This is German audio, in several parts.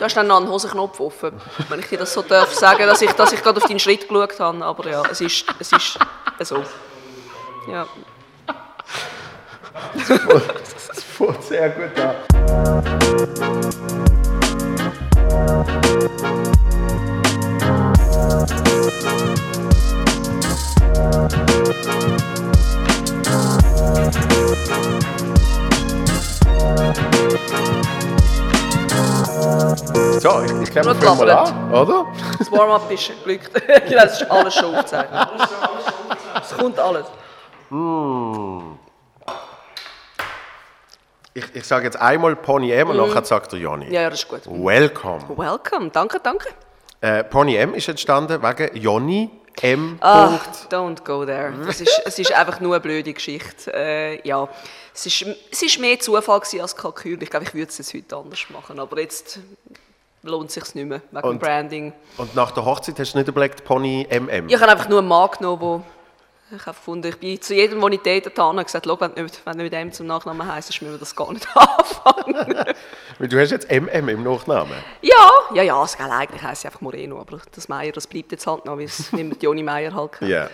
Du hast dann noch einen Hosenknopf offen, wenn ich dir das so darf sagen, dass ich, dass ich gerade auf deinen Schritt geschaut habe. Aber ja, es ist, es ist so. Ja. Das fühlt sehr gut an. So, ich, ich glaube, wir fangen mal an, oder? Das Warm-up ist glückt. genau, das ist alles schon aufgezeichnet. Es kommt alles. Ich, ich sage jetzt einmal Pony M und nachher sagt der Johnny. Mhm. Ja, ja, das ist gut. Welcome. Welcome, danke, danke. Äh, Pony M ist entstanden wegen Johnny M. Punkt. don't go there. Das ist, es ist einfach nur eine blöde Geschichte. Äh, ja, es ist, es ist mehr Zufall als Kalkül. Ich glaube, ich würde es heute anders machen, aber jetzt lohnt es sich nicht mehr wegen dem Und- Branding. Und nach der Hochzeit hast du nicht überlegt, Pony MM? Ich habe einfach nur einen Mann genommen, wo ich habe gefunden, ich bin zu jedem, den ich datet habe, gesagt, «Schau, wenn du nicht, wenn du mit dem zum Nachnamen heisst, müssen wir das gar nicht anfangen. Du hast jetzt MM im Nachnamen. ja, ja, ja, es gell, eigentlich heisst sie einfach Moreno, aber das Meier, das bleibt jetzt halt noch, weil es nicht mehr die Joni Meier halt. Ja,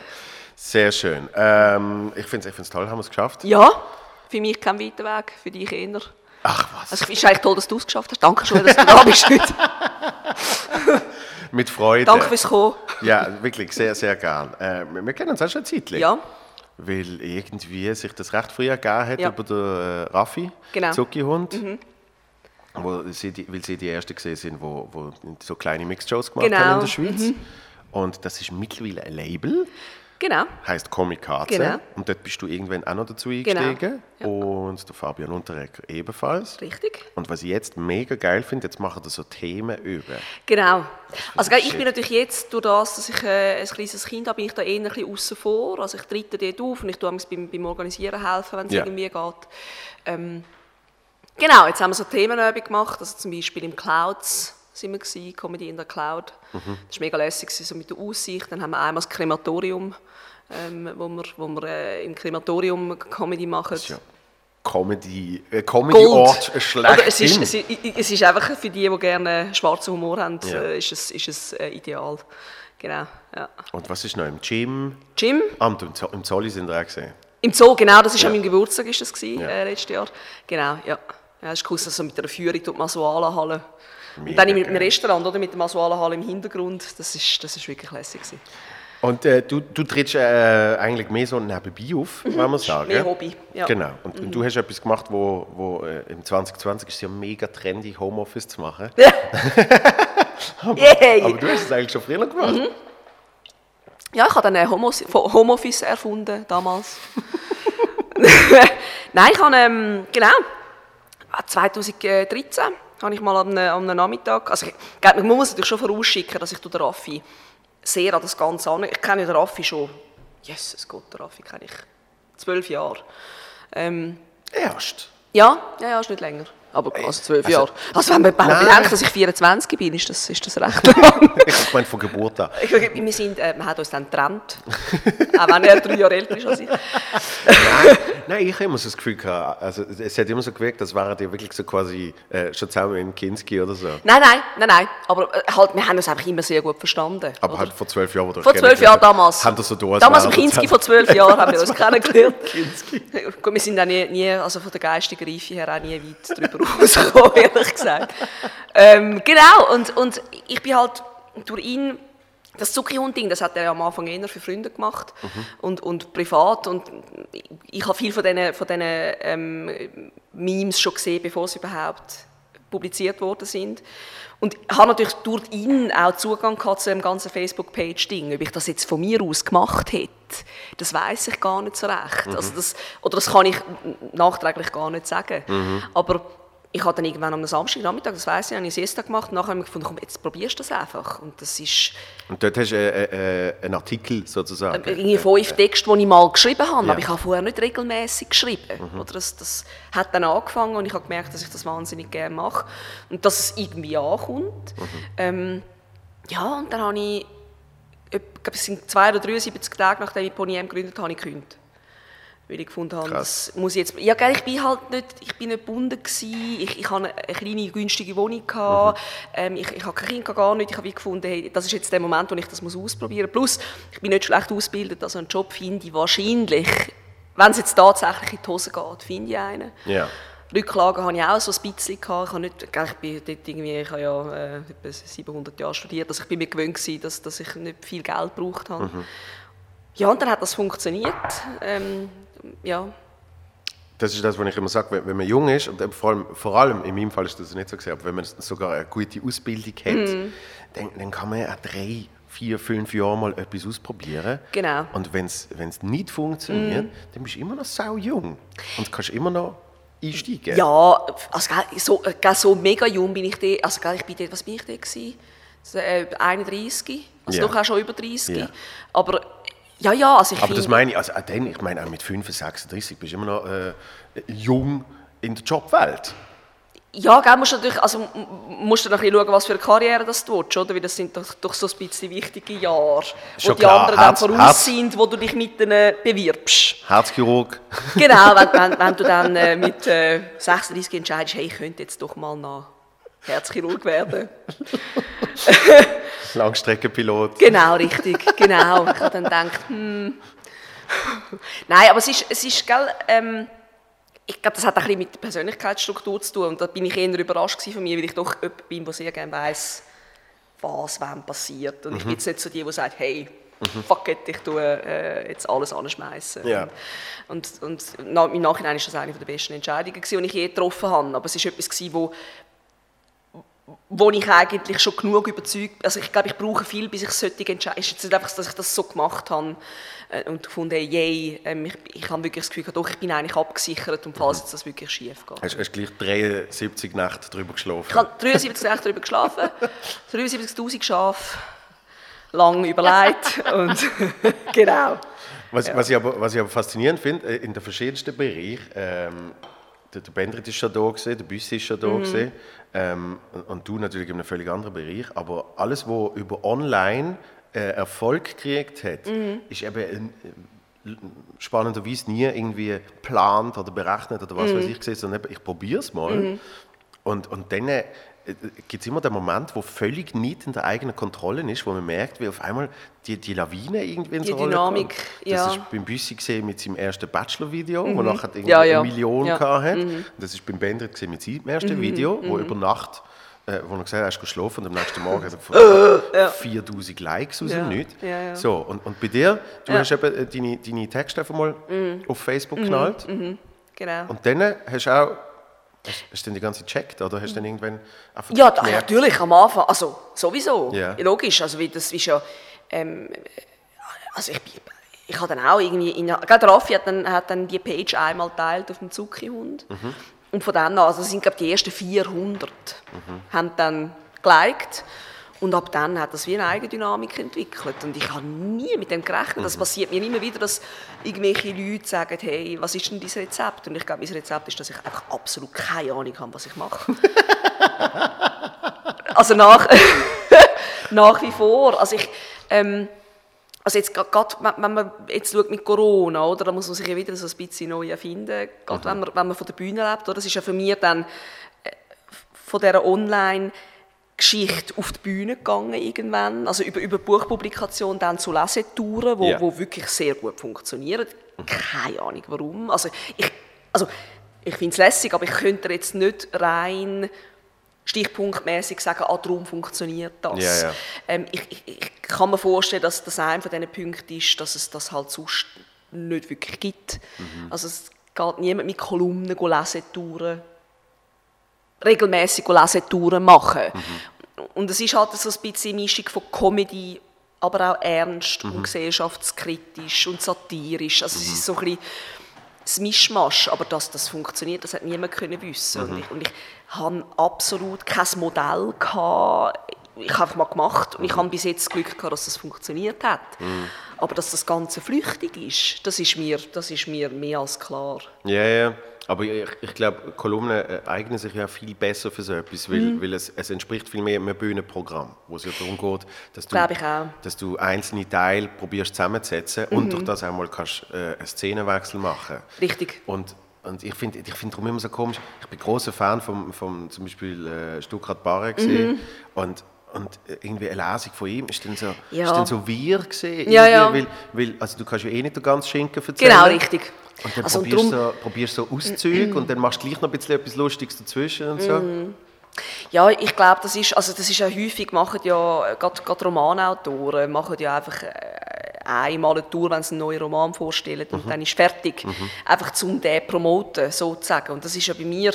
sehr schön. Ähm, ich finde es ich find's toll, haben wir es geschafft. Ja, für mich kein weiter Weg, für dich eher. Ach was, Also, es ist eigentlich toll, dass du es geschafft hast. Danke schon, dass du da bist heute. mit Freude. Danke fürs Kommen. Ja, wirklich, sehr, sehr gern. Äh, wir kennen uns auch schon eine Zeit lang. Ja, Weil irgendwie sich das recht früh ergeben hat Ja. über den äh, Raffi, Genau. Zucki-Hund. Wo sie die, weil sie die Ersten gesehen sind, wo, wo so kleine Mixed-Shows gemacht Genau. haben in der Schweiz. Und das ist mittlerweile ein Label. Genau. heißt Komikatze. Genau. Und dort bist du irgendwann auch noch dazu Genau. eingestiegen. Ja. Und der Fabian Unterrecker ebenfalls. Richtig. Und was ich jetzt mega geil finde, jetzt machen wir so Themen über. Genau. Also ich shit. bin natürlich jetzt, durch das, dass ich äh, ein kleines Kind habe, bin ich da eher ein bisschen außen vor. Also ich trete dort auf und ich tue beim, beim Organisieren helfen, wenn es Ja. irgendwie geht. Ähm, genau, jetzt haben wir so Themenübungen gemacht, also zum Beispiel im Clouds sind wir gewesen, Comedy in der Cloud. Mhm. Das war mega lässig, so mit der Aussicht. Dann haben wir einmal das Krematorium, ähm, wo wir, wo wir äh, im Krematorium Comedy machen. Ja. Comedy, äh, Comedy-Ort Gold. schlecht. Es, ist, es, ist, es ist einfach für die, die gerne schwarzen Humor haben, Ja. äh, ist es, ist es äh, ideal. Genau, ja. Und was ist noch im Gym? Gym, Ah, im Zo- im Zolli sind wir auch gesehen. im Zoo, genau, das war Ja. an meinem Geburtstag ist das gewesen, Ja. äh, letztes Jahr. Genau, ja. Ja, es ist cool, also mit einer Führung durch die Masuala-Halle. Und Mega dann mit dem. Restaurant, oder, mit der Masuala-Halle im Hintergrund, das ist, das ist wirklich lässig gewesen. Und äh, du, du trittst äh, eigentlich mehr so nebenbei auf, wenn man sagen. Mhm. Mehr Hobby, ja. Mhm. Genau. Und, und du hast etwas gemacht, wo, wo äh, im 2020 ist ja mega trendy, Homeoffice zu machen. Ja. Yay. Aber du hast es eigentlich schon früher gemacht. Mhm. Ja, ich habe dann ein Homos- Homeoffice erfunden damals. Nein, ich habe, ähm, genau, 2013 habe ich mal an einem Nachmittag, also ich, man muss natürlich schon vorausschicken, dass ich den Raffi sehr an das Ganze an. Ich kenne den Raffi schon, Jesus Gott, den Raffi kenne ich zwölf Jahre. Ähm, Erst. ja, ja, ja, ist nicht länger. Aber also zwölf also- Jahre. Also wenn man bedenkt, dass ich 24 bin, ist das, ist das recht lang. Ich meine von Geburt an. Ich wir, sind, äh, wir haben uns dann getrennt. auch wenn er drei Jahre älter ist als ich. Nein, nein, ich habe immer so das Gefühl gehabt, also es hat immer so gewirkt, als wären die wirklich so quasi äh, schon zusammen in Kinski oder so. Nein, nein, nein, nein. Aber äh, halt, wir haben uns einfach immer sehr gut verstanden. Aber oder? halt vor zwölf Jahren, vor zwölf Jahren damals. Haben das so da, als damals im Kinski vor zwölf Jahren haben wir uns kennengelernt. Kinski. Gut, wir sind auch nie, nie, also von der geistigen Reife her auch nie weit drüber rausgekommen, ehrlich gesagt. Ähm, genau, und, und ich bin halt durch ihn, das Zuckerhund-Ding, das hat er ja am Anfang eher für Freunde gemacht und, und privat und ich, habe viel von diesen, von ähm, Memes schon gesehen, bevor sie überhaupt publiziert worden sind. Und habe natürlich durch ihn auch Zugang gehabt zu dem ganzen Facebook-Page-Ding. Ob ich das jetzt von mir aus gemacht hätte, das weiß ich gar nicht so recht. Also das, oder das kann ich nachträglich gar nicht sagen. Aber ich habe dann irgendwann am Samstagnachmittag, das weiß ich, habe ich Siesta gemacht und nachher habe ich gefunden, komm, jetzt probierst du das einfach. Und das ist Und dort hast du äh, äh, einen Artikel sozusagen. irgendwie fünf Texte, die ich mal geschrieben habe, Ja. aber ich habe vorher nicht regelmäßig geschrieben. Oder das, das hat dann angefangen und ich habe gemerkt, dass ich das wahnsinnig gerne mache und dass es irgendwie ankommt. Ähm, ja, und dann habe ich, ich glaube, es sind zwei oder 73 Tage, nachdem ich Pony M gegründet habe, ich gekündigt. Weil ich gefunden habe, das muss ich jetzt, ja, gell, ich bin halt nicht, ich bin nicht gebunden gewesen, ich, ich hatte eine kleine, günstige Wohnung, gehabt, mhm. ähm, ich, ich habe kein Kind, gar nicht, ich habe gefunden, hey, das ist jetzt der Moment, wo ich das muss ausprobieren muss. Plus, ich bin nicht schlecht ausgebildet, also einen Job finde ich wahrscheinlich, wenn es jetzt tatsächlich in die Hose geht, finde ich einen. Ja. Rücklagen hatte ich auch so ein bisschen. Gehabt. Ich, habe nicht, ich, bin dort irgendwie, ich habe ja äh, etwa 700 Jahre studiert, also ich bin mir gewöhnt gewesen, dass, dass ich nicht viel Geld gebraucht habe. Mhm. Ja, und dann hat das funktioniert. Ähm, ja. Das ist das, was ich immer sage, wenn, man jung ist, und vor allem, vor allem in meinem Fall ist das nicht so gesehen, aber wenn man sogar eine gute Ausbildung hat, mm. dann, dann, kann man ja drei, vier, fünf Jahre mal etwas ausprobieren. Genau. Und wenn es nicht funktioniert, mm. dann bist du immer noch sau jung und kannst immer noch einsteigen. Ja, also so, so mega jung bin ich da, also ich bin dort, was bin ich da gewesen? 31, also yeah. doch auch schon über 30. Yeah. Aber ja, ja, also ich Aber das meine ich, also dann, ich meine auch mit 35, 36 bist du immer noch äh, jung in der Jobwelt. Ja, gell, musst du natürlich, also musst du noch ein schauen, was für eine Karriere das du willst, oder? Weil das sind doch, doch so ein bisschen wichtige Jahre, wo die klar. anderen Herz, dann voraus Herz. sind, wo du dich mit denen bewirbst. Herzchirurg. Genau, wenn, wenn, wenn du dann äh, mit äh, 36 entscheidest, hey, ich könnte jetzt doch mal nach Herzchirurg werden. Langstreckenpilot. Genau, richtig, genau. Ich habe dann gedacht, hm. Nein, aber es ist, es ist gell, ähm, ich glaube, das hat ein bisschen mit der Persönlichkeitsstruktur zu tun und da bin ich eher überrascht von mir, weil ich doch jemand bin, der sehr gerne weiss, was wann passiert. Und mhm. ich bin jetzt nicht so die, die sagt, hey, mhm. fuck it, ich tue äh, jetzt alles anschmeißen. Ja. Und, und, und na, im Nachhinein war das eine der besten Entscheidungen, die ich je getroffen habe. Aber es war etwas, wo, wo ich eigentlich schon genug überzeugt also ich glaube, ich brauche viel, bis ich solche entscheide. Es ist jetzt nicht einfach, dass ich das so gemacht habe äh, und gefunden, yay, ähm, ich, ich habe wirklich das Gefühl, doch, ich bin eigentlich abgesichert und falls jetzt das wirklich schief geht. Hast, du gleich 73 Nächte darüber geschlafen? Ich habe 73 Nächte darüber geschlafen, 73'000 Schafe, lang überlegt und genau. Was, ja. was, ich aber, was ich aber faszinierend finde, äh, in den verschiedensten Bereichen, ähm, der, der Bendrit ist schon da gewesen, der Büssi ist schon da mhm. gewesen, ähm, und du natürlich in einem völlig anderen Bereich, aber alles, was über online äh, Erfolg gekriegt hat, mhm. ist eben äh, spannenderweise nie irgendwie geplant oder berechnet oder was mhm. weiß ich gesehen, sondern ich probiere es mal. Mhm. Und, und dann äh, gibt es immer den Moment, wo völlig nicht in der eigenen Kontrolle ist, wo man merkt, wie auf einmal die, die Lawine irgendwie ins Rollen Dynamik, kommt. Das ja. ist beim Büssi gesehen mit seinem ersten Bachelor-Video, mhm. wo nachher irgendwie ja, ja. eine Million ja. hatte. Mhm. Das ist beim Bender gesehen mit seinem ersten mhm. Video, wo mhm. über Nacht äh, wo er gesagt hat, er ist geschlafen und am nächsten Morgen hat er ja. 4000 Likes aus dem Nichts. Ja, ja. So, und, und bei dir, du hast eben äh, deine, deine Texte einfach mal mhm. auf Facebook geknallt. Mhm. Genau. Und dann hast du auch Hast, hast du denn die ganze gecheckt oder hast du dann irgendwann einfach Ja, da, natürlich, am Anfang, also sowieso, yeah. logisch, also wie, das ist ja, ähm, also ich, ich habe dann auch irgendwie, in, gerade Raffi hat dann, hat dann die Page einmal geteilt auf dem Zuckerhund mhm. und von dann an, also sind glaube die ersten 400, mhm. haben dann geliked und ab dann hat das wie eine Eigendynamik entwickelt. Und ich habe nie mit dem gerechnet. Das mhm. passiert mir immer wieder, dass irgendwelche Leute sagen, hey, was ist denn dein Rezept? Und ich glaube, mein Rezept ist, dass ich einfach absolut keine Ahnung habe, was ich mache. also nach, nach wie vor. Also ich, ähm, also jetzt gerade, wenn man jetzt schaut mit Corona, oder, da muss man sich ja wieder so ein bisschen neu erfinden, gerade mhm. wenn, man, wenn man von der Bühne lebt. Oder? Das ist ja für mich dann äh, von dieser Online- Geschichte auf die Bühne gegangen irgendwann, also über, über Buchpublikation dann zu Lesetouren, wo, yeah. wo wirklich sehr gut funktionieren. Keine Ahnung warum. Also ich, also ich finde es lässig, aber ich könnte jetzt nicht rein stichpunktmäßig sagen, ah, darum funktioniert das. Yeah, yeah. Ähm, ich, ich, ich, kann mir vorstellen, dass das einer von diesen Punkten ist, dass es das halt sonst nicht wirklich gibt. Mhm. Also es geht niemand mit Kolumnen Lesetouren regelmäßig Lesetouren machen. Mhm. Und es ist halt so ein bisschen eine Mischung von Comedy, aber auch ernst mhm. und gesellschaftskritisch und satirisch. Also mhm. es ist so ein bisschen das Mischmasch, aber dass das funktioniert, das hat niemand können wissen. Mhm. Und, ich, und ich hatte absolut kein Modell gehabt. Ich habe einfach mal gemacht und ich mhm. habe bis jetzt Glück gehabt, dass das funktioniert hat. Mhm. Aber dass das Ganze flüchtig ist, das ist mir, das ist mir mehr als klar. Ja, ja. Aber ich, ich glaube, Kolumnen äh, eignen sich ja viel besser für so etwas, weil, Mhm. weil es, es entspricht viel mehr einem Bühnenprogramm, wo es ja darum geht, dass du, dass du einzelne Teile probierst zusammenzusetzen Mhm. und durch das auch mal kannst, äh, einen Szenenwechsel machen Richtig. Und, und ich finde ich find darum immer so komisch, ich bin großer Fan vom, vom zum Beispiel äh, Stuttgart Barre Mhm. und, und irgendwie eine Lesung von ihm ist dann so, Ja. ist dann so wir gesehen, Ja, ja. weil, weil also du kannst ja eh nicht den ganzen Schinken erzählen. Genau, richtig. Und dann Also, und probierst, drum- so, probierst so Auszüge und dann machst du gleich noch ein bisschen etwas Lustiges dazwischen und so. Mhm. Ja, ich glaube, das ist, also das ist ja häufig, machen ja, gerade, gerade Romanautoren machen ja einfach äh, einmal eine Tour, wenn sie einen neuen Roman vorstellen und dann ist fertig. Einfach zum den promoten, sozusagen. Und das ist ja bei mir,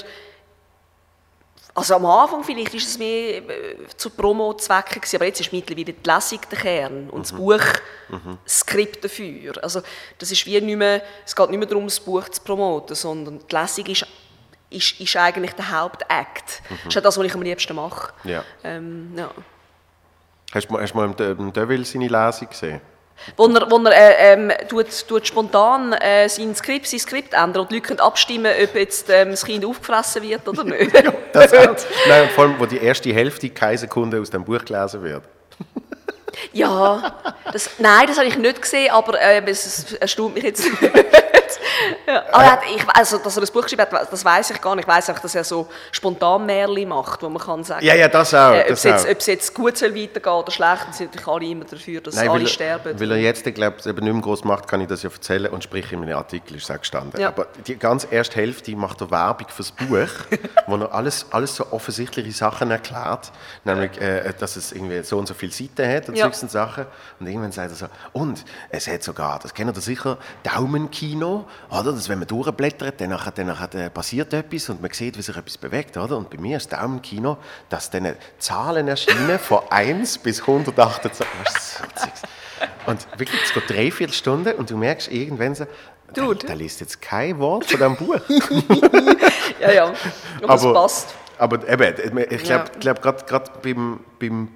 also am Anfang vielleicht ist es mehr äh, zu Promo-Zwecken gewesen, aber jetzt ist mittlerweile die Lesung der Kern und das Buch das Skript dafür. Also das ist wie nicht mehr, es geht nicht mehr darum, das Buch zu promoten, sondern die Lesung ist, ist, ist eigentlich der Hauptakt. Das ist ja das, was ich am liebsten mache. Ja. Ähm, ja. Hast du mal, hast du mal im Deville seine Lesung gesehen? Wo er, wo er äh, ähm, tut, tut spontan äh, sein, Skript, sein Skript ändern und die Leute können abstimmen, ob jetzt ähm, das Kind aufgefressen wird oder nicht. Das auch. Nein, vor allem, wo die erste Hälfte keine Sekunde aus dem Buch gelesen wird. Ja, das, nein, das habe ich nicht gesehen, aber äh, es, erstaunt mich jetzt. ja. Aber er hat, ich, also, dass er ein Buch geschrieben hat, das weiß ich gar nicht. Ich weiß einfach, dass er so spontan Märchen macht, wo man kann sagen, Ja, ja, das auch, äh, ob, das es jetzt, ob es jetzt gut soll weitergehen oder schlecht, dann sind natürlich alle immer dafür, dass Nein, alle weil, er- sterben. weil er jetzt, glaube ich, eben nicht mehr groß macht, kann ich das ja erzählen und sprich in meinem Artikel ist es auch gestanden. Ja. Aber die ganz erste Hälfte macht er Werbung fürs Buch, wo er alles, alles so offensichtliche Sachen erklärt, nämlich, äh, dass es irgendwie so und so viele Seiten hat und Ja. solche Sachen. Und irgendwann sagt er so, und es hat sogar, das kennt ihr sicher, Daumenkino, oder? Dass wenn man durchblättert, dann, nachher, dann nachher, passiert etwas und man sieht, wie sich etwas bewegt, oder? Und bei mir ist Daumenkino, dass dann Zahlen erscheinen von 1 bis 128. Das ist so Zeugs. Und wirklich, es geht dreiviertel Stunde und du merkst irgendwann so, da, Dude. da liest jetzt kein Wort von diesem Buch. ja, ja. Aber es passt. Aber eben, ich glaube, Ja. glaub, gerade beim, beim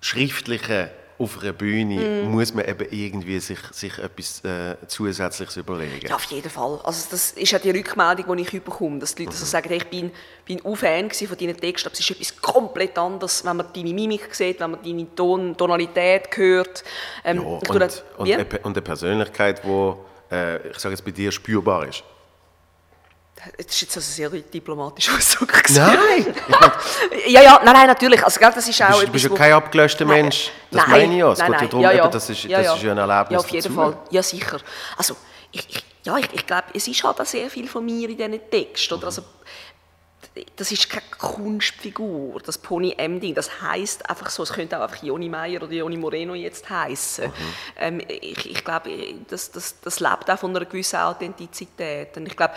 Schriftlichen auf einer Bühne Mhm. muss man eben irgendwie sich, sich etwas äh, Zusätzliches überlegen. Ja, auf jeden Fall. Also das ist ja die Rückmeldung, die ich bekomme, dass die Leute Mhm. also sagen, hey, ich bin, bin auch Fan von deinen Texten, aber es ist etwas komplett anderes, wenn man deine Mimik sieht, wenn man deine Ton, Tonalität hört. Ähm, Ja, und, und, Wie? eine, und eine Persönlichkeit, die, äh, ich sage jetzt bei dir, spürbar ist. Das ist jetzt also sehr diplomatisch ausgedrückt. Nein! ja, ja, nein, nein, natürlich. Also, gell, das ist auch Du bist, ja kein abgelöschter Nein, Mensch. Das nein, meine ich ja. Es nein, geht ja nein, darum, ja, ja. eben, das, ist, Ja, das ist ja ein Erlebnis Ja, auf jeden dazu. Fall. Ja, sicher. Also, ich, ich, ja, ich, ich glaube, es ist halt auch sehr viel von mir in diesen Texten. Oder? Also, das ist keine Kunstfigur, das Pony M-Ding. Das heißt einfach so, es könnte auch einfach Joni Meyer oder Joni Moreno jetzt heißen. Mhm. Ähm, ich, ich glaube, das, das, das lebt auch von einer gewissen Authentizität. Und ich glaube,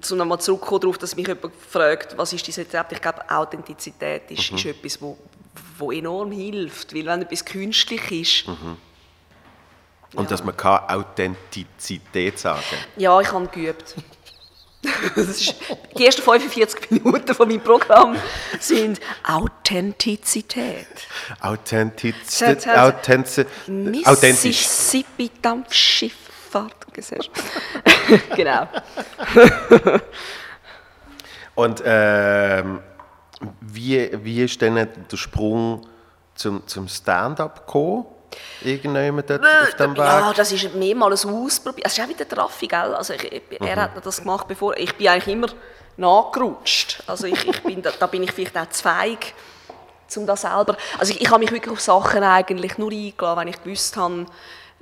zu nochmal zurückkommen darauf, dass mich jemand fragt, was ist dieses Rezept? Ich glaube, Authentizität ist, Mhm. ist etwas, wo, wo enorm hilft. Weil wenn etwas künstlich ist, Mhm. Und dass man keine Authentizität sagen ja, ich habe geübt. Die ersten 45 Minuten von meinem Programm sind Authentizität. Authentizität. Authentiz authentisch. Mississippi Dampfschifffahrtgesellschaft. genau. Und ähm, wie, wie ist denn der Sprung zum, zum Stand-up gekommen? Irgendjemand dort auf dem Weg? Ja, das ist mehrmals ausprobiert. Es ist auch wieder Traffi, gell? Also ich, ich, Mhm. er hat das gemacht, bevor ich bin eigentlich immer nachgerutscht. Also ich, ich bin, da, da bin ich vielleicht auch zu feig, um das selber. Also ich, ich habe mich wirklich auf Sachen eigentlich nur eingeladen, wenn ich gewusst habe,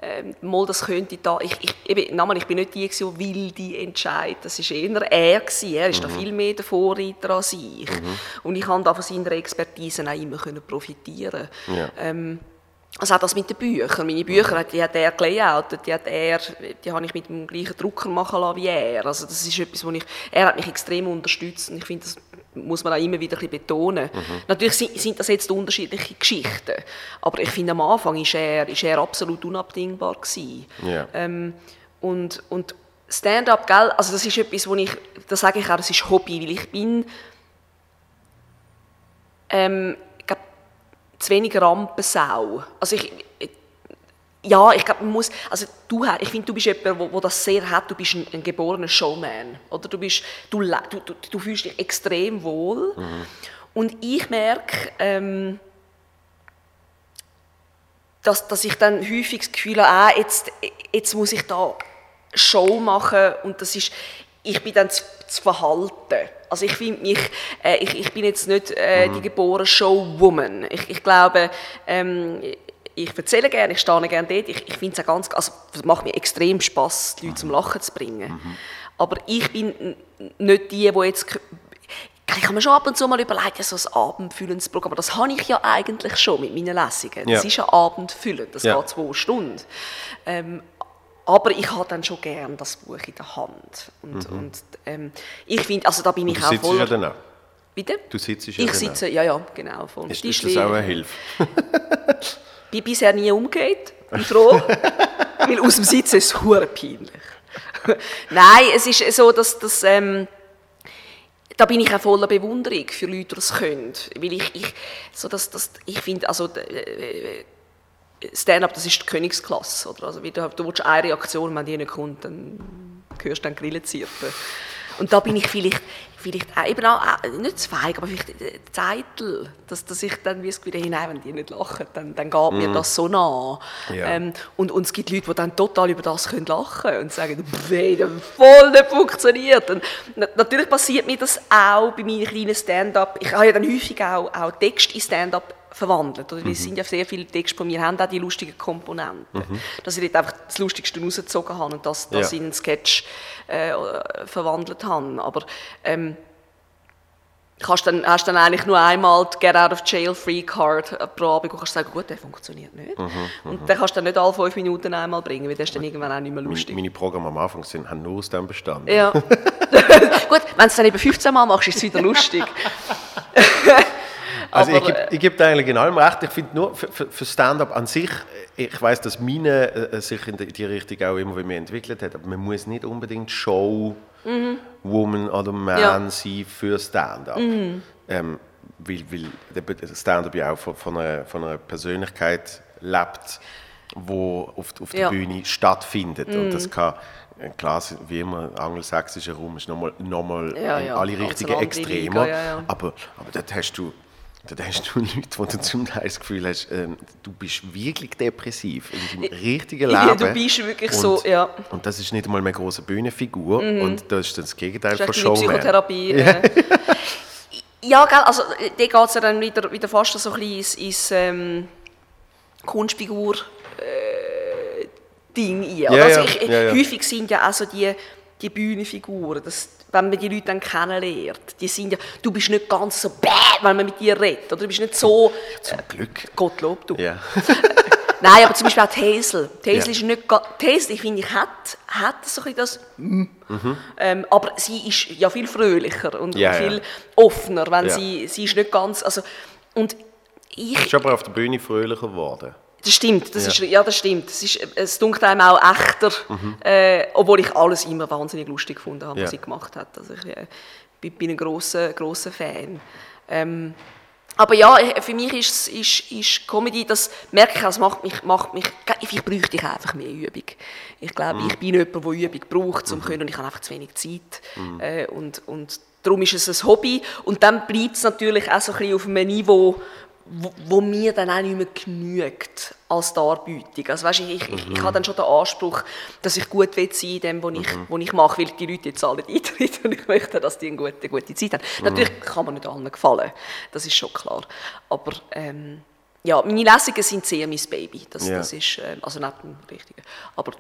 ähm, mal das könnte da. Ich, ich, eben, nochmal, ich bin nicht die, die wilde entscheidet. Das ist eher er gewesen. Er ist da viel mehr der Vorreiter als ich. Und ich kann da von seiner Expertise auch immer können profitieren. Ja. Ähm, also auch das mit den Büchern. Meine Bücher die hat er gelayoutet, die, hat er, die habe ich mit dem gleichen Drucker machen lassen wie er. Also das ist etwas, wo ich, er hat mich extrem unterstützt und ich finde, das muss man auch immer wieder ein bisschen betonen. Natürlich sind, das jetzt unterschiedliche Geschichten, aber ich finde, am Anfang ist er, ist er absolut unabdingbar gewesen. Ja. Ähm, und, und Stand-up, gell, also das ist etwas, wo ich, das sage ich auch, das ist Hobby, weil ich bin, ähm, zu wenig Rampensau. Also ich, ja, ich glaube, man muss, also du, ich finde, du bist jemand, wo, wo das sehr hat, du bist ein, ein geborener Showman, oder? Du, bist, du, du, du, du fühlst dich extrem wohl mhm. und ich merke, ähm, dass, dass ich dann häufig das Gefühl habe, ah, jetzt, jetzt muss ich da Show machen und das ist, ich bin dann zu, zu verhalten. Also ich finde mich, äh, ich, ich bin jetzt nicht äh, mhm. die geborene Showwoman. Ich, ich glaube, ähm, ich erzähle gerne, ich stehe gerne dort. Ich, ich finde es ganz, also es macht mir extrem Spaß, die Leute zum Lachen zu bringen. Mhm. Aber ich bin nicht die, die jetzt ich habe mir schon ab und zu mal überlegt, ja, so ein abendfüllendes Programm, aber das habe ich ja eigentlich schon mit meinen Lesungen. Das ja. ist ja abendfüllend, das ja. geht zwei Stunden. Ähm, aber ich habe dann schon gern das Buch in der Hand. Und, mhm. und ähm, ich finde, also da bin ich auch voll... Ja dann auch. Bitte? Du sitzt ja Ich sitze, ja, ja, genau. Voll. Ist, ist das auch eine Hilfe? bin bisher nie umgekehrt, bin froh, weil aus dem Sitzen ist es peinlich. Nein, es ist so, dass... dass ähm, da bin ich auch voller Bewunderung für Leute, die das können. Weil ich, ich, so dass, dass, ich finde, also, äh, Stand-up, das ist die Königsklasse. Oder? Also, du, du willst eine Reaktion, wenn die nicht kommt, dann hörst du dann Grillen zirpen. Und da bin ich vielleicht, vielleicht auch, eben auch, nicht zu feig, aber vielleicht Zeitel, dass, dass ich dann wie wieder hinein, wenn die nicht lachen, dann, dann geht mm. mir das so nah. Ja. Ähm, und, und es gibt Leute, die dann total über das können lachen und sagen, hey, das voll nicht funktioniert. Und natürlich passiert mir das auch bei meinen kleinen Stand-up. Ich habe ja dann häufig auch, auch Text in Stand-up verwandelt. Oder? Mhm. Es sind ja sehr viele Texte von mir, haben auch die lustigen Komponenten. Mhm. Dass ich dort einfach das Lustigste rausgezogen habe und das, das ja. in einen Sketch äh, verwandelt habe. Aber ähm, kannst dann, hast dann eigentlich nur einmal die Get Out of Jail Free Card pro Abend und kannst sagen, gut, der funktioniert nicht. Mhm, und mhm. dann kannst du dann nicht alle fünf Minuten einmal bringen, weil das ist dann irgendwann auch nicht mehr lustig. Meine Programme am Anfang sind, haben nur aus dem bestanden. Ja. gut, wenn du es dann eben 15 Mal machst, ist es wieder lustig. Also Aber, ich gebe, ich gebe eigentlich in allem recht. Ich finde nur für, für Stand-up an sich, ich weiß, dass meine äh, sich in die Richtung auch immer mehr entwickelt hat, aber man muss nicht unbedingt Show mhm. Woman oder Man ja. sein für Stand-up. Mhm. Ähm, weil, weil Stand-up ja auch von, von, einer, von einer Persönlichkeit lebt, wo auf, auf der ja. Bühne stattfindet. Mhm. Und das kann klar, wie immer, angelsächsischer Raum ist nochmal noch mal ja, ja, alle richtigen Extremer. Ja, aber, aber dort hast du da hast du Leute, wo du zum Teil das Gefühl hast, äh, du bist wirklich depressiv in deinem richtigen Leben. Ja, du bist wirklich und, so, ja. Und das ist nicht einmal eine große Bühnenfigur mhm. und das ist das Gegenteil von Showman. Psychotherapie. Äh. ja, gell, also da geht es ja dann wieder, wieder fast so ein bisschen ins, ins ähm, Kunstfigur äh, Ding ein. Ja, also ich, ja, Häufig sind ja auch so die, die Bühnenfiguren, das, wenn man die Leute dann kennenlernt, die sind ja, du bist nicht ganz so bäh, wenn man mit dir redet, oder du bist nicht so... Zum Glück. Gottlob, du. Ja. Nein, aber zum Beispiel auch Hazel. Hazel ja. ist nicht... Hazel, ich finde, ich hat, hat so ein das... Mhm. Ähm, aber sie ist ja viel fröhlicher und ja, viel ja. offener, wenn sie... Sie ist nicht ganz... Also, und ich... Ist aber auf der Bühne fröhlicher geworden. Das stimmt, das ja. Ist, ja, das stimmt. Es, ist, es dunkelt einem auch echter, mhm. äh, obwohl ich alles immer wahnsinnig lustig gefunden habe, ja. was sie gemacht hat. Also ich äh, bin, ein grosser, grosser Fan. Ähm, aber ja, für mich ist, ist, ist Comedy, das merke ich, das macht mich, macht mich, ich bräuchte ich einfach mehr Übung. Ich glaube, mhm. ich bin jemand, der Übung braucht, um mhm. können, und ich habe einfach zu wenig Zeit. Mhm. Äh, und, und darum ist es ein Hobby. Und dann bleibt es natürlich auch so ein bisschen auf einem Niveau, wo, wo, mir dann auch nicht mehr genügt als Darbietung. Also weißt, ich, ich, mhm. ich habe dann schon den Anspruch, dass ich gut sein will in dem, was ich, mhm. ich mache, weil die Leute jetzt alle Eintritt und ich möchte, dass die eine gute, gute Zeit haben. Mhm. Natürlich kann man nicht allen gefallen, das ist schon klar. Aber ähm, ja, meine Lesungen sind sehr mein Baby, das, ja. das ist, äh, also nicht ein richtiger, aber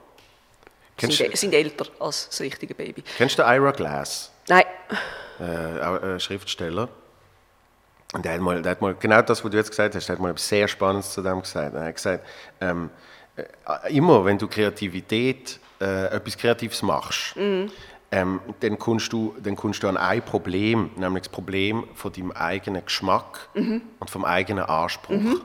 Kennst sind, sind älter als das richtige Baby. Kennst du Ira Glass? Nein. Äh, Schriftsteller. Und der hat, mal, der hat mal genau das, was du jetzt gesagt hast, der hat mal etwas sehr Spannendes zu dem gesagt. Er hat gesagt, ähm, äh, immer wenn du Kreativität, äh, etwas Kreatives machst, mhm. ähm, dann, kommst du, dann kommst du an ein Problem, nämlich das Problem von deinem eigenen Geschmack mhm. und vom eigenen Anspruch. Mhm.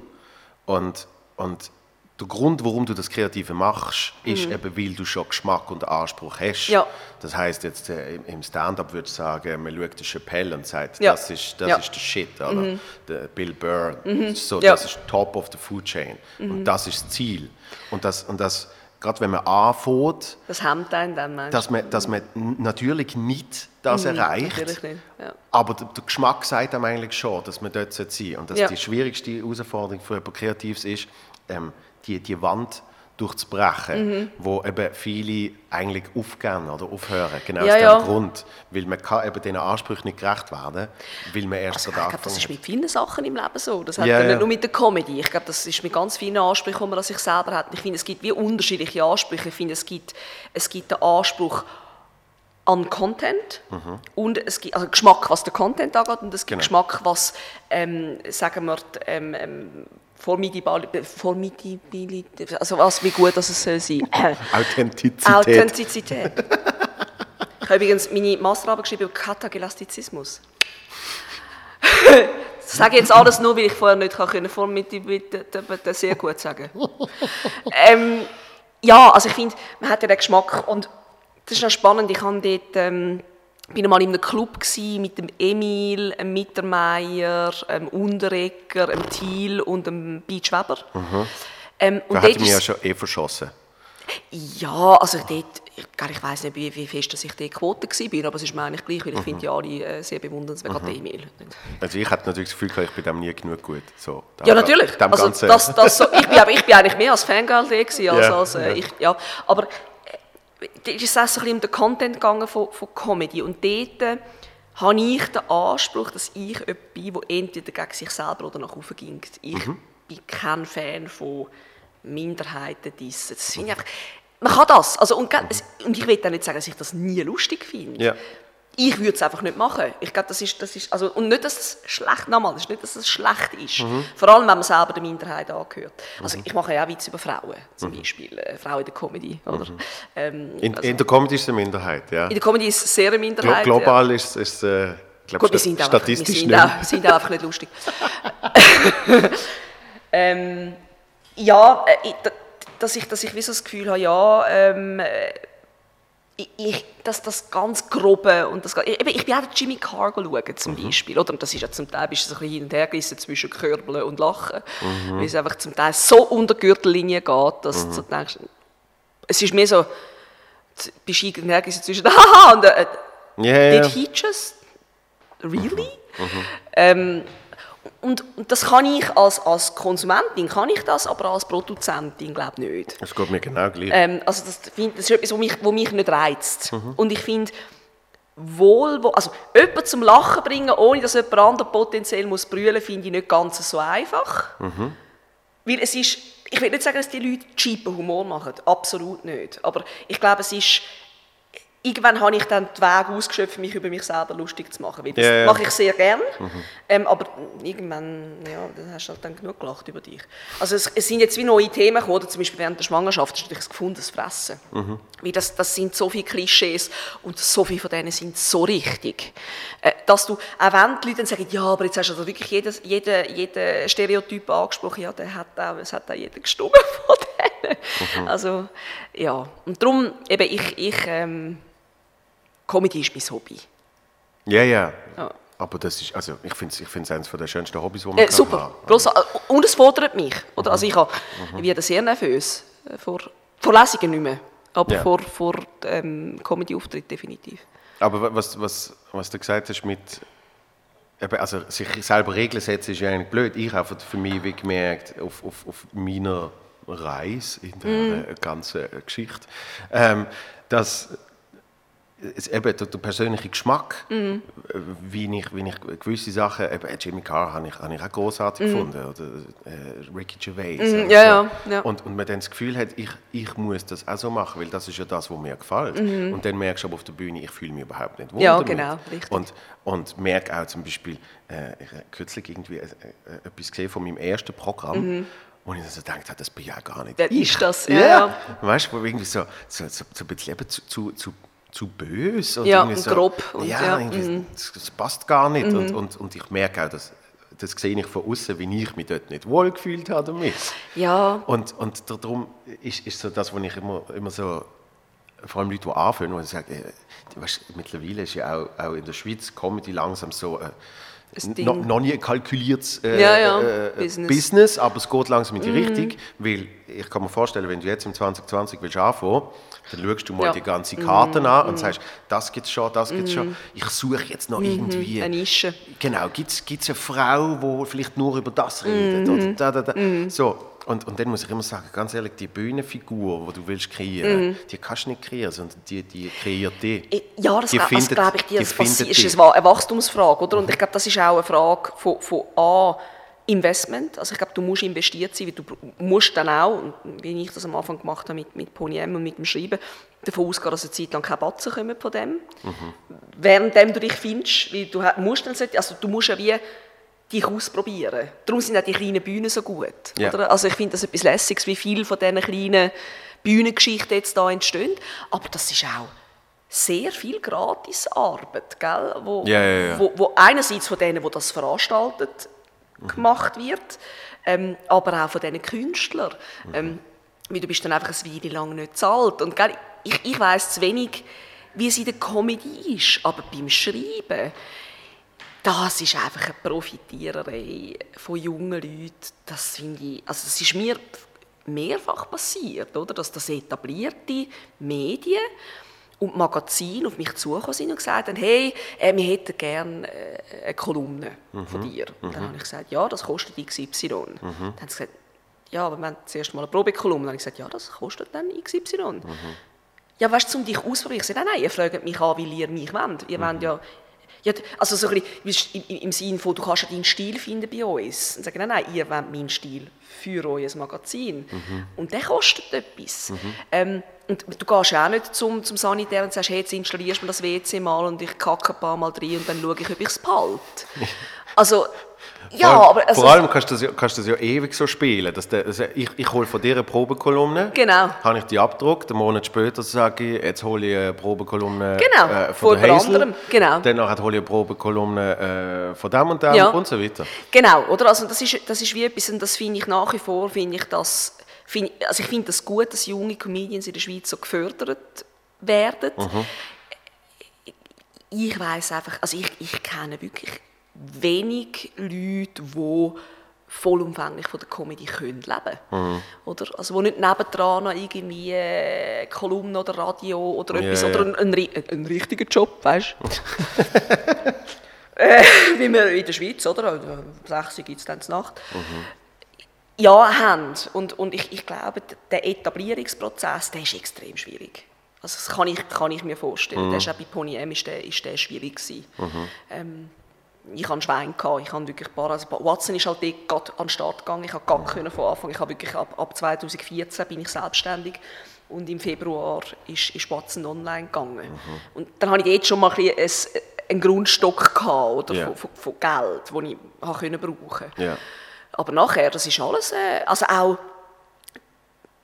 Und, und der Grund, warum du das Kreative machst, ist eben, weil du schon Geschmack und Anspruch hast. Mhm. Ja. Das heißt jetzt äh, im- Stand-up würde ich sagen, man schaut den Chappelle und sagt, Ja. das ist das Ja. ist der Shit, oder? Der Bill Burr, so, Ja. das ist top of the food chain und das ist das Ziel. Und das und das gerade wenn man anfängt, Das hemmt einen dann, meinst dass man, dass man natürlich nicht das erreicht, Mhm, Natürlich nicht, ja. aber der, der Geschmack sagt einem eigentlich schon, dass man dort sein. Und dass Ja. die schwierigste Herausforderung für jemanden Kreatives ist, ähm, die, die Wand durchzubrechen, Mhm. wo eben viele eigentlich aufgehen oder aufhören. Genau Ja, aus dem ja. Grund. Weil man kann eben diesen Ansprüchen nicht gerecht werden, weil man erst Also, ich gerade glaube, das ist mit vielen Sachen im Leben so. Das hat Ja, nicht nur mit der Comedy. Ich glaube, das ist mit ganz vielen Ansprüchen, die man an sich selber hat. Ich finde, es gibt wie unterschiedliche Ansprüche. Ich finde, es gibt, es gibt den Anspruch an Content und es gibt also Geschmack, was der Content angeht und es gibt Genau. Geschmack, was, ähm, sagen wir, die, ähm, ähm, Formidabilität, also was, wie gut das es soll sein. Authentizität. Authentizität. ich habe übrigens meine Masterarbeit geschrieben über Katagelastizismus. Das sage ich jetzt alles nur, weil ich vorher nicht kann das sehr gut sagen. ähm, ja, also ich finde, man hat ja den Geschmack und das ist noch spannend. Ich habe dort, ähm, bin mal in einem Club mit dem Emil, dem Mittermeier, dem Unterrecker, dem Thiel und dem Beach Weber. Ähm, und Da hätte mich ja schon eh verschossen. ja, also dort, ich, ich weiß nicht, wie, wie fest dass ich dort Quote war, aber es ist mir eigentlich gleich, weil ich finde die alle äh, sehr bewundernswert, gerade Emil. Also ich hatte natürlich das Gefühl, ich bin dem nie genug gut. So, da- Ja, natürlich. Also, das, das so, ich, bin, ich bin eigentlich mehr als Fangirl da gewesen, als, Ja, als äh, ja. ich, ja. Aber ist es auch so ein bisschen um den Content gegangen von, von Comedy und dort äh, habe ich den Anspruch, dass ich jemand bin, der entweder gegen sich selber oder nach oben ging. Ich Mhm. bin kein Fan von Minderheiten dissen. Das finde ich einfach, man kann das. Also, und, es- und ich will auch nicht sagen, dass ich das nie lustig finde. Ja. Ich würde es einfach nicht machen. Ich glaube, das ist, das ist, also, und nicht, dass es schlecht, nochmal, das ist nicht, dass es schlecht ist. Mhm. Vor allem, wenn man selber der Minderheit angehört. Also, ich mache ja auch Witze über Frauen, zum Beispiel, äh, Frauen in der Comedy, oder? Ähm, Mhm. In, also, in der Comedy ist es eine Minderheit, ja. in der Comedy ist es sehr eine Glo Minderheit. global ist es, äh, ich glaube, Gut, wir sind, auch, einfach- wir statistisch sind, nicht. auch, sind auch einfach nicht lustig. ähm, ja, äh, dass ich, dass ich wie so das Gefühl habe, ja, ähm, äh, ich, ich, dass das ganz Grobe und das, ich, ich bin auch den Jimmy Carr schauen, zum Mhm. Beispiel, oder? Und das ist ja zum Teil bist du so ein bisschen hin und her gerissen zwischen Körbeln und Lachen, Mhm. weil es einfach zum Teil so unter Gürtellinie geht, dass du so denkst, es ist mehr so, du bist hin und her gerissen zwischen, haha, und äh, Ja, ja. Did he just really? Ähm, und, und das kann ich als, als Konsumentin, kann ich das, aber als Produzentin glaube ich nicht. Das geht mir genau gleich. Ähm, also das, find, das ist etwas, was mich, was mich nicht reizt. Und ich finde, wohl, wo- also jemanden zum Lachen bringen, ohne dass jemand anderes potenziell muss brüllen, finde ich nicht ganz so einfach. Weil es ist, ich will nicht sagen, dass die Leute cheapen Humor machen, absolut nicht. Aber ich glaube, es ist, irgendwann habe ich dann den Weg ausgeschöpft, mich über mich selber lustig zu machen. Weil das ja. mache ich sehr gern. Ähm, aber irgendwann, ja, dann hast du halt dann genug gelacht über dich. Also es, es sind jetzt wie neue Themen gekommen, oder zum Beispiel während der Schwangerschaft, das ist natürlich das gefundenes Fressen. Weil das, das sind so viele Klischees und so viele von denen sind so richtig. Äh, dass du, auch wenn die Leute dann sagen, ja, aber jetzt hast du also wirklich jeden, jeden, jeden Stereotyp angesprochen, ja, der hat auch, es hat auch jeder gestummen von denen. Also, ja. Und darum, eben, ich, ich ähm, Comedy ist mein Hobby. ja, ja. Ja. Aber das ist, also ich finde es ich find's eines der schönsten Hobbys, die man Äh, kann super, haben. grossartig. Und es fordert mich. Oder? Also ich, habe, ich werde sehr nervös äh, vor, vor Lesungen nicht mehr, aber Ja. vor, vor ähm, Comedy-Auftritt definitiv. Aber wa- was, was, was du gesagt hast mit, also sich selber Regeln setzen, ist ja eigentlich blöd. Ich habe für mich wie gemerkt, auf, auf, auf meiner Reise in der Mhm. äh, ganzen Geschichte, ähm, dass eben der, der persönliche Geschmack, Mhm. wie, ich, wie ich gewisse Sachen, eben äh, Jimmy Carr habe ich, habe ich auch großartig gefunden, oder äh, Ricky Gervais. und Mhm. ja, ja, ja. Und, und man dann das Gefühl hat, ich, ich muss das auch so machen, weil das ist ja das, was mir gefällt. Und dann merkst du aber auf der Bühne, ich fühle mich überhaupt nicht wohl Mhm. Ja, genau, richtig. Und, und merke auch zum Beispiel, äh, ich habe kürzlich irgendwie äh, äh, etwas gesehen von meinem ersten Programm, wo ich so gedacht habe, das bin ja gar nicht ich. ist das? Ja, ja. weißt du, irgendwie so, so, so, so ein bisschen eben zu, zu, zu, zu böse. Ja, irgendwie und so, grob und ja, ja, irgendwie, das, das passt gar nicht. Und, und, und ich merke auch, dass das sehe ich von außen, wie ich mich dort nicht wohlgefühlt habe damit. Ja. Und, und darum ist, ist so das, was ich immer, immer so, vor allem Leute, die anfangen, und sagen, äh, weißt, mittlerweile ist ja auch, auch in der Schweiz Comedy langsam so äh, Ding. noch, noch nie ein kalkuliertes äh, Ja, ja, äh, Business. Business, aber es geht langsam in die Richtung, weil ich kann mir vorstellen, wenn du jetzt im 2020 willst anfangen, dann schaust du mal Ja. die ganze Karten an und sagst, das gibt es schon, das gibt es schon. Ich suche jetzt noch irgendwie... Eine Nische. Genau, gibt es eine Frau, die vielleicht nur über das redet? Mhm. Oder da, da, da. So, und, und dann muss ich immer sagen, ganz ehrlich, die Bühnenfigur, die du willst kreieren, die kannst du nicht kreieren, sondern die, die kreiert die. Ja, das die also, glaube ich, die das passi- findet ist dich. eine Wa- eine Wachstumsfrage, oder? Und ich glaube, das ist auch eine Frage von, von A, Investment. Also ich glaube, du musst investiert sein, weil du musst dann auch, wie ich das am Anfang gemacht habe mit, mit Pony M und mit dem Schreiben, davon ausgehen, dass eine Zeit lang keine Batzen kommen von dem. Währenddem du dich findest, weil du musst dann, so- also du musst ja wie dich ausprobieren. Darum sind auch die kleinen Bühnen so gut. Ja. Oder? Also ich finde das etwas Lässiges, wie viele von diesen kleinen Bühnengeschichten jetzt da entstehen. Aber das ist auch sehr viel Gratisarbeit, gell? Wo, Ja, ja. Wo, wo einerseits von denen, die das veranstaltet, gemacht wird, ähm, aber auch von diesen Künstlern. Ähm, weil du bist dann einfach eine Weile lang nicht zahlt. Und gell, ich, ich weiss zu wenig, wie es in der Comedy ist, aber beim Schreiben, das ist einfach eine Profitiererei von jungen Leuten. Das finde ich, also das ist mir mehrfach passiert, oder? dass das etablierte Medien und Magazine auf mich zugekommen sind und gesagt haben, hey, äh, wir hätten gerne äh, eine Kolumne von dir. Und dann habe ich gesagt, ja, das kostet XY. Dann haben sie gesagt, ja, aber wir haben zuerst mal eine Probekolumne. Dann habe ich gesagt, ja, das kostet dann XY. Ja, weißt du, um dich auszuprobieren. Ich sage, nein, nein, ihr fragt mich an, weil ihr mich wollt. Ihr wollt ja, ja, also so ein bisschen im, im Sinne von, du kannst ja deinen Stil finden bei uns. Und sagen, nein, nein, ihr wollt meinen Stil für euer Magazin. Und der kostet etwas. Ähm, und du gehst ja auch nicht zum, zum Sanitär und sagst, hey, jetzt installierst du mir das WC mal und ich kacke ein paar Mal rein und dann schaue ich, ob ich es behalte. Also, ja, vor allem, aber... Also, vor allem kannst du das, ja, kannst du das ja ewig so spielen. Dass der, also ich, ich hole von dir eine Probekolumne, Genau. habe ich die abgedruckt, einen Monat später sage ich, jetzt hole ich eine Probekolumne Genau, äh, von von der Hazel. anderem, genau. Danach hole ich eine Probekolumne äh, von dem und dem Ja. und so weiter. Genau, oder? Also das ist, das ist wie etwas, und das finde ich nach wie vor, finde ich das, finde, also ich finde das gut, dass junge Comedians in der Schweiz so gefördert werden. Ich weiß einfach, also ich, ich kenne wirklich wenig Leute, die vollumfänglich von der Comedy können leben oder? Also wo nicht nebendran noch irgendwie äh, Kolumne oder Radio oder Ja, etwas, ja. oder ein, ein, ein, ein richtiger Job, weißt du? äh, wie wir in der Schweiz, oder? Um 6 Uhr gibt es dann Nacht. Ja, haben. Und, und ich, ich glaube, der Etablierungsprozess, der ist extrem schwierig. Also das kann ich, kann ich mir vorstellen. Der ist auch bei Pony M ist der, ist der schwierig gewesen. Ähm, ich hatte Schwein, gehabt. ich habe wirklich paar, also Watson ist halt dort gerade an den Start gegangen, ich habe gar können von Anfang, ich habe wirklich ab, ab 2014 bin ich selbstständig und im Februar ist, ist Watson online gegangen. Und dann hatte ich dort schon mal ein bisschen ein, einen Grundstock gehabt, oder, Ja. von, von, von Geld, das ich habe können brauchen Ja. aber nachher, das ist alles, äh, also auch,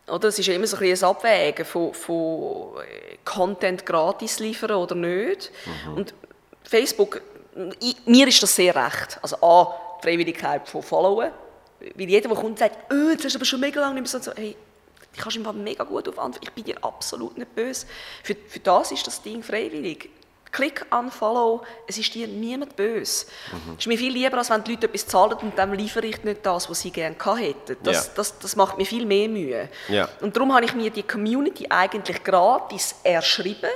oder, es ist immer so ein, ein Abwägen von, von äh, Content gratis liefern oder nicht. Und Facebook, mir ist das sehr recht. Also A, die Freiwilligkeit von Followen. Weil jeder, der kommt, sagt, oh, jetzt hast du aber schon mega lange nicht mehr so, hey, ich kannst im Fall mega gut auf antworten, ich bin dir absolut nicht böse. Für, für das ist das Ding freiwillig. Klick unfollow, es ist dir niemand böse. Es ist mir viel lieber, als wenn die Leute etwas zahlen und dann liefere ich nicht das, was sie gerne gehabt hätten. Das, Ja. das, das macht mir viel mehr Mühe. Ja. Und darum habe ich mir die Community eigentlich gratis erschrieben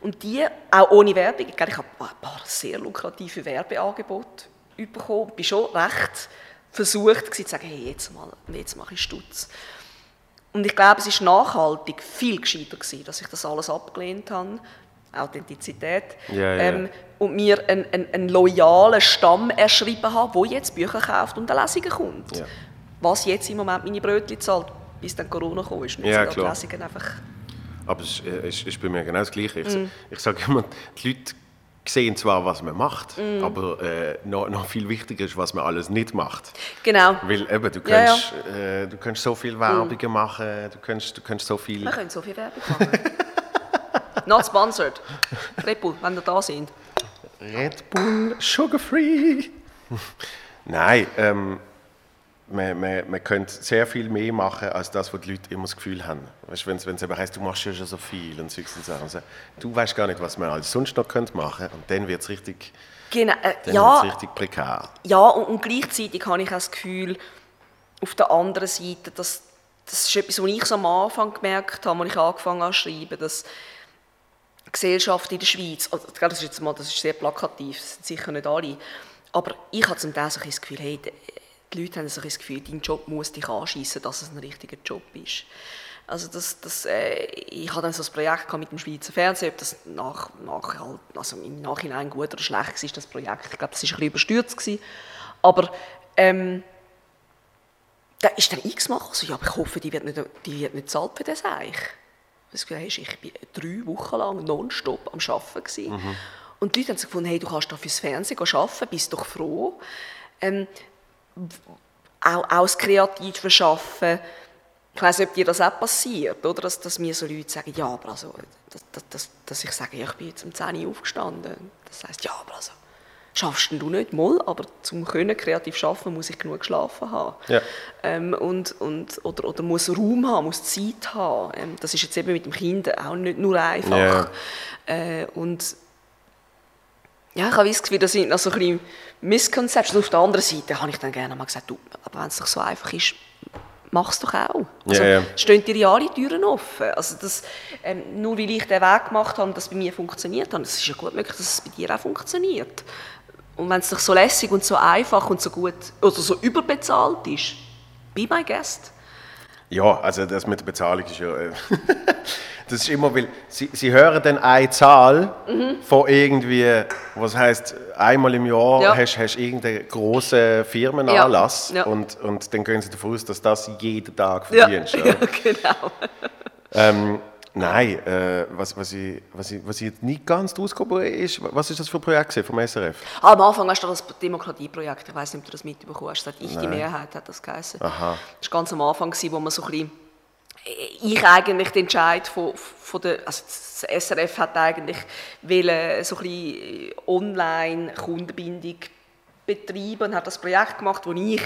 und die auch ohne Werbung. Ich habe ein paar sehr lukrative Werbeangebote bekommen. Ich war schon recht versucht zu sagen, hey, jetzt, mal, jetzt mache ich Stutz. Und ich glaube, es ist nachhaltig viel gescheiter gewesen, dass ich das alles abgelehnt habe. Authentizität. Ja, ja. Ähm, und mir einen, einen, einen loyalen Stamm erschrieben habe, der jetzt Bücher kauft und an Lesungen kommt. Ja. Was jetzt im Moment meine Brötchen zahlt, bis dann Corona gekommen ist. Ja, sind die. Lesungen einfach... Aber es ist, äh, ist bei mir genau das Gleiche. Ich, Mhm. ich sage immer, die Leute sehen zwar, was man macht, Mhm. aber äh, noch, noch viel wichtiger ist, was man alles nicht macht. Genau. Weil eben, du Ja, ja. kannst, Äh, du kannst so viel Werbung machen, du kannst, du kannst so viel... Wir können so viel Werbung machen. Not sponsored. Red Bull, wenn ihr da sind. Red Bull Sugar Free. Nein, ähm, man, man, man könnte sehr viel mehr machen, als das, was die Leute immer das Gefühl haben. Weißt, wenn es eben heisst, du machst ja schon so viel und solche Sachen. Also, du weißt gar nicht, was man alles sonst noch könnte machen und dann wird es richtig, Genau, äh, dann ja, richtig prekär. ja und, und gleichzeitig habe ich auch das Gefühl, auf der anderen Seite, dass das ist etwas, was ich so am Anfang gemerkt habe, als ich angefangen habe zu schreiben, dass die Gesellschaft in der Schweiz, also, das ist jetzt mal, das ist sehr plakativ, das sind sicher nicht alle, aber ich habe zum Teil so das Gefühl, hey, die, Leute haben so das Gefühl, dein Job muss dich anschießen, dass es ein richtiger Job ist. Also das, das, äh, ich hatte dann so ein Projekt mit dem Schweizer Fernsehen, ob das nach, nach, halt, also im Nachhinein gut oder schlecht war, das Projekt. Ich glaube, das war ein bisschen überstürzt. Gewesen. Aber ähm, da ist dann x-mal so, ja, aber ich hoffe, die wird nicht, die wird nicht bezahlt für das eigentlich. Das Gefühl, hey, ich bin drei Wochen lang nonstop am Arbeiten gewesen. Und die Leute haben sich gefunden, hey, du kannst doch fürs Fernsehen arbeiten, bist doch froh. Ähm, auch, auch das kreative Schaffen. Ich weiß nicht, ob dir das auch passiert, oder? Dass, dass mir so Leute sagen, ja, aber also, dass, dass, dass, ich sage, ja, ich bin jetzt um 10 Uhr aufgestanden. Das heisst, ja, aber also, schaffst du nicht mal, aber zum können kreativ schaffen muss ich genug geschlafen haben. Ja. Ähm, und, und, oder, oder muss Raum haben, muss Zeit haben. Ähm, das ist jetzt eben mit dem Kind auch nicht nur einfach. Ja. Äh, und ja, ich habe das Gefühl, das sind noch so ein bisschen Misconceptions. Auf der anderen Seite habe ich dann gerne mal gesagt, du, aber wenn es doch so einfach ist, mach es doch auch. Also, Ja, ja. stehen dir ja alle Türen offen. Also das, ähm, nur weil ich den Weg gemacht habe und das bei mir funktioniert hat, es ist ja gut möglich, dass es bei dir auch funktioniert. Und wenn es doch so lässig und so einfach und so gut oder so überbezahlt ist, be my guest. Ja, also das mit der Bezahlung ist ja. Äh, das ist immer, weil sie, sie hören dann eine Zahl von irgendwie, was heißt einmal im Jahr Ja. hast hast irgendeinen großen Firmenanlass Ja, ja. Und, und dann gehen sie davon aus, dass das jeden Tag verdienst. ja, Ja. genau. Ähm, nein, äh, was, was, ich, was, ich, was ich jetzt nicht ganz rausgekommen ist, was ist das für ein Projekt vom SRF? Ah, am Anfang hast du das Demokratieprojekt, ich weiß nicht, ob du das mitbekommen hast, seit ich die Mehrheit hat das geheißen. Aha. Das war ganz am Anfang, gewesen, wo man so ein bisschen, ich eigentlich den Entscheid von, von der, also das SRF hat eigentlich wollen, so ein bisschen online Kundenbindung betreiben und hat das Projekt gemacht, wo ich,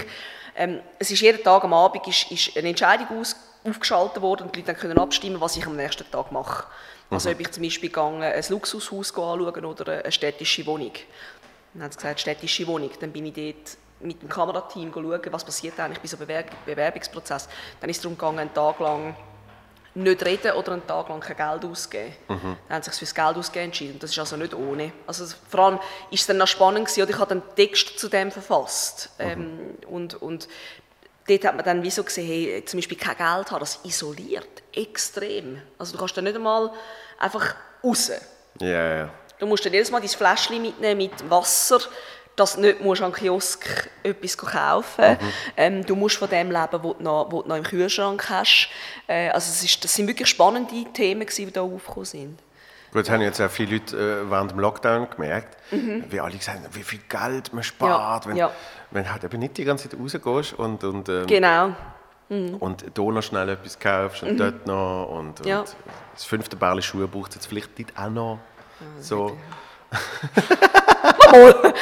ähm, es ist jeden Tag am Abend ist, ist eine Entscheidung aus, aufgeschaltet worden und die Leute dann können abstimmen, was ich am nächsten Tag mache. Also ob ich zum Beispiel gegangen, ein Luxushaus anschauen oder eine städtische Wohnung. Dann haben sie gesagt, städtische Wohnung. Dann bin ich dort mit dem Kamerateam schauen, was passiert eigentlich bei so einem Bewerb Bewerbungsprozess. Dann ist es darum gegangen, einen Tag lang nicht reden oder einen Tag lang kein Geld ausgeben. Dann haben sie sich für das Geld ausgeben entschieden. Das ist also nicht ohne. Also vor allem ist es dann noch spannend gewesen, oder ich habe einen Text zu dem verfasst. Ähm, und, und dort hat man dann wie so gesehen, hey, zum Beispiel kein Geld haben, das isoliert extrem. Also du kannst dann nicht einmal einfach raus. Ja, ja. Du musst dann jedes Mal dein Fläschchen mitnehmen mit Wasser, dass du nicht musst an Kiosk etwas kaufen ähm, Du musst von dem leben, was du noch, was du noch im Kühlschrank hast. Äh, also es ist, das sind wirklich spannende Themen, die da aufgekommen sind. Gut, haben jetzt auch viele Leute äh, während dem Lockdown gemerkt, wie alle gesagt haben, wie viel Geld man spart, Ja, wenn, ja. wenn halt eben nicht die ganze Zeit rausgehst und, und, ähm, Genau. und da noch schnell etwas kaufst und dort noch und, und Ja. das fünfte Bärli Schuhe braucht es jetzt vielleicht nicht auch noch. So.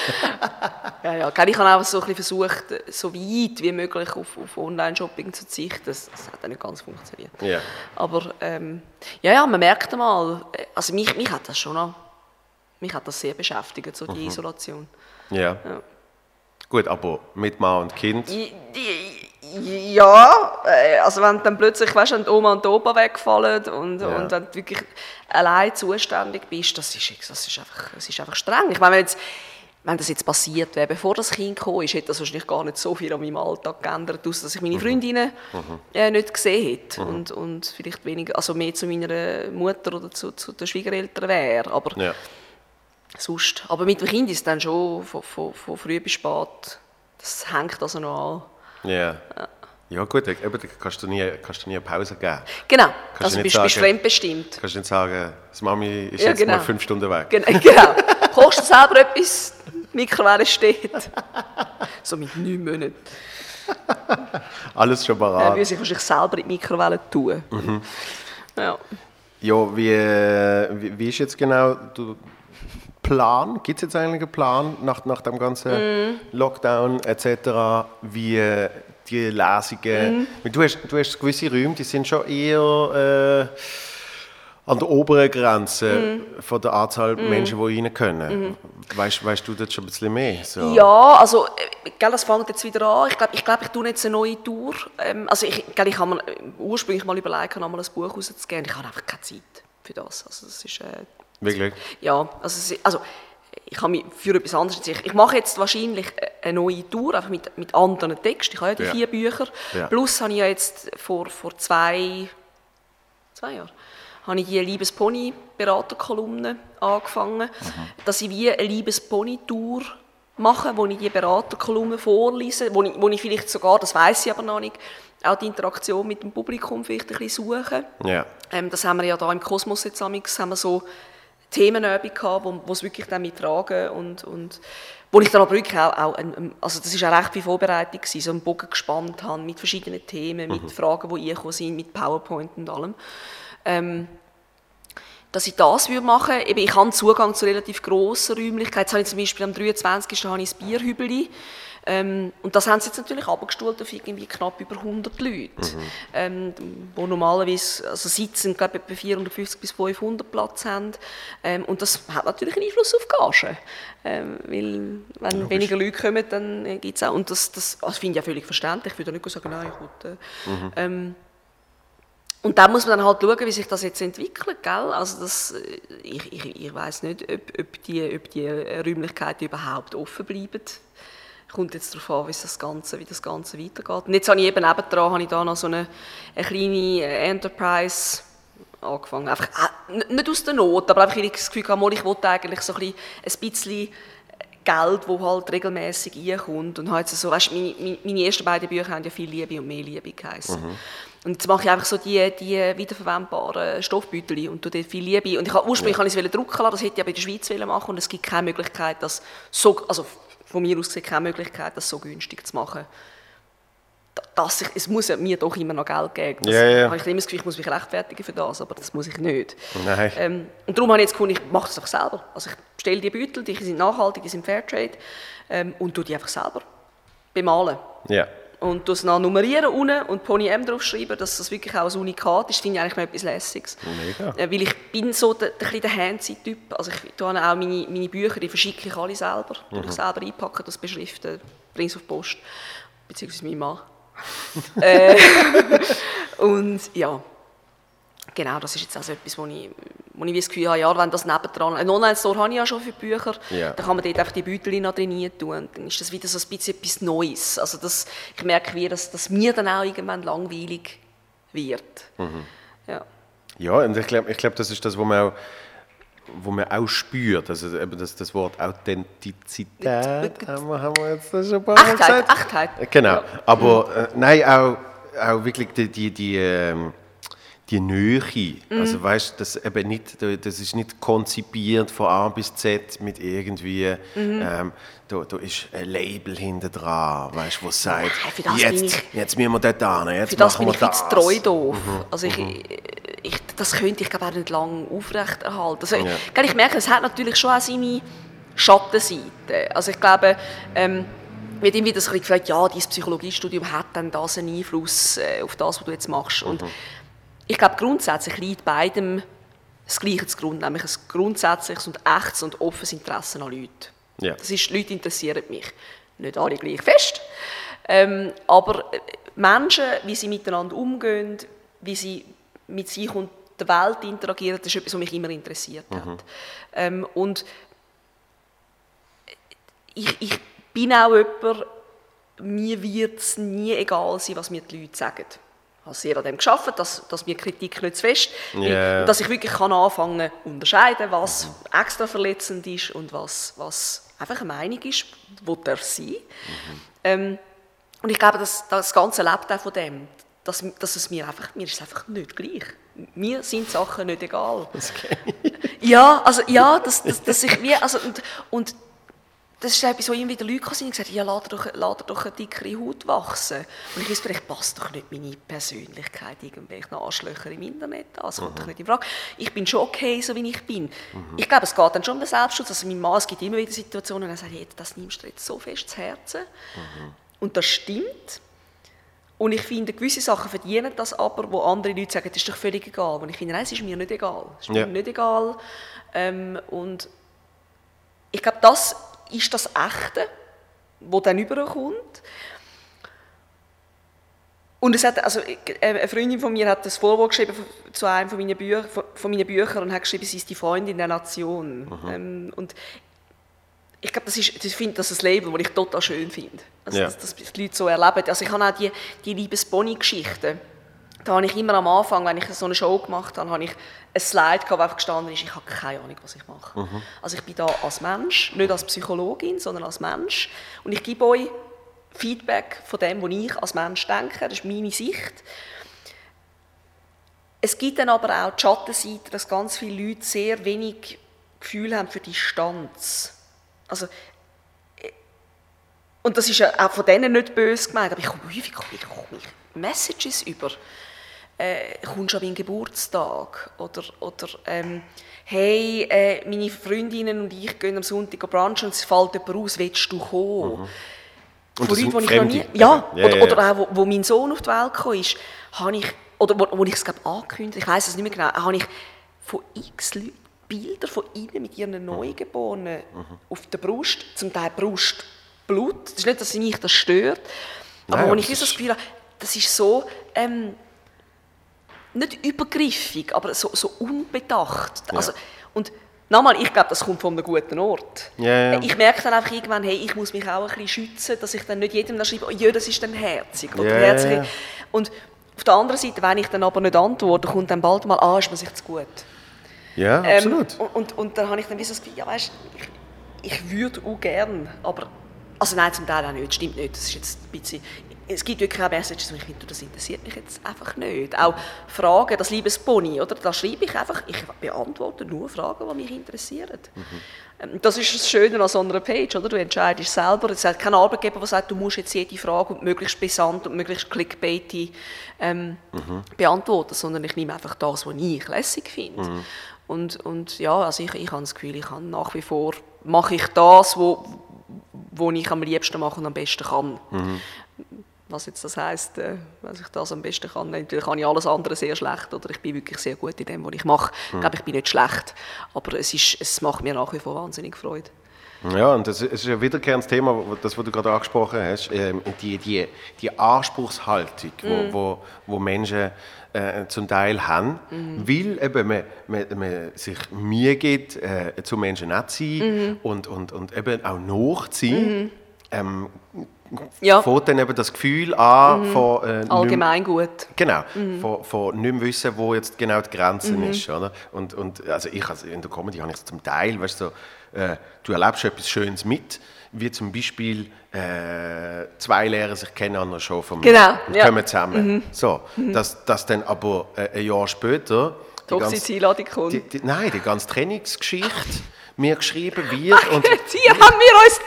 Ja, ja. gell, Ich habe auch so ein bisschen versucht, so weit wie möglich auf, auf Online-Shopping zu verzichten. Das, das hat dann nicht ganz funktioniert. Ja. Aber ähm, ja, ja, man merkt mal, äh, also mich, mich hat das schon noch, mich hat das sehr beschäftigt, so die Isolation. Ja. Gut, aber mit Mann und Kind. I- die- Ja, äh, also wenn dann plötzlich, weißt wenn die Oma und die Opa wegfallen und, Ja. und wenn du wirklich allein zuständig bist, das ist, das ist, einfach, das ist einfach streng. Ich meine, wenn, jetzt, wenn das jetzt passiert wäre, bevor das Kind gekommen ist, hätte das wahrscheinlich gar nicht so viel an meinem Alltag geändert, außer dass ich meine Freundinnen äh, nicht gesehen hätte und, und vielleicht weniger, also mehr zu meiner Mutter oder zu, zu den Schwiegereltern wäre. Aber Ja. sonst. Aber mit dem Kind ist es dann schon von, von, von früh bis spät, das hängt also noch an. Ja. Ja gut, eben, da kannst du nie, kannst du nie eine Pause geben. Genau, du also nicht bist, bist sagen- fremdbestimmt. Du kannst nicht sagen, das Mami ist Ja, jetzt genau. mal fünf Stunden weg. Gen genau. Kochst du selber etwas? Die Mikrowelle steht. So mit neun Monaten. Alles schon Ja, parat. würde ich wahrscheinlich selber in die Mikrowelle tun. Ja. Ja, wie, wie, wie ist jetzt genau, du Plan? Gibt es jetzt eigentlich einen Plan nach, nach dem ganzen Mhm. Lockdown etc., wie äh, die Lesungen... Weil Du, hast, du hast gewisse Räume, die sind schon eher äh, an der oberen Grenze von der Anzahl Menschen, die rein können. Weißt, weißt du das schon ein bisschen mehr? So? Ja, also, äh, gell, das fängt jetzt wieder an. Ich glaube, ich, glaub, ich tue jetzt eine neue Tour. Ähm, also, ich, gell, ich habe mir ursprünglich mal überlegt, noch mal ein Buch rauszugeben. Ich habe einfach keine Zeit für das. Also, das ist, äh, Wirklich? ja, also, also ich habe mich für etwas anderes entschieden. Ich mache jetzt wahrscheinlich eine neue Tour, einfach mit, mit anderen Texten. Ich habe ja die Ja. vier Bücher. Ja. Plus habe ich ja jetzt vor, vor zwei, zwei Jahren habe ich die Liebespony-Beraterkolumne angefangen, dass ich wie eine Liebespony-Tour mache, wo ich die Beraterkolumne vorlese, wo ich, wo ich vielleicht sogar, das weiß ich aber noch nicht, auch die Interaktion mit dem Publikum vielleicht ein bisschen suche. Ja. Ähm, das haben wir ja da im Kosmos jetzt haben wir so Themenübung gehabt, wo, wo es wirklich dann mit Fragen und, und wo ich dann aber wirklich auch, auch ein, ein- also das ist auch recht viel Vorbereitung gewesen, so einen Bogen gespannt habe mit verschiedenen Themen, mit Fragen, die eingekommen sind, mit PowerPoint und allem. Ähm, dass ich das würde machen würde. Eben, Ich habe Zugang zu relativ grossen Räumlichkeiten. Jetzt habe ich zum Beispiel am 23. habe ich das Bierhübeli. Ähm, und das haben sie jetzt natürlich abgestuhlt auf irgendwie knapp über 100 Leute. Ähm, wo normalerweise also sitzen, glaube ich, etwa 450 bis 500 Platz haben. Ähm, und das hat natürlich einen Einfluss auf die Gage. Ähm, weil, wenn weniger Leute kommen, dann äh, gibt es auch. Und das, das, das finde ich ja völlig verständlich. Ich würde nicht sagen, nein, ich will, äh, ähm, und dann muss man dann halt schauen, wie sich das jetzt entwickelt, gell? Also das, äh, ich, ich, ich weiß nicht, ob, ob, die, ob die Räumlichkeiten überhaupt offen bleiben. Kommt jetzt darauf an, wie das Ganze, wie das Ganze weitergeht. Und jetzt habe ich eben nebendran habe ich da noch so eine, eine kleine Enterprise angefangen. Einfach, äh, nicht aus der Not, aber einfach, weil ich das Gefühl ich wollte eigentlich so ein bisschen, Geld, das halt regelmäßig reinkommt. Und habe jetzt so, weißt, meine, meine, ersten beiden Bücher haben ja «Viel Liebe» und «Mehr Liebe» geheißen. Und jetzt mache ich einfach so die, die wiederverwendbaren Stoffbeutel und tue dort «Viel Liebe». Und ich habe, ursprünglich wollte ich es drucken lassen, das hätte ich aber in der Schweiz machen und es gibt keine Möglichkeit, das so, also von mir aus gesehen keine Möglichkeit, das so günstig zu machen. Da- Dass ich, es muss ja mir doch immer noch Geld geben. Das, Ja, ja. habe ich immer das Gefühl, ich muss mich rechtfertigen für das, aber das muss ich nicht. Nein. Ähm, und darum habe ich jetzt gefunden, ich mache es doch selber. Also ich stelle die Beutel, die sind nachhaltig, die sind Fairtrade ähm, und tue die einfach selber bemalen. Ja. Und es dann nummerieren unten und Pony M draufschreiben, dass das wirklich auch ein Unikat ist. finde ich eigentlich noch etwas Lässiges. Mega. Äh, weil ich bin so der, der, der Handsy-Typ. Also ich tue auch meine, meine Bücher, die verschicke ich alle selber. Mhm. Ich selber einpacken, das beschriften, bringe es auf die Post. Beziehungsweise mein Mann. äh, und ja, genau, das ist jetzt also etwas, wo ich, wo ich das Gefühl habe, ja, wenn das nebendran... Einen Online-Store habe ich ja schon für Bücher. Ja. Da kann man dort einfach die Beutel noch drin tun. Und dann ist das wieder so ein bisschen etwas Neues. Also das, ich merke wie, dass, dass mir dann auch irgendwann langweilig wird. Ja. Ja, und ich glaube, ich glaub, das ist das, was man auch, wo man auch spürt. Also eben das, das Wort Authentizität haben wir, haben wir jetzt das schon ein paar Mal gesagt. Echtheit. Genau. Aber äh, nein, auch, auch wirklich die, die, die, ähm, die Nähe. Mhm. Also weißt, das eben nicht, das ist nicht konzipiert von A bis Z mit irgendwie, Mhm. ähm, da, da ist ein Label hinter dran, weißt, wo sagt, für das bin jetzt, ich- jetzt müssen wir dort hin, jetzt Für das machen bin ich wir viel zu das. treu doof. Also ich, ich, das könnte ich glaube auch nicht lange aufrechterhalten. Also, Ja. Ich merke, es hat natürlich schon auch seine Schattenseite. Also ich glaube, ähm, wird immer wieder so ein bisschen gefragt, ja, dein Psychologiestudium hat dann das einen Einfluss äh, auf das, was du jetzt machst. Und ich glaube, grundsätzlich liegt beidem das Gleiche zu Grund, nämlich ein grundsätzliches und echtes und offenes Interesse an Leuten. Ja. Das ist, Leute interessieren mich. Nicht alle gleich fest, ähm, aber äh, Menschen, wie sie miteinander umgehen, wie sie mit sich und der Welt interagieren, das ist etwas, was mich immer interessiert hat. Ähm, und ich, ich bin auch jemand, mir wird es nie egal sein, was mir die Leute sagen. Ich habe sehr an dem geschafft, dass, dass mir Kritik nicht zu fest, Ja. dass ich wirklich kann anfangen zu unterscheiden, was extra verletzend ist und was, was einfach eine Meinung ist, wo darf sein. Ähm, und ich glaube, dass das Ganze lebt auch von dem, dass, dass es mir einfach, mir ist es einfach nicht gleich. Mir sind Sachen nicht egal. Ja, also ja, dass, dass, dass ich wie, also und, und das ist etwas, wo immer wieder Leute sind und gesagt ja, lass doch, lass doch eine dickere Haut wachsen. Und ich weiß, vielleicht passt doch nicht meine Persönlichkeit irgendwelchen Arschlöcher im Internet an. Das kommt doch nicht in Frage. Ich bin schon okay, so wie ich bin. Ich glaube, es geht dann schon um den Selbstschutz. Also mein Mann, es gibt immer wieder Situationen, wo er sagt, hey, das nimmst du jetzt so fest zu Herzen. Und das stimmt. Und ich finde, gewisse Sachen verdienen das aber, wo andere Leute sagen, das ist doch völlig egal. Und ich finde, nein, es ist mir nicht egal. Es ist Ja. mir nicht egal. Ähm, und ich glaube, das ist das Echte, wo dann überkommt. Und es hat, also, äh, eine Freundin von mir hat das Vorwort geschrieben zu einem von meinen, Büch, von, von meinen Büchern und hat geschrieben, sie ist die Freundin der Nation. Ähm, und ich glaube, das ist, ich finde das ein Label, das ich total schön finde. Also, Ja. dass, dass die Leute so erleben. Also ich habe auch die, die Liebes-Bonnie-Geschichten. Da habe ich immer am Anfang, wenn ich so eine Show gemacht habe, habe ich ein Slide gehabt, wo einfach gestanden ist, ich habe keine Ahnung, was ich mache. Also ich bin da als Mensch, nicht als Psychologin, sondern als Mensch. Und ich gebe euch Feedback von dem, was ich als Mensch denke. Das ist meine Sicht. Es gibt dann aber auch die Schattenseite, dass ganz viele Leute sehr wenig Gefühl haben für Distanz. Also, und das ist ja auch von denen nicht böse gemeint, aber ich komme häufig ich, komme Messages über. Äh, kommst du an meinen Geburtstag? Oder, oder ähm, hey, äh, meine Freundinnen und ich gehen am Sonntag brunchen und es fällt jemand aus, willst du kommen? Und von Leuten, die ich noch nie... Ja, Ja, oder, ja, oder ja. auch, wo, wo mein Sohn auf die Welt gekommen ist, habe ich, oder wo, wo ich es glaube angekündigt, ich weiß es nicht mehr genau, habe ich von x Leuten Bilder von ihnen mit ihren Neugeborenen auf der Brust, zum Teil Brustblut. Das ist nicht, dass mich das stört, aber Nein, wo aber ich das Gefühl habe, das ist so... Ähm, nicht übergriffig, aber so, so unbedacht. Also, und nochmal, ich glaube, das kommt von einem guten Ort. Ja, ja. Ich merke dann einfach irgendwann, hey, ich muss mich auch ein bisschen schützen, dass ich dann nicht jedem dann schreibe, oh, ja, das ist dann herzig. Oder Ja, herzig. ja. Und auf der anderen Seite, wenn ich dann aber nicht antworte, kommt dann bald mal, ah, ist mir sich zu gut. Ja, Ähm, absolut. und, und, und dann habe ich dann wie so das Gefühl, ja, weißt, ich, ich würde auch gern, aber, also nein, zum Teil auch nicht, stimmt nicht, das ist jetzt ein bisschen, es gibt wirklich auch Messages, wo ich finde, das interessiert mich jetzt einfach nicht. Auch Fragen, das liebes Pony, oder, da schreibe ich einfach, ich beantworte nur Fragen, die mich interessieren. Ähm, Das ist das Schöne an so einer Page, oder? Du entscheidest selber. Es hat kein Arbeitgeber, der sagt, du musst jetzt jede Frage und möglichst brisant und möglichst clickbaity ähm, beantworten, sondern ich nehme einfach das, was ich lässig finde. Und, und ja, also ich, ich habe das Gefühl, ich kann nach wie vor, mache ich das, wo, wo ich am liebsten mache und am besten kann. Was jetzt das heisst, äh, was ich das am besten kann, entweder kann ich alles andere sehr schlecht oder? Ich bin wirklich sehr gut in dem, was ich mache. Ich glaube, ich bin nicht schlecht, aber es, ist, es macht mir nach wie vor wahnsinnig Freude. Ja, und das ist ein wiederkehrendes Thema, das, was du gerade angesprochen hast, ähm, die, die, die Anspruchshaltung, wo, wo, wo Menschen äh, zum Teil haben, weil eben man, man, man sich Mühe gibt, äh, zu Menschen nett zu sein und, und, und eben auch nachzuziehen. Ähm, Ja, fängt dann eben das Gefühl an von... Äh, nicht- allgemein gut. Genau, von, von nicht mehr wissen, wo jetzt genau die Grenze ist. Oder? Und, und also ich, also in der Comedy habe ich es zum Teil, weißt du, so, äh, du erlebst etwas Schönes mit, wie zum Beispiel äh, zwei Lehrer sich kennen an einer Show von mir Genau, und ja. kommen zusammen. So, dass, dass dann aber äh, ein Jahr später die Doch, ganze- sie Einladung kommt. die, die, nein, die ganze Trainingsgeschichte mir geschrieben wird und Sie haben wir uns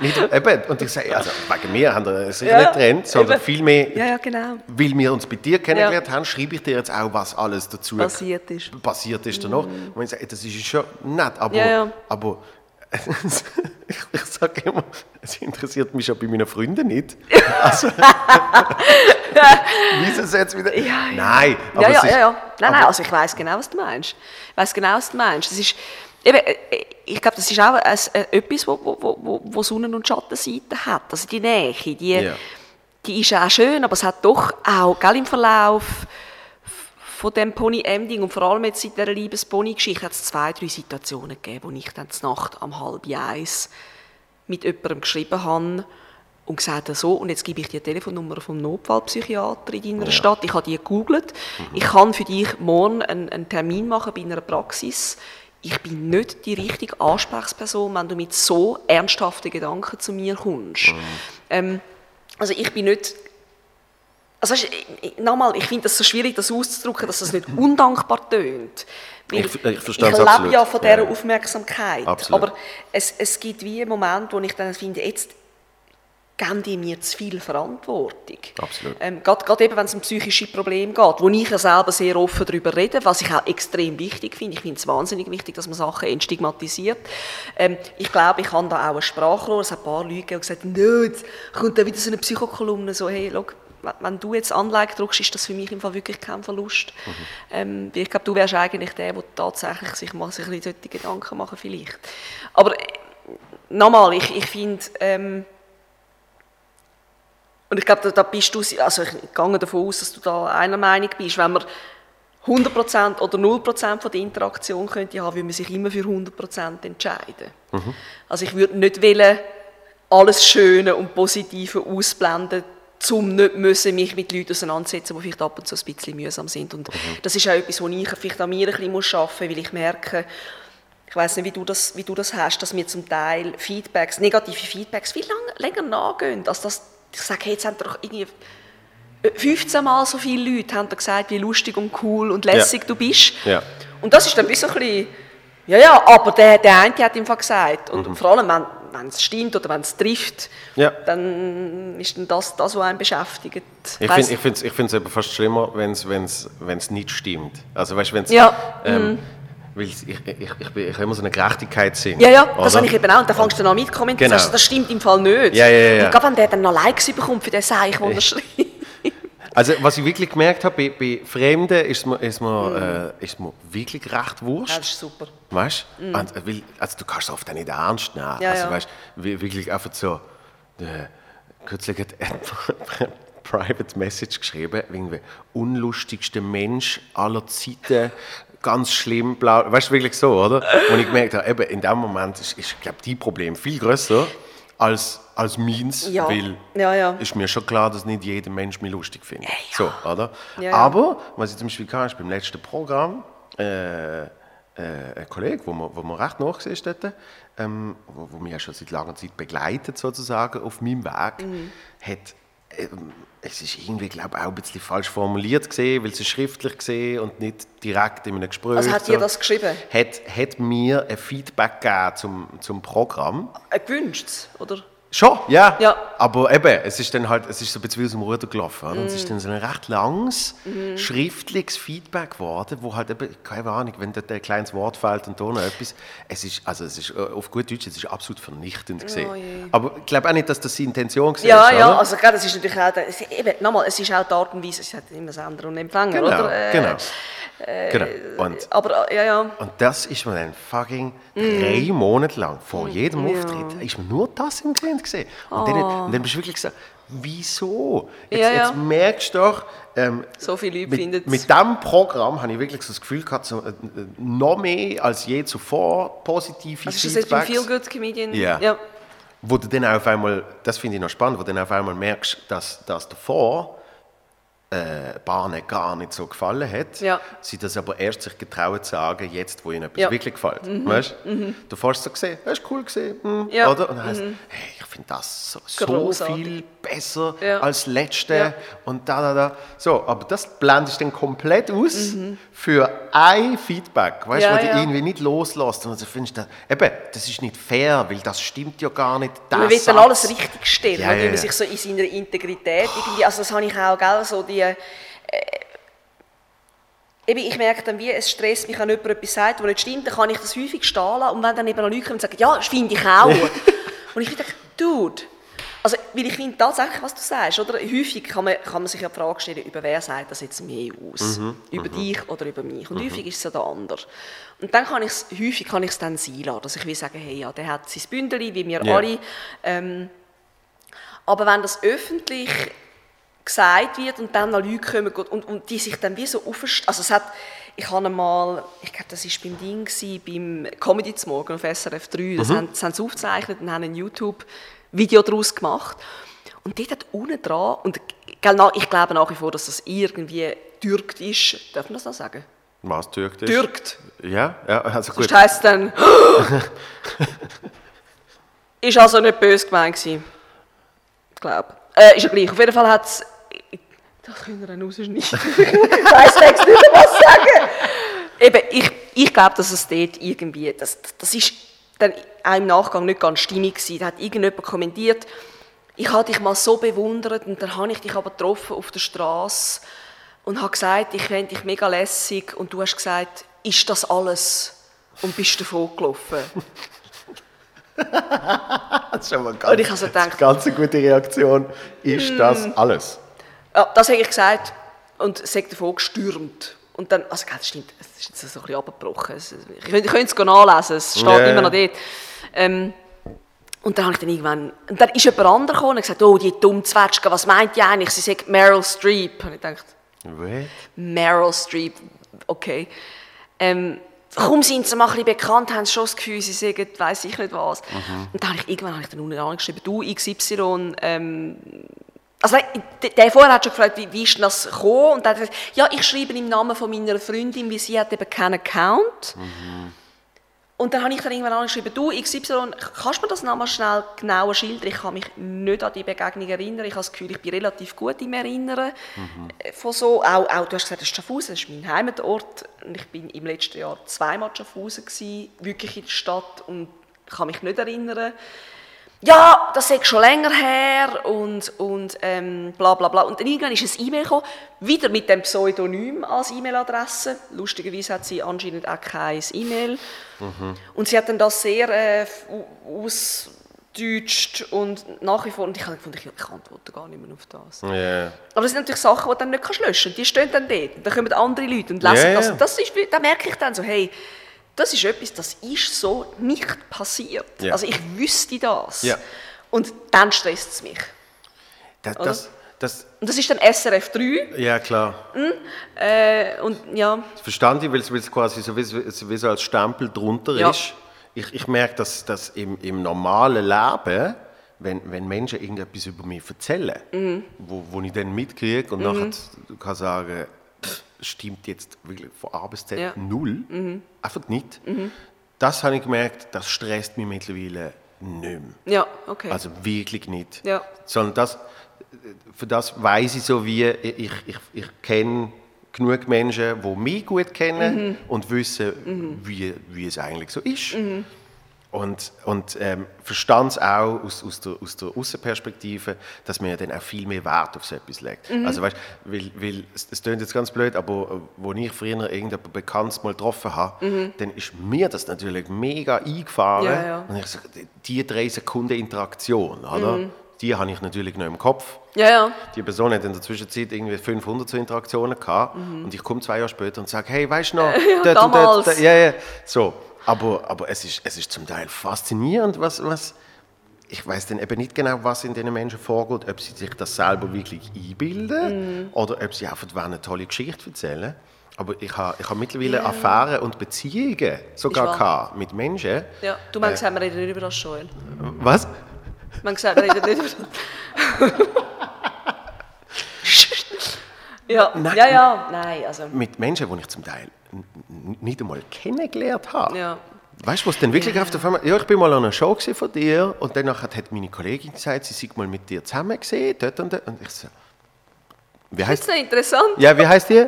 getrennt! nicht, und ich sage, also wegen mir haben wir sicher Ja, nicht getrennt, sondern eben. vielmehr Ja, ja, genau. weil wir uns bei dir kennengelernt haben, schreibe ich dir jetzt auch, was alles dazu Passiert ist. Mhm. passiert ist danach. Und ich sage, das ist schon nett, aber, Ja, ja. aber ich, ich sage immer, es interessiert mich ja bei meinen Freunden nicht. Also, wieso ist jetzt wieder... Ja, ja. Nein, aber ja, es ja, ja, ja. Nein, nein, also ich weiß genau, was du meinst. Ich weiß genau, was du meinst. Das ist, eben, äh, ich glaube, das ist auch ein, äh, etwas, wo, wo, wo- wo, Sonnen- und Schattenseiten hat. Also die Nähe, die, Ja. die ist auch schön, aber es hat doch auch, gell, im Verlauf von dem Pony-Ending und vor allem jetzt seit dieser Liebes-Pony-Geschichte hat es zwei, drei Situationen gegeben, wo ich dann zur Nacht am halb eins mit jemandem geschrieben habe und gesagt habe, so, und jetzt gebe ich dir die Telefonnummer vom Notfallpsychiater in deiner Stadt. Ich habe die gegoogelt. Ich kann für dich morgen einen, einen Termin machen bei einer Praxis. Ich bin nicht die richtige Ansprechperson, wenn du mit so ernsthaften Gedanken zu mir kommst. Ähm, also ich bin nicht Also nochmal, ich finde das so schwierig, das auszudrücken, dass das nicht undankbar tönt. Ich- ich ich es lebe absolut. ja von dieser Ja. Aufmerksamkeit. Absolut. Aber es, es gibt wie Momente, wo ich dann finde, jetzt geben die mir zu viel Verantwortung. Absolut. Ähm, gerade, gerade eben, wenn es um psychische Probleme geht, wo ich ja selber sehr offen darüber rede, was ich auch extrem wichtig finde. Ich finde es wahnsinnig wichtig, dass man Sachen entstigmatisiert. Ähm, ich glaube, ich habe da auch ein Sprachrohr. Es hat ein paar Leute gegeben, die gesagt haben, «No, jetzt kommt da wieder so eine Psychokolumne, so, hey, schau, wenn- du jetzt Anleitung drückst, ist das für mich im Fall wirklich kein Verlust. Ähm, weil ich glaube, du wärst eigentlich der, der tatsächlich sich mal sich ein bisschen solche Gedanken machen vielleicht. Aber äh, nochmal, ich, ich finde, ähm, und ich glaube, da, da bist du, also ich gehe davon aus, dass du da einer Meinung bist, wenn man 100% oder 0% von der Interaktion könnte haben, würde man sich immer für 100% entscheiden. Also ich würde nicht wollen, alles Schöne und Positive ausblenden, um nicht müssen mich mit Leuten auseinandersetzen, die vielleicht ab und zu ein bisschen mühsam sind. Und das ist auch etwas, wo ich vielleicht an mir ein bisschen muss arbeiten muss, weil ich merke, ich weiß nicht, wie du, das, wie du das hast, dass mir zum Teil Feedbacks, negative Feedbacks viel lang, länger nachgehen, als dass ich sage, hey, jetzt haben doch irgendwie 15 Mal so viele Leute haben gesagt, wie lustig und cool und lässig Ja. du bist. Ja. Und das ist dann ein bisschen, ja, ja, aber der, der eine hat ihm gesagt. Und Mhm. vor allem, wenn, wenn es stimmt oder wenn es trifft, Ja. dann ist dann das, das, was einen beschäftigt. Ich finde ich find's, ich find's eben fast schlimmer, wenn es wenn's, wenn's nicht stimmt. Also weißt, wenn's, Ja, ähm, weil ich, ich, ich, ich, habe immer so eine Gerechtigkeitssinn. Ja, ja, das oder? habe ich eben auch. Und dann fängst du dann an mit kommentieren. Genau. Also, das stimmt im Fall nicht. Ja, ja, ja. Und gerade wenn der dann noch Likes bekommt für den Seich, den er schreibt. Also was ich wirklich gemerkt habe, bei, bei Fremden ist mir, ist, mir, äh, ist mir wirklich recht Ja, wurscht. das ist super. Weißt du? Äh, weil, Also du kannst es oft auch nicht ernst nehmen. Ja, also ja. weißt du, wirklich einfach so. Äh, kürzlich hat er eine Private Message geschrieben, irgendwie unlustigster Mensch aller Zeiten, ganz schlimm, blau. Weißt du, wirklich so, oder? Und ich gemerkt habe, eben in dem Moment ist, ist glaube die Problem viel größer als, als meins, Ja. weil Ja, ja. ist mir schon klar, dass nicht jeder Mensch mich lustig findet. So, oder? Aber, was ich zum Beispiel hatte, ist beim letzten Programm, äh, äh, ein Kollege, wo man, wo man recht nachgesehen dort, ähm, wo, wo mich ja schon seit langer Zeit begleitet sozusagen auf meinem Weg, Mhm. hat, ähm, es ist irgendwie, glaube ich, auch ein bisschen falsch formuliert gesehen, weil es ist schriftlich gesehen und nicht direkt in einem Gespräch. Also hat dir das geschrieben? Hat, hat mir ein Feedback gegeben zum, zum Programm. Äh, gewünscht, oder? Schon, ja. Ja. Aber eben, es ist dann halt, es ist so ein bisschen wie aus dem Ruder gelaufen. Oder? Und es ist dann so ein recht langes, schriftliches Feedback geworden, wo halt eben, keine Ahnung, wenn dort ein kleines Wort fällt und da noch etwas, es ist, also es ist, äh, auf gut Deutsch, es ist absolut vernichtend gesehen. Oh. Aber ich glaube auch nicht, dass das die Intention war. Ja, oder? ja, also klar, das ist natürlich auch, es, eben, nochmal, es ist auch die Art und Weise, es hat immer Sender und Empfänger, Genau, oder? Äh, genau. Genau. Und, Aber, äh, ja, ja. und das ist mir dann fucking drei Monate lang, vor jedem Auftritt, ist mir nur das im Grind gesehen. Und, dann, und dann bist du wirklich gesagt, wieso? Jetzt, Oh. Ja, ja. jetzt merkst du doch, ähm, So viele Leute mit, mit diesem Programm habe ich wirklich so das Gefühl gehabt, so, äh, noch mehr als je zuvor positive Also ist das jetzt beim Feedbacks. Feel Good Comedian? Ja. ja. Wo du dann auf einmal, das finde ich noch spannend, wo du dann auf einmal merkst, dass das davor äh, Bahnen gar nicht so gefallen hat, Ja. sie das aber erst sich getraut zu sagen, jetzt, wo ihnen etwas Ja. Mhm. wirklich gefällt. Weißt? Du hast so gesehen, das ist cool gesehen, hm, Ja. Mhm. oder? Und dann heißt, hey, ich finde das so, so viel besser als letzte und da, da, da. So, aber das blendest du dann komplett aus Mhm. für ein Feedback, weißt, Ja, wo du irgendwie nicht loslässt. Und du findest, das, eben, das ist nicht fair, weil das stimmt ja gar nicht. Man will dann alles richtig stellen, Ja, ja, wie man sich so in seiner Integrität irgendwie, also das habe ich auch, gell, so die, äh, eben, ich merke dann, wie es stresst mich, wenn jemand etwas sagt, was nicht stimmt, dann kann ich das häufig stehen lassen und wenn dann eben noch Leute kommen und sagen, ja, das finde ich auch. und ich denke, dude, also, weil ich finde tatsächlich, was du sagst, oder? Häufig kann man, kann man sich ja die Frage stellen, über wer sagt das jetzt mehr aus? Mhm, über dich oder über mich? Und häufig ist es ja der andere. Und dann kann ich es, häufig kann ich es dann sein lassen, dass ich will sagen, hey, ja, der hat sein Bündeli, wie wir Ja. alle. Ähm, aber wenn das öffentlich gesagt wird und dann noch Leute kommen und, und die sich dann wie so aufstehen, also es hat, ich habe einmal, ich glaube, das war beim Ding, gewesen, beim Comedy zum Morgen auf SRF 3, das, haben, das haben sie aufgezeichnet und haben ein YouTube-Video daraus gemacht. Und dort hat unten dran, und ich glaube nach wie vor, dass das irgendwie türkt ist, darf man das noch sagen? Was türkt ist? Türkt. Ja, ja, also gut. Sonst heisst dann, ist also nicht böse gemeint gewesen. Ich glaube. Äh, ist ja gleich. Auf jeden Fall hat es Das können wir dann rausschneiden. ich weiss nicht, was sagen. Eben, ich, ich glaube, dass es dort irgendwie, das, das ist dann auch im Nachgang nicht ganz stimmig gewesen. Da hat irgendjemand kommentiert, ich habe dich mal so bewundert und dann habe ich dich aber getroffen auf der Straße und habe gesagt, ich fände dich mega lässig und du hast gesagt, ist das alles? Und bist davon gelaufen. Das ist schon mal ganz, Und ich habe so gedacht- ganz eine gute Reaktion. Ist das alles? Ja, das habe ich gesagt und sei davon gestürmt. Und dann, also das stimmt, es ist jetzt so ein bisschen abgebrochen. Ich könnte es nachlesen, es steht ja. immer noch dort. Ähm, und dann habe ich dann irgendwann, und dann ist jemand anderes gekommen und gesagt, oh, die dumme Zwetschge, was meint die eigentlich? Sie sagt Meryl Streep. Und ich dachte, What? Meryl Streep, okay. Ähm, kaum sind sie mal ein bisschen bekannt, haben sie schon das Gefühl, sie sagen, weiss ich nicht was. Und dann habe ich irgendwann habe ich dann unten angeschrieben, du XY, ähm, also der- vorher hat schon gefragt, wie, wie ist das gekommen? Und dann hat er gesagt, ja, ich schreibe im Namen von meiner Freundin, weil sie hat eben keinen Account. Und dann habe ich dann irgendwann angeschrieben, du XY, kannst du mir das nochmal schnell genauer schildern? Ich kann mich nicht an die Begegnung erinnern. Ich habe das Gefühl, ich bin relativ gut im Erinnern äh, von so. Auch, auch, du hast gesagt, das ist Schaffhausen, das ist mein Heimatort. Und ich bin im letzten Jahr zweimal in Schaffhausen gewesen, wirklich in der Stadt und kann mich nicht erinnern. Ja, das ist schon länger her und, und ähm, bla bla bla. Und dann irgendwann ist ein E-Mail gekommen, wieder mit dem Pseudonym als E-Mail-Adresse. Lustigerweise hat sie anscheinend auch kein E-Mail. Und sie hat dann das sehr äh, au- ausdeutscht und nach wie vor, und ich habe gefunden, ich, ich antworte gar nicht mehr auf das. Ja. Aber das sind natürlich Sachen, die du dann nicht kannst löschen kannst. Die stehen dann dort. Und dann kommen andere Leute und lesen ja. das. Und das ist, da merke ich dann so, hey, das ist etwas, das ist so nicht passiert. Ja. Also ich wüsste das. Ja. Und dann stresst es mich. Das, das, das, Und das ist dann SRF 3. ja, klar. Äh, und ja, Das verstand ich, weil es quasi so wie, wie so als Stempel drunter Ja. ist. Ich, ich merke, dass, dass im, im normalen Leben, wenn, wenn Menschen irgendetwas über mich erzählen, Mhm. wo, wo ich dann mitkriege und nachher kann sagen, stimmt jetzt wirklich von A bis Z Ja. Mhm. null, einfach nicht. Das habe ich gemerkt, das stresst mich mittlerweile nicht mehr. ja, okay. Also wirklich nicht. Ja. Sondern das, für das weiß ich so wie, ich, ich, ich kenne genug Menschen, die mich gut kennen und wissen, wie, wie es eigentlich so ist. Und, und ähm, verstand es auch aus, aus der, aus der Außenperspektive, dass man ja dann auch viel mehr Wert auf so etwas legt. Also weißt, weil, weil es, es klingt jetzt ganz blöd, aber äh, als ich früher irgendjemanden Bekanntes mal getroffen habe, dann ist mir das natürlich mega eingefahren. Ja, ja. Und ich sage, die drei Sekunden Interaktion, oder? die habe ich natürlich noch im Kopf. ja, ja. Die Person hat in der Zwischenzeit irgendwie 500 so Interaktionen gehabt und ich komme zwei Jahre später und sage, hey, weißt du noch, dort und dort, damals. da- ja, ja, so. Aber, aber es, ist, es ist zum Teil faszinierend, was, was ich weiß dann eben nicht genau, was in diesen Menschen vorgeht, ob sie sich das selber wirklich einbilden oder ob sie einfach eine tolle Geschichte erzählen. Aber ich habe ich hab mittlerweile Affären und Beziehungen sogar gehabt mit Menschen. ja. Du meinst, wir reden nicht über das, Joel. Was? Man gesagt, wir reden nicht über das. ja, ja, ja, nein, also, Mit Menschen, die ich zum Teil nicht einmal kennengelernt habe. ja. Weißt du, was denn wirklich auf der Firma? Ja, ich bin mal an einer Show von dir und danach hat meine Kollegin gesagt, sie sei mal mit dir zusammen gesehen, dort und dort. Und ich so, wie Das heißt ist noch interessant. Ja, wie heißt die?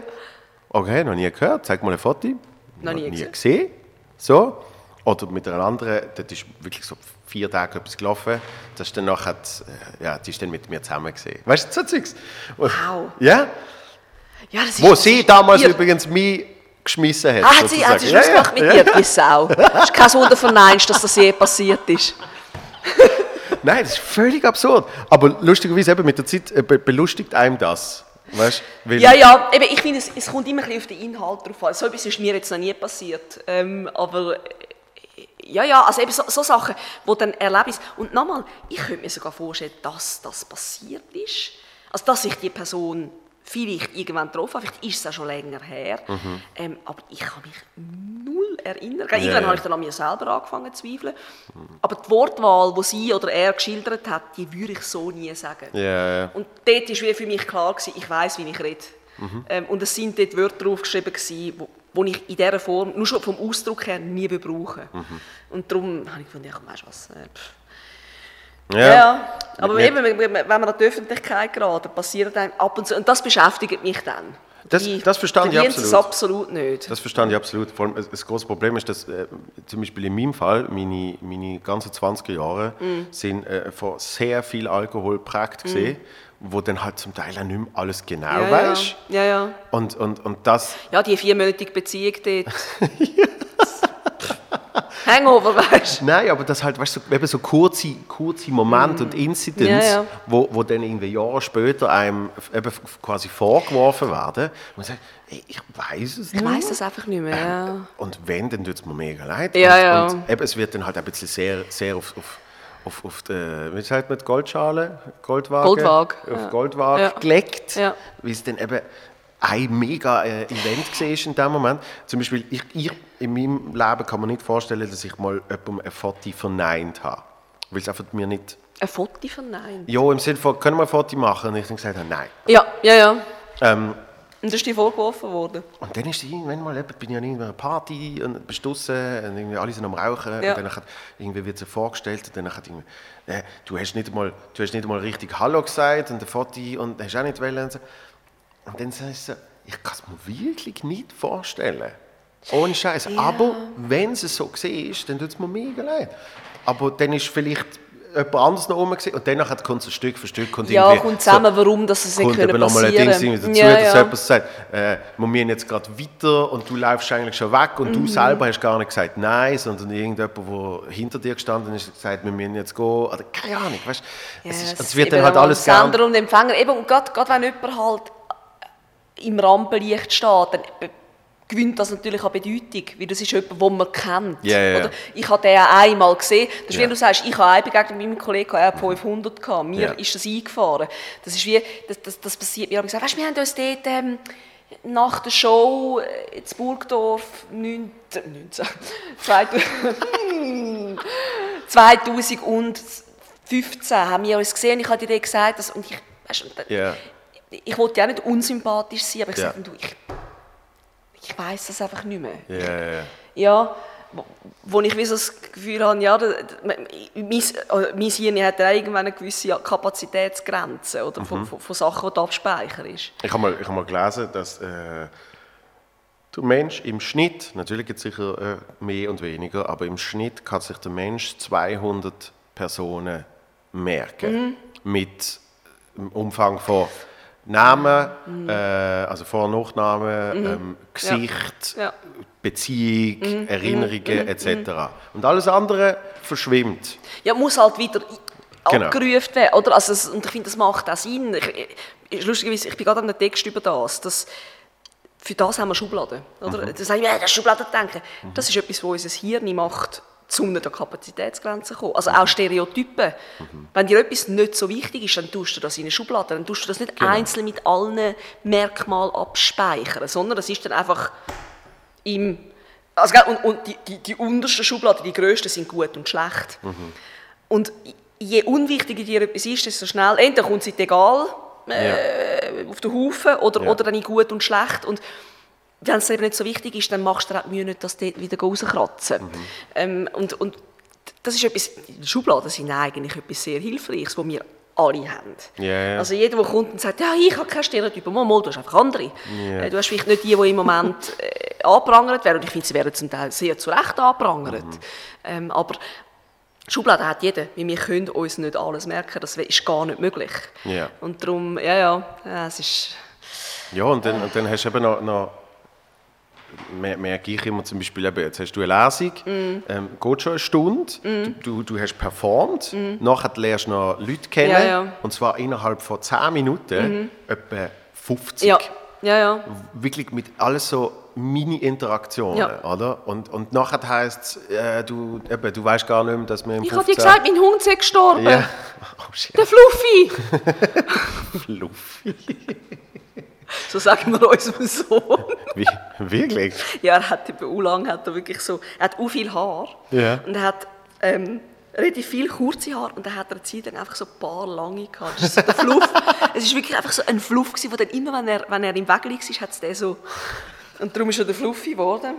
Okay, noch nie gehört. Zeig mal ein Foto. Noch nie gesehen. gesehen. So. Oder mit einer anderen, dort ist wirklich so vier Tage etwas gelaufen. Das ist dann nachher, äh, ja, die ist dann mit mir zusammen gesehen. Weißt du, so Zeugs. Wow. Ja? Ja, das ist, Wo sie damals Ihr- übrigens mich geschmissen hat. Ah, hat sie, hat sie Schluss gemacht mit dir, die Sau. Das ist kein Wunder verneinst, dass das je passiert ist. Nein, das ist völlig absurd. Aber lustigerweise eben mit der Zeit äh, be belustigt einem das. Weißt? Ja, ja, eben, ich finde, es, es kommt immer ein bisschen auf den Inhalt drauf an. So etwas ist mir jetzt noch nie passiert. Ähm, aber äh, ja, ja, also eben so, so Sachen, wo dann Erlebnis... Und nochmal, ich könnte mir sogar vorstellen, dass das passiert ist. Also, dass sich die Person vielleicht irgendwann getroffen vielleicht ist es auch schon länger her. Ähm, aber ich kann mich null erinnern. Irgendwann ja. habe ich dann an mir selber angefangen zu zweifeln. Aber die Wortwahl, die sie oder er geschildert hat, die würde ich so nie sagen. Ja, ja. Und dort war für mich klar, gewesen, ich weiß, wie ich rede. Ähm, und es sind dort Wörter draufgeschrieben, gewesen, wo, wo ich in dieser Form, nur schon vom Ausdruck her, nie brauchen Und darum habe ich gefunden, ja, komm, weißt du was, äh, pff. Ja. Ja, ja. Aber Mir- eben, wenn man an die Öffentlichkeit geraten, passiert einem ab und zu, und das beschäftigt mich dann. Das- das verstand ich absolut. absolut nicht. Das verstand ich absolut. Vor allem, das große Problem ist, dass äh, zum Beispiel in meinem Fall, meine, meine ganzen 20er Jahre, Mhm. sind äh, von sehr viel Alkohol geprägt gesehen, wo dann halt zum Teil auch nicht mehr alles genau ja, weißt. ja, ja, ja. Und, und, und das, Ja, die viermonatige Beziehung dort. Hangover, weißt du? nein, aber das halt, weißt du, eben so kurze, kurze Momente und Incidents, Ja, ja. Wo, wo dann irgendwie Jahre später einem eben quasi vorgeworfen werden. Und man sagt, ey, ich weiß es Ich nicht. weiss das einfach nicht mehr. Ja. Und wenn, dann tut es mir mega leid. Ja, und, ja. und eben, es wird dann halt ein bisschen sehr, sehr auf, auf, auf, auf die, wie sagt man, Goldschale? Goldwaage? Goldwaage, Auf ja. Goldwaage Ja. gelegt. Ja. Weil es dann eben ein mega äh, Event war in dem Moment. Zum Beispiel, ich, ich, in meinem Leben kann man nicht vorstellen, dass ich mal jemandem ein Foto verneint habe. Weil es einfach mir nicht... Ein Foto von Nein. Ja, im Sinne von, können wir ein Foto machen? Und ich dann gesagt habe, nein. Ja, ja, ja. Ähm, Und ist dir vorgeworfen worden. Und dann ist irgendwann mal, eben, bin ich an irgendeiner Party und bist draussen und irgendwie alle sind am Rauchen Ja. und dann hat, irgendwie wird sie vorgestellt und dann hat irgendwie, äh, du hast nicht mal, du hast nicht mal richtig Hallo gesagt und ein Foto und hast auch nicht wollen und so. Und dann sagst du, so, ich kann es mir wirklich nicht vorstellen. Ohne Scheiß. Aber wenn es so war, dann tut es mir mega leid. Aber dann ist vielleicht jemand anderes noch gewesen und dann kommt es Stück für Stück. kommt Ja, kommt zusammen, warum dass es nicht kommt können passieren. Ding dazu, Ja, dass ja. jemand sagt, äh, wir müssen jetzt gerade weiter und du läufst eigentlich schon weg und Mhm. du selber hast gar nicht gesagt nein, sondern irgendjemand, der hinter dir gestanden ist, hat gesagt, wir müssen jetzt gehen. Oder keine Ahnung, weißt Ja, es, ist, es wird dann halt alles gern. Sender und Empfänger. Eben, und gerade, gerade wenn jemand halt im Rampenlicht steht, dann gewinnt das natürlich an Bedeutung, weil das ist jemand, den man kennt. Ja, ja. Oder? Ich habe den einmal gesehen. Das ist, Ja. wie du sagst, ich habe eine Begegnung mit meinem Kollegen, er hat 500 gehabt. Mir ist das eingefahren. Das ist wie, das, das, das passiert. Wir haben gesagt, weißt, wir haben uns dort ähm, nach der Show äh, in Burgdorf 19, 19, 2015 haben wir uns gesehen. Ich habe dir gesagt, dass, und ich, weißt, Ja. Ich wollte ja nicht unsympathisch sein, aber ich Ja. sagte, du, ich, ich weiß das einfach nicht mehr. Ja, ja, ja. Ja, wo, ich wie so das Gefühl habe, ja, mein, äh, mein Hirn hat irgendwann eine gewisse Kapazitätsgrenze oder, Mhm. von, von, von Sachen, die abspeichern ist. Ich habe mal, ich habe mal gelesen, dass äh, der Mensch im Schnitt, natürlich gibt es sicher äh, mehr und weniger, aber im Schnitt kann sich der Mensch 200 Personen merken. Mit einem Umfang von Namen, äh, also Vor- und Nachname, ähm, Gesicht, Ja. Beziehung, Erinnerungen etc. Und alles andere verschwimmt. Ja, muss halt wieder Genau. abgerufen werden, oder? Also, und ich finde, das macht auch Sinn. Ich, ich, lustigerweise, ich bin gerade an einem Text über das, dass für das haben wir Schubladen, oder? Mhm. Da sagen wir, ja, das ist Schubladendenken. Das ist etwas, was unser Hirn macht, zu einer Kapazitätsgrenze kommen. Also Mhm. auch Stereotypen. Wenn dir etwas nicht so wichtig ist, dann tust du das in eine Schublade. Dann tust du das nicht Genau. einzeln mit allen Merkmalen abspeichern, sondern das ist dann einfach im... Also, und und die, die, die untersten Schubladen, die grössten, sind gut und schlecht. Und je unwichtiger dir etwas ist, desto schnell, entweder kommt es egal äh, auf den Haufen oder, Ja. oder dann in gut und schlecht. Und wenn es dir eben nicht so wichtig ist, dann machst du dir auch Mühe nicht, das dort wieder rauskratzen. Ähm, und, und das ist etwas, die Schubladen sind eigentlich etwas sehr Hilfreiches, das wir alle haben. Ja. Also jeder, der kommt und sagt, ja, ich habe keine Stereotype, mal, mal, du hast einfach andere. Äh, Du hast vielleicht nicht die, die im Moment äh, angeprangert werden, und ich finde, sie werden zum Teil sehr zu Recht angeprangert. Mhm. Ähm, aber Schubladen hat jeder, weil wir können uns nicht alles merken, das ist gar nicht möglich. Ja. Und darum, ja, ja, ja, es ist... Ja, und dann, und dann hast du eben noch, noch merke ich immer zum Beispiel, eben, jetzt hast du eine Lesung, Mm. ähm, geht schon eine Stunde, du, du, du hast performt, nachher lernst du noch Leute kennen, Mm. Ja, ja. und zwar innerhalb von 10 Minuten etwa 50. Ja, ja, ja. Wirklich mit alles so Mini-Interaktionen, Ja. oder? Und, und nachher heisst es, äh, du, eben, du weißt gar nicht mehr, dass wir im Ich habe dir 15 gesagt, mein Hund sei gestorben. Ja. Oh Der Fluffy. Fluffy. So sagen wir unserem Sohn. Wie, wirklich? Ja, er hat eben auch lang, hat er wirklich so, er hat auch viel Haar. Ja. Und er hat ähm, relativ viel kurze Haare und dann hat er eine Zeit lang einfach so ein paar lange gehabt. Das ist so der Fluff. es ist wirklich einfach so ein Fluff gewesen, wo dann immer, wenn er, wenn er im Weg war, hat es den so... Und darum ist er der Fluffy geworden.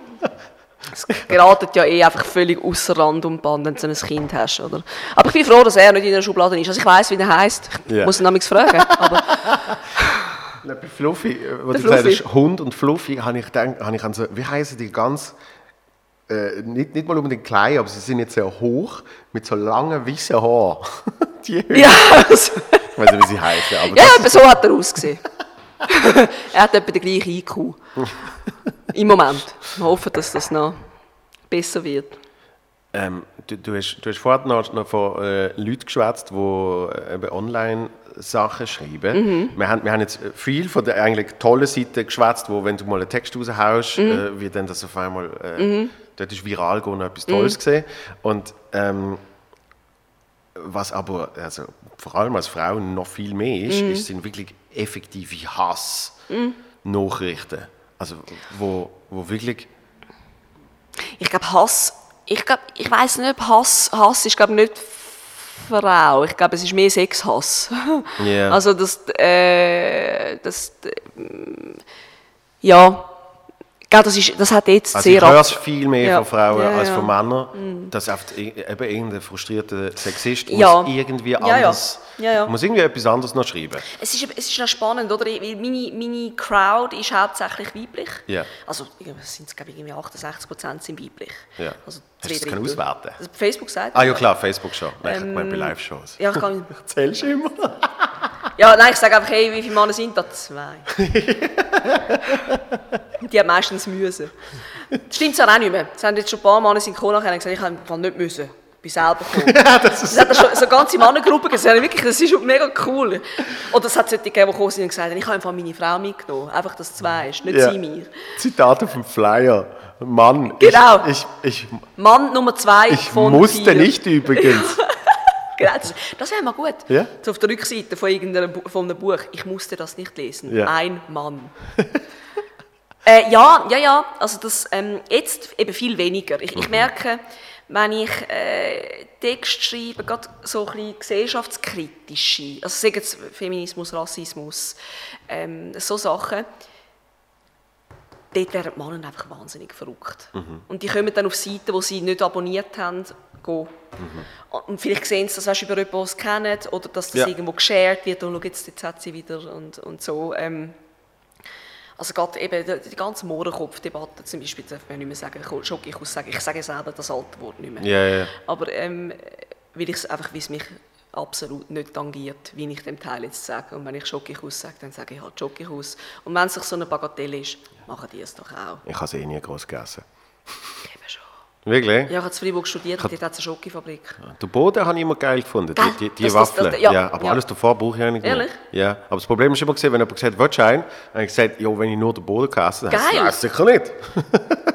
Es geratet ja eh einfach völlig außer Rand und Band, wenn du ein Kind hast, oder? Aber ich bin froh, dass er nicht in der Schublade ist. Also ich weiß, wie er heißt. Ich Ja. muss ihn nämlich fragen. Aber Nein, Bei Fluffy, äh, was Der du gesagt Fluffy. hast, Hund und Fluffy, habe ich, gedacht, habe ich an so, wie heißen die ganz, äh, nicht, nicht mal unbedingt klein, aber sie sind jetzt sehr hoch, mit so langen, weißen Haaren. die Hunde. ja, also, Ich weiß nicht, wie sie heißen, aber ja das etwa so hat er ausgesehen. er hat etwa den gleichen IQ. Im Moment. Wir hoffen, dass das noch besser wird. Ähm, du, du, hast, du hast vorhin noch, noch von äh, Leuten geschwätzt, die äh, eben online Sachen schreiben. Wir, haben, wir haben jetzt viel von der eigentlich tollen Seite geschwätzt, wo wenn du mal einen Text raushaust, äh, wie dann das auf einmal, äh, dort ist viral gegangen, etwas Tolles gesehen. Und ähm, was aber also, vor allem als Frau noch viel mehr ist, ist sind wirklich effektive Hass-Nachrichten. Also wo, wo wirklich Ich glaube, Hass. Ich, glaub, ich weiß nicht, ob Hass, Hass ist, glaube nicht Frau. Ich glaube, es ist mehr Sexhass. Ja. Also, das. Äh, das äh, ja. Ich glaube, das, ist, das hat jetzt Also sehr. ich höre es viel mehr Ja. von Frauen Ja, als ja. von Männern, dass oft eben irgendein frustrierter Sexist Ja. muss irgendwie anders, Ja, ja. muss irgendwie etwas anderes noch schreiben. Es ist, es ist noch spannend, oder? Weil meine, meine Crowd ist hauptsächlich weiblich. Ja. Also sind es, glaube ich, irgendwie 68 Prozent sind weiblich. Also Hast du das zwei auswerten? Also Facebook sagt. Ah ja klar, Facebook schon. Nein, Ähm, ich meine bei Live-Shows. Ja, ich kann, Erzählst du immer? ja, nein, ich sage einfach, hey, wie viele Männer sind da? Zwei. Die haben meistens müssen. Das stimmt zwar auch nicht mehr. Es haben jetzt schon ein paar Männer nachher und gesagt, ich habe nicht müssen. Ich bin selber gekommen. Es hat schon so eine ganze Männergruppe gesehen. Wirklich, das ist schon mega cool. Oder es hat solche gegeben, die gekommen sind und gesagt haben, ich habe einfach meine Frau mitgenommen. Einfach, dass du weißt, nicht Ja. sie mir. Zitat auf dem Flyer. Mann, Genau. ich, ich, ich, Mann Nummer zwei ich von musste vier. nicht übrigens. Genau, das, das wäre mal gut. Ja? So auf der Rückseite von, irgendeinem, von einem Buch. Ich musste das nicht lesen. Ja. Ein Mann. äh, ja, ja, ja. Also das, ähm, jetzt eben viel weniger. Ich, Mhm. ich merke, wenn ich äh, Text schreibe, gerade so ein bisschen gesellschaftskritische, also sagen jetzt Feminismus, Rassismus, ähm, so Sachen, dort werden die Männer einfach wahnsinnig verrückt. Und die kommen dann auf Seiten, die sie nicht abonniert haben, gehen. Und vielleicht sehen sie das weißt, über jemanden, den sie kennen, oder dass das Ja. irgendwo geshared wird, und schau, jetzt, jetzt hat sie wieder und, und so. Ähm, also gerade eben die, ganze Mohrenkopf-Debatte zum Beispiel, darf man nicht mehr sagen, Schokikus sagen, ich sage selber das alte Wort nicht mehr. Ja, ja. Aber ähm, weil ich es einfach, wie es mich absolut nicht tangiert, wie ich dem Teil jetzt sage. Und wenn ich Schokikus sage, dann sage ich halt Schokikus. Und wenn es sich so eine Bagatelle ist, machen die es doch auch. Ich habe es eh nie groß gegessen. Eben schon. Wirklich? Ja, ich habe in Freiburg studiert, dort hat es eine Schokofabrik. Den Boden habe ich immer geil gefunden, Geil. die, die, die das- Waffeln. das- ja, ja, aber ja. alles davor brauche ich eigentlich Ehrlich? nicht. Ja, aber das Problem ist immer gesehen, wenn jemand gesagt hat, willst du einen? Dann habe ich gesagt, ja, wenn ich nur den Boden gegessen habe. Geil. Nein, sicher nicht.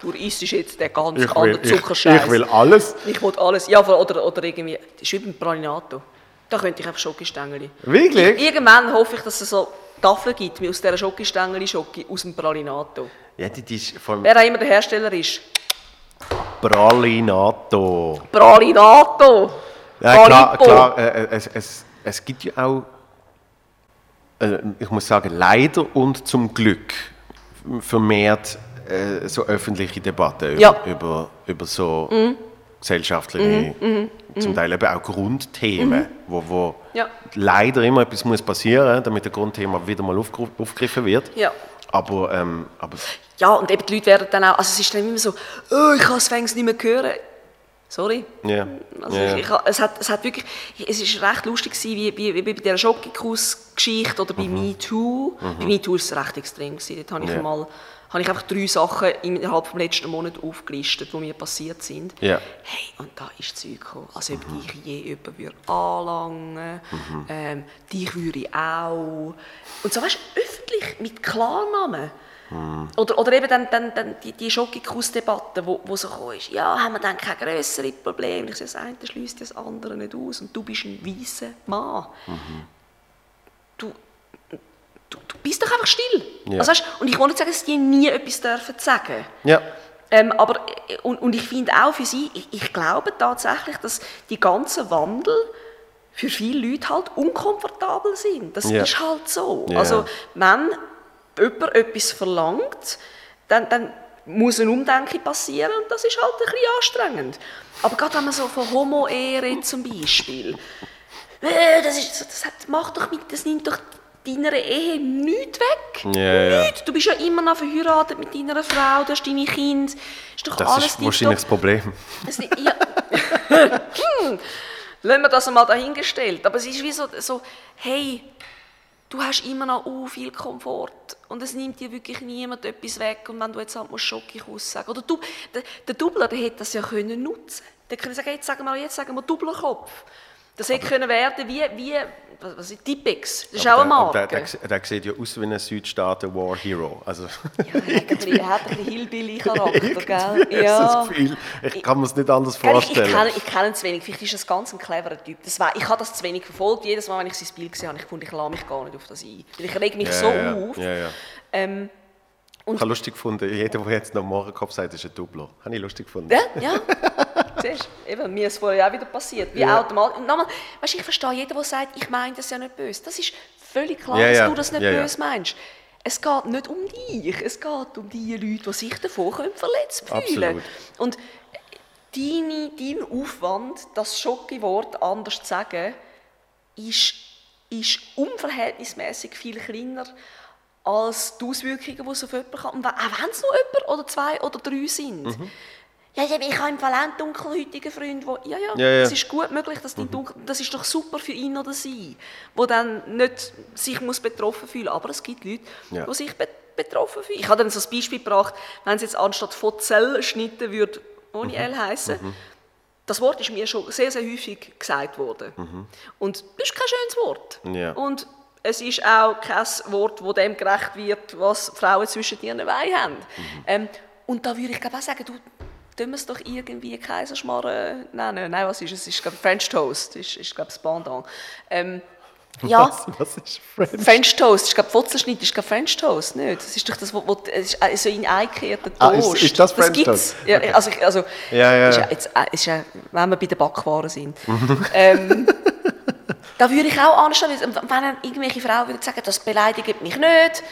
Du isst jetzt den ganz Ich anderen ich, Zuckerscheiß. ich will alles. Ich will alles. Ja, oder, oder irgendwie, das ist wie beim Pralinato. Da könnte ich einfach Schokostängel. Wirklich? Irgendwann hoffe ich, dass es so Tafeln gibt, wie aus dieser Schokostängel Schoki aus dem Pralinato. Ja, die, ist von Wer auch immer der Hersteller ist. Pralinato. Pralinato! Ja, klar, klar äh, es, es, es gibt ja auch, äh, ich muss sagen, leider und zum Glück vermehrt äh, so öffentliche Debatten über, Ja. über, über so gesellschaftliche, zum Teil eben auch Grundthemen, wo, wo Ja. leider immer etwas muss passieren, damit das Grundthema wieder mal aufgegriffen wird. Ja. Aber, ähm, aber Ja, und eben die Leute werden dann auch, also es ist dann immer so, oh, ich kann es nicht mehr hören. Sorry. ja, Also ja, ich, ich, es, hat, es hat wirklich, es ist recht lustig gewesen, wie, wie, wie bei dieser Schokikus-Geschichte oder bei MeToo. Bei MeToo war es recht extrem. Gewesen. Dort habe ich, Mhm. Ja. mal, habe ich einfach drei Sachen innerhalb des letzten Monats aufgelistet, die mir passiert sind. Ja. Hey, und da ist Zeug gekommen, als ob ich je jemanden würde anlangen Mhm. ähm, dich würde ich auch. Und so weißt du, öffentlich, mit Klarnamen. Mhm. Oder, oder eben dann, dann, dann die, die Schokikus-Debatte, wo, wo so ist, ja, haben wir dann kein grössere Problem? Ich sage, das eine schließt das andere nicht aus und du bist ein weißer Mann. Du, du, du bist doch einfach still. Ja. Also, weißt, und ich will nicht sagen, dass die nie etwas dürfen sagen ja. ähm, aber, äh, und, und ich finde auch für sie, ich, ich glaube tatsächlich, dass die ganzen Wandel für viele Leute halt unkomfortabel sind. Das Ja. ist halt so. Ja. Also wenn jemand etwas verlangt, dann, dann muss ein Umdenken passieren und das ist halt ein bisschen anstrengend. Aber gerade wenn man so von Homo-Ehe redet zum Beispiel, äh, das, ist, das hat, macht doch mit, das nimmt doch deiner Ehe nichts weg. Ja. Nichts. Du bist ja immer noch verheiratet mit deiner Frau, du hast deine Kinder. Ist doch Das alles ist wahrscheinlich das Problem. es, ja. hm. Lassen wir das einmal dahingestellt. Aber es ist wie so, so hey, du hast immer noch uh, viel Komfort und es nimmt dir wirklich niemand etwas weg. Und wenn du jetzt halt musst Schokokuss sagen oder du, der, der Doubler, der hätte das ja können nutzen. Der könnte sagen, jetzt sagen wir, jetzt sagen wir Doublerkopf. Das hätte können werden wie, wie was, ist Tipex. Das ist auch eine Aber Marke. der, der, der sieht ja aus wie ein Südstaaten War Hero. Also, Ja, er hat ein bisschen, er Hillbilly-Charakter, gell? ich das Gefühl, ich kann mir es nicht anders Gell, ich, ich, vorstellen. kenne, ich kenne ihn zu wenig. Vielleicht ist er ein ganz ein cleverer Typ. Das war, ich habe das zu wenig verfolgt. Jedes Mal, wenn ich sein Bild gesehen habe, ich fand, ich lasse mich gar nicht auf das ein. Ich reg mich ja, so ja, auf. Ja. Ähm, Ich habe lustig gefunden, jeder, der jetzt noch Mohrenkopf sagt, ist ein Doubler. Habe ich lustig gefunden. ja, ja. Siehst du? Eben, mir ist es vorher auch wieder passiert. Wie Ja. automatisch. Und nochmal, weißt, ich verstehe jeden, der sagt, ich meine das ja nicht böse. Das ist völlig klar, Ja, dass ja. du das nicht böse meinst. Es geht nicht um dich, es geht um die Leute, die sich davon können verletzt fühlen. Und deine, dein Aufwand, das Schocke-Wort anders zu sagen, ist, ist unverhältnismäßig viel kleiner als die Auswirkungen, die es auf jemanden kann. Und auch wenn es nur jemand oder zwei oder drei sind. Mhm. Ja, ich habe im Fall auch einen dunkelhäutigen Freund, wo, ja, ja, Ja, ja. es ist gut möglich, dass die dunkel, das ist doch super für ihn oder sie, wo dann nicht sich muss betroffen fühlen, aber es gibt Leute, Ja. die sich be betroffen fühlen. Ich habe dann so ein Beispiel gebracht, wenn es jetzt anstatt von Zell schnitten würde, ohne L heißen, das Wort ist mir schon sehr, sehr häufig gesagt worden. Und das ist kein schönes Wort. Ja. Und es ist auch kein Wort, das dem gerecht wird, was Frauen zwischen ihren Beinen haben. Ähm, und da würde ich glaube auch sagen, du, tun wir es doch irgendwie Kaiserschmarrn nennen. Nein, was ist es? Es ist glaube French Toast, ist, ist glaube das Pendant. Ähm, ja, Was, was ist French? French Toast, ist glaube Wurzelschnitt, ist glaube French Toast, nicht? Das ist doch das, wo, wo es ist äh, so in eingekehrten Ah, Toast. ist- ist das French gibt's. Toast? Ja, Okay. also, ich- also Ja, ja, Ist ja. jetzt, äh, ist ja, wenn wir bei den Backwaren sind. ähm, da würde ich auch anstellen, wenn dann irgendwelche Frauen würden sagen, das beleidigt mich nicht,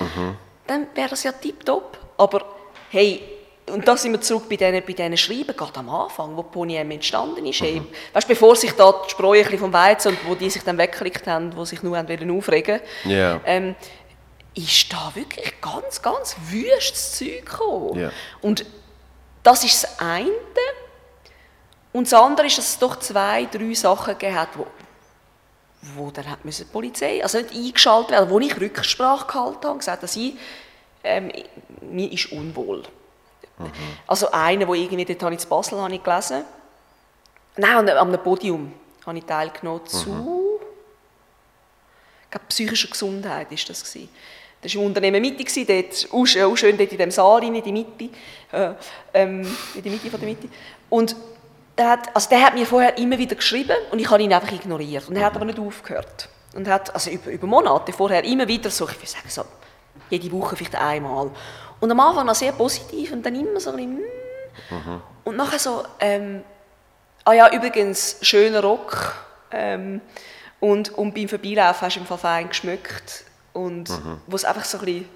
dann wäre das ja tipptopp. Aber hey, und da sind wir zurück bei diesen, bei diesen Schreiben, gerade am Anfang, wo Pony M entstanden ist. Hey, weißt, bevor sich da die Spreu ein bisschen vom Weizen und wo die sich dann weggeklickt haben, wo sich nur wollen aufregen Ja. ähm, ist da wirklich ganz, ganz wüstes Zeug gekommen. Ja. Und das ist das eine. Und das andere ist, dass es doch zwei, drei Sachen gegeben hat, wo, wo dann hat die Polizei, also nicht eingeschaltet werden, wo ich Rücksprache gehalten habe und gesagt, dass ich, ähm, mir ist unwohl. Also einer, wo irgendwie, dort habe ich in Basel habe ich gelesen, nein, an einem Podium habe ich teilgenommen zu, ich glaube, psychischer Gesundheit ist das gewesen. Das war im Unternehmen Mitte, dort, auch schön, auch schön dort in dem Saal rein, in die Mitte, äh, ähm, in die Mitte von der Mitte. Und der hat, also der hat mir vorher immer wieder geschrieben und ich habe ihn einfach ignoriert. Und er hat aber nicht aufgehört. Und hat, also über, über Monate vorher immer wieder so, ich würde sagen so, jede Woche vielleicht einmal. Und am Anfang noch sehr positiv und dann immer so ein bisschen, mm. Und nachher so, ähm, ah ja, übrigens, schöner Rock. Ähm, und, und beim Vorbeilaufen hast du im Fall fein geschmückt. Und wo es einfach so ein bisschen,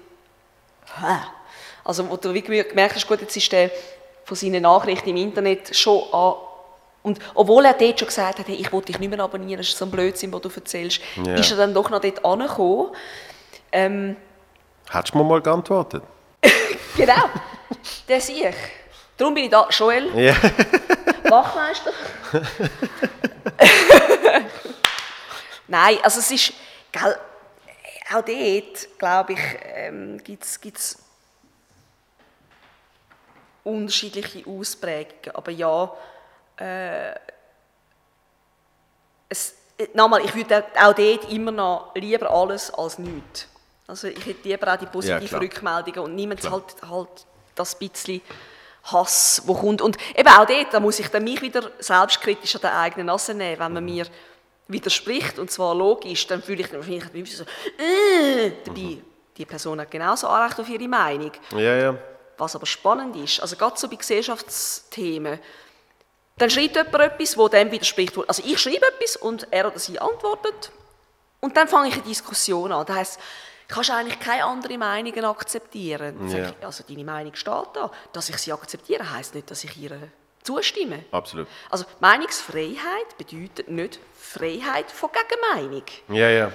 also wo du wirklich gemerkt hast, gut, jetzt ist der von seinen Nachrichten im Internet schon an, und obwohl er dort schon gesagt hat, hey, ich wollte dich nicht mehr abonnieren, das ist so ein Blödsinn, was du erzählst, Ja. ist er dann doch noch dort angekommen. Ähm, Hättest du mir mal geantwortet? genau, sehe ich. Darum bin ich da. Joel, Ja. Wachmeister. Nein, also es ist, gell, auch dort, glaube ich, ähm, gibt es unterschiedliche Ausprägungen. Aber ja, äh, es, äh, nochmal, ich würde auch dort immer noch lieber alles als nichts. Also ich hätte lieber auch die positiven klar. Rückmeldungen und niemand halt, halt das bisschen Hass, wo kommt. Und eben auch dort, da muss ich dann mich wieder selbstkritisch an der eigenen Nase nehmen, wenn man mir widerspricht, und zwar logisch, dann fühle ich wahrscheinlich so, äh, dabei, die Person hat genauso Anrecht auf ihre Meinung. Ja, ja. Was aber spannend ist, also gerade so bei Gesellschaftsthemen, dann schreibt jemand etwas, wo dem widerspricht. Also ich schreibe etwas und er oder sie antwortet und dann fange ich eine Diskussion an. Das heisst, kannst du eigentlich keine anderen Meinungen akzeptieren. Ja. ich, Also deine Meinung steht da. Dass ich sie akzeptiere, heisst nicht, dass ich ihr zustimme. Absolut. Also Meinungsfreiheit bedeutet nicht Freiheit von Gegenmeinung. Ja, ja.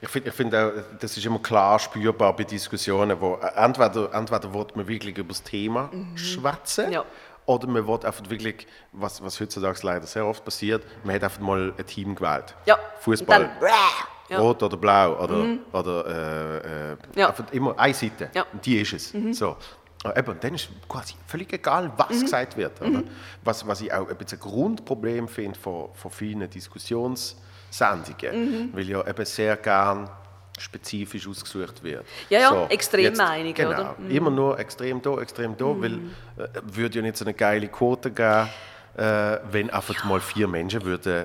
Ich finde ich find auch, das ist immer klar spürbar bei Diskussionen, wo äh, entweder, entweder wird man wirklich über das Thema schwätzen Ja. oder man wird einfach wirklich, was, was heutzutage leider sehr oft passiert, man hat einfach mal ein Team gewählt. Ja. Fußball. Ja. Mhm. Rot oder blau oder, oder äh, äh, Ja. immer eine Seite. Ja. Mhm. Und die ist es. So. Aber Eben, dann ist quasi völlig egal, was Mhm. gesagt wird. Oder? Was, was ich auch ein bisschen ein Grundproblem finde von, von vielen Diskussionssendungen, Mhm. weil ja eben sehr gern spezifisch ausgesucht wird. Ja, ja, Extremmeinungen, Genau, oder? Mhm. immer nur extrem da, extrem da, weil äh, würde ja nicht so eine geile Quote geben, äh, wenn einfach mal vier Menschen würden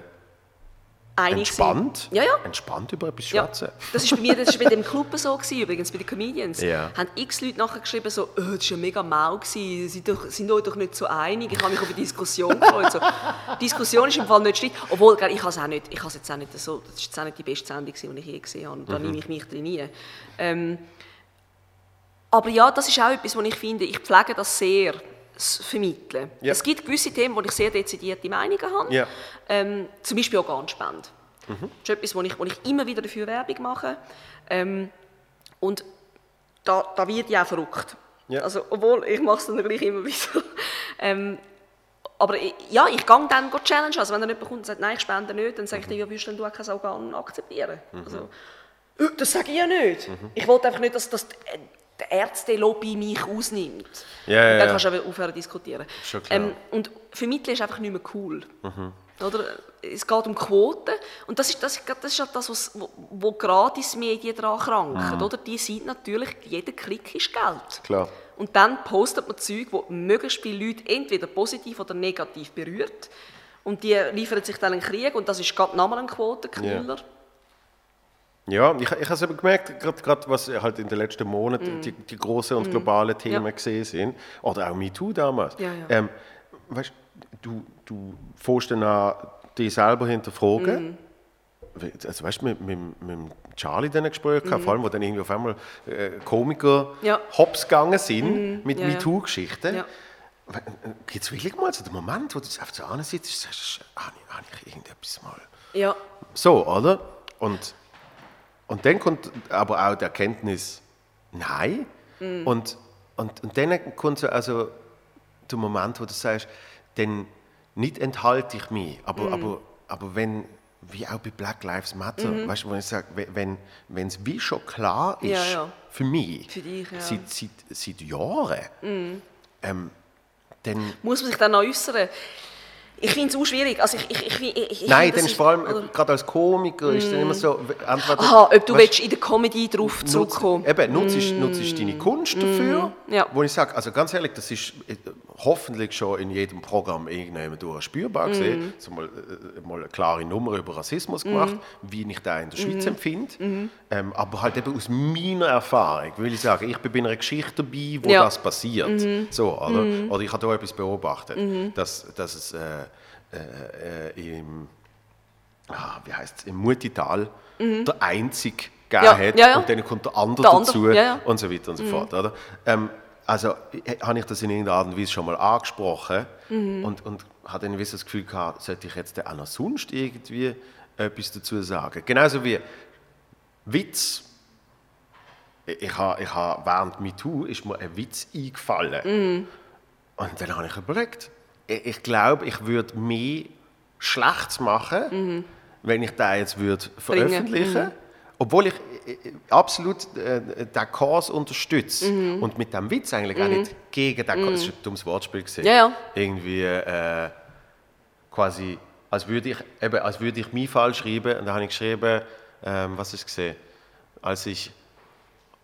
Einig entspannt. Ja, ja. entspannt über etwas Ja, schwätzen. das ist bei mir, das ist bei dem Club so gewesen, übrigens, bei den Comedians. Ja. Haben x Leute nachher geschrieben, so, oh, das war ja mega mau, gewesen. sind, doch, sind euch doch nicht so einig, ich habe mich auf die Diskussion gefreut. So, Diskussion ist im Fall nicht schlecht, obwohl, ich habe es auch nicht, ich habe es jetzt auch nicht so, das ist jetzt auch nicht die beste Sendung, die ich je gesehen habe, Mhm. da nehme ich mich drin nie. Ähm, aber ja, das ist auch etwas, was ich finde, ich pflege das sehr, Vermitteln. Ja. Es gibt gewisse Themen, wo ich sehr dezidierte Meinungen habe, Ja. ähm, zum Beispiel Organspende. Das ist etwas, wo ich, wo ich immer wieder dafür Werbung mache. Ähm, und da, da wird ich auch verrückt. Ja. Also, obwohl, ich mache es dann gleich immer wieder. ähm, aber ich, ja, ich gehe dann go challenge. Also wenn dann jemand kommt und sagt, nein, ich spende nicht, dann sage ich dir, ja, würdest du auch kein Organ akzeptieren? Also, «Äh, das sage ich ja nicht. Ich wollte einfach nicht, dass, dass der Ärzte-Lobby mich ausnimmt. Ja, ja, und dann kannst du auch aufhören zu diskutieren. Schon klar. Ähm, und vermitteln ist einfach nicht mehr cool. Oder? Es geht um Quoten und das ist, das, das ist halt das, was, wo, wo Gratis-Medien daran kranken. Oder? Die sind natürlich, jeder Klick ist Geld. Klar. Und dann postet man Zeug, wo möglichst viele Leute entweder positiv oder negativ berührt. Und die liefern sich dann einen Krieg und das ist gerade nochmal ein Quotenkiller. Ja, ich, ich habe es eben gemerkt, gerade was halt in den letzten Monaten die, die großen und globalen Themen Mhm. Ja. gesehen sind, oder auch MeToo damals. Ja, ja. Ähm, weißt, du, du fährst dann an dich selber hinterfragen. Mhm. Also, weißt du, mit, mit, mit Charlie dann Gespräch gehabt, vor allem, wo dann irgendwie auf einmal äh, Komiker Mhm. Ja. hops gegangen sind mit Ja. MeToo-Geschichten. Ja. Gibt es wirklich mal so den Moment, wo du einfach so ansitzt und sagst, habe ich, habe ich irgendetwas mal... Ja. So, oder? Und, und dann kommt aber auch die Erkenntnis, nein. Und, und, und dann kommt so also der Moment, wo du sagst, dann nicht enthalte ich mich, aber, aber, aber wenn, wie auch bei Black Lives Matter, weißt du, wo ich sage, wenn es wie schon klar ist, Ja, ja. für mich, Für dich, ja. seit, seit, seit Jahren, ähm, dann... Muss man sich dann noch äußern? Ich finde es auch schwierig. Also ich, ich, ich, ich, ich Nein, dann ist vor allem, oder- gerade als Komiker, ist dann immer so, entweder... Aha, ob du weißt- willst in der Comedy drauf Nutz, zurückkommen eben, nutzt, nutzt deine Kunst dafür, Mm. Ja. wo ich sage, also ganz ehrlich, das ist äh, hoffentlich schon in jedem Programm irgendjemand durch spürbar Mm. gesehen, so mal, äh, mal eine klare Nummer über Rassismus gemacht, Mm. wie ich da in der Schweiz empfinde, ähm, aber halt eben aus meiner Erfahrung, will ich sagen, ich bin bei einer Geschichte dabei, wo Ja. Das passiert, so, oder? oder ich habe da etwas beobachtet, dass, dass es äh, äh, äh, im ah, wie heißt es, im Mutital der einzig gegeben Mhm. Ja, ja, ja. und dann kommt der andere Der andere, dazu und so weiter und so fort. Oder? Ähm, also äh, habe ich das in irgendeiner Art und Weise schon mal angesprochen Mhm. und, und hatte ein das Gefühl gehabt, sollte ich jetzt auch noch sonst irgendwie etwas dazu sagen. Genauso wie Witz. Ich habe, ich habe während MeToo ist mir ein Witz eingefallen. Mhm. Und dann habe ich überlegt, ich, ich glaube, ich würde mehr schlecht machen, wenn ich da jetzt würde veröffentlichen Obwohl ich äh, absolut äh, den Kurs unterstütze Mhm. und mit dem Witz eigentlich auch nicht gegen den Kurs, das ist ein dummes Wortspiel gesehen. Ja, ja. Irgendwie äh, quasi, als würde ich, eben, als würde ich meinen Fall schreiben und da habe ich geschrieben, ähm, was ist gesehen, als ich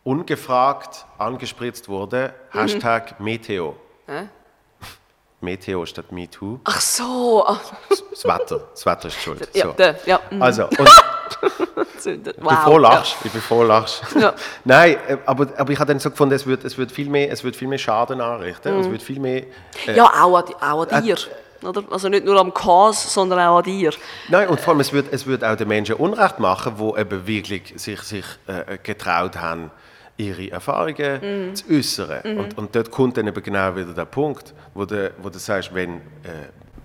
ungefragt angespritzt wurde, Mhm. Hashtag Meteo. Hä? Meteo statt MeToo. Ach so. Das Wetter, das Wetter ist schuld. Ja, so. der, ja. mhm. Also, und der- ich bin froh lachst, ich bin froh lachst. Ja. Nein, äh, aber, aber ich habe dann so gefunden, es wird, es wird, viel, mehr, es wird viel mehr Schaden anrichten, Mhm. es wird viel mehr... äh, Ja, auch an, auch an dir. oder? Also nicht nur am Cause, sondern auch an dir. Nein, und vor allem, es wird, es wird auch den Menschen Unrecht machen, die eben wirklich sich, sich äh, getraut haben, ihre Erfahrungen Mhm. zu äußern. Und, und dort kommt dann eben genau wieder der Punkt, wo du, wo du sagst, wenn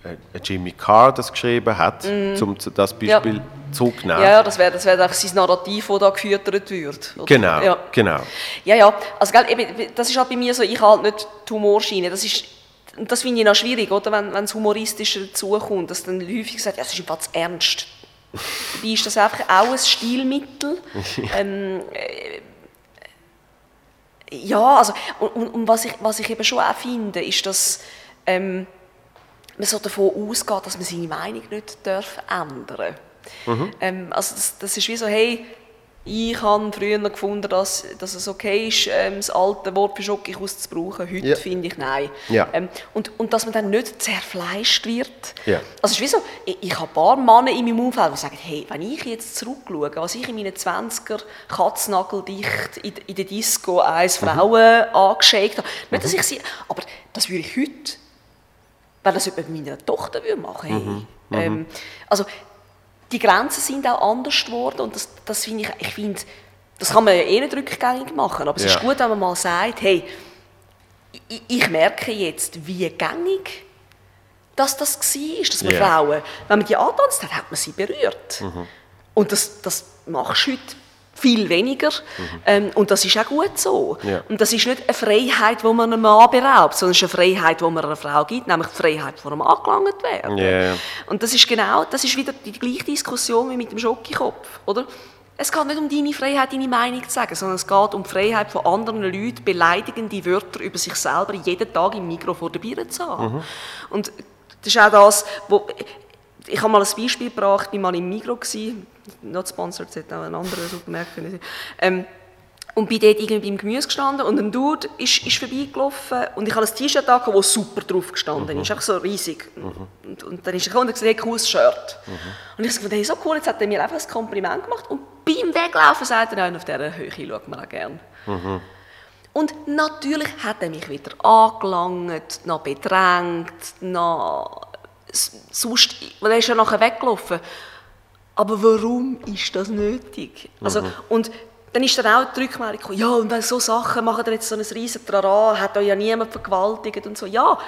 äh, äh, Jimmy Carr das geschrieben hat, um zu- das Beispiel zurückzunehmen. Mhm. Ja, ja, das wäre das wär einfach sein Narrativ, das da gefüttert wird. oder? Genau, Ja. genau. Ja, ja. Also, gell, eben, das ist halt bei mir so, ich halt nicht die Humorschiene. Das ist, das finde ich noch schwierig, oder? Wenn, wenn es humoristischer dazukommt, dass dann häufig gesagt ja, es ist einfach zu ernst. Dabei ist das einfach auch ein Stilmittel. ähm, äh, ja, also, und, und, was, ich, was ich eben schon auch finde, ist, dass ähm, man so davon ausgeht, dass man seine Meinung nicht darf ändern ähm, also das, das ist wie so, hey, ich habe früher gefunden, dass, dass es okay ist, ähm, das alte Wort für Schokokuss zu brauchen. Heute Ja. finde ich nein. Ja. Ähm, und, und dass man dann nicht zerfleischt wird. Ja. Also es ist wie so, ich, ich habe ein paar Männer in meinem Umfeld, die sagen, hey, wenn ich jetzt zurückschaue, was ich in meinen 20er katznageldicht in, in der Disco eins Mhm. Frauen angeschickt habe, nicht, dass ich sie, aber das würde ich heute, wenn das jemand mit meiner Tochter würde machen Mhm. hey. Ähm, also die Grenzen sind auch anders geworden und das, das finde ich, ich finde, das kann man ja eh nicht rückgängig machen, aber es Ja. ist gut, wenn man mal sagt, hey, ich, ich merke jetzt, wie gängig dass das war, dass man Ja. Frauen, wenn man die antanzt hat, hat man sie berührt. Und das, das machst du heute viel weniger. Ähm, und das ist auch gut so. Ja. Und das ist nicht eine Freiheit, die man einem Mann beraubt, sondern es ist eine Freiheit, die man einer Frau gibt, nämlich die Freiheit, vor einem angelangt werden. Ja. Und das ist genau, das ist wieder die gleiche Diskussion wie mit dem Schokokopf, oder? Es geht nicht um deine Freiheit, deine Meinung zu sagen, sondern es geht um die Freiheit von anderen Leuten, beleidigende Wörter über sich selber jeden Tag im Mikro vor der Bier zu haben. Und das ist auch das, wo... Ich habe mal ein Beispiel gebracht, ich war mal im Migro, gewesen, not sponsored, es hätte auch ein anderer Supermarkt können sein. Ähm, und bin dort irgendwie beim Gemüse gestanden und ein Dude ist, ist vorbeigelaufen und ich hatte ein T-Shirt an, das super drauf gestanden ist, einfach so riesig. Und, und dann ist er gekommen und hat gesagt, cooles Shirt. Und ich habe gesagt, hey, so cool, jetzt hat er mir einfach ein Kompliment gemacht und beim Weglaufen sagt er, «Nein, auf dieser Höhe schaut man auch gerne. Und natürlich hat er mich wieder angelangt, noch bedrängt, noch sonst, weil er ist ja nachher weggelaufen. Aber warum ist das nötig? Also, und dann ist dann auch die Rückmeldung gekommen, ja, und wenn so Sachen machen, dann jetzt so ein riesen Trara, hat euch ja niemand vergewaltigt und so. Ja,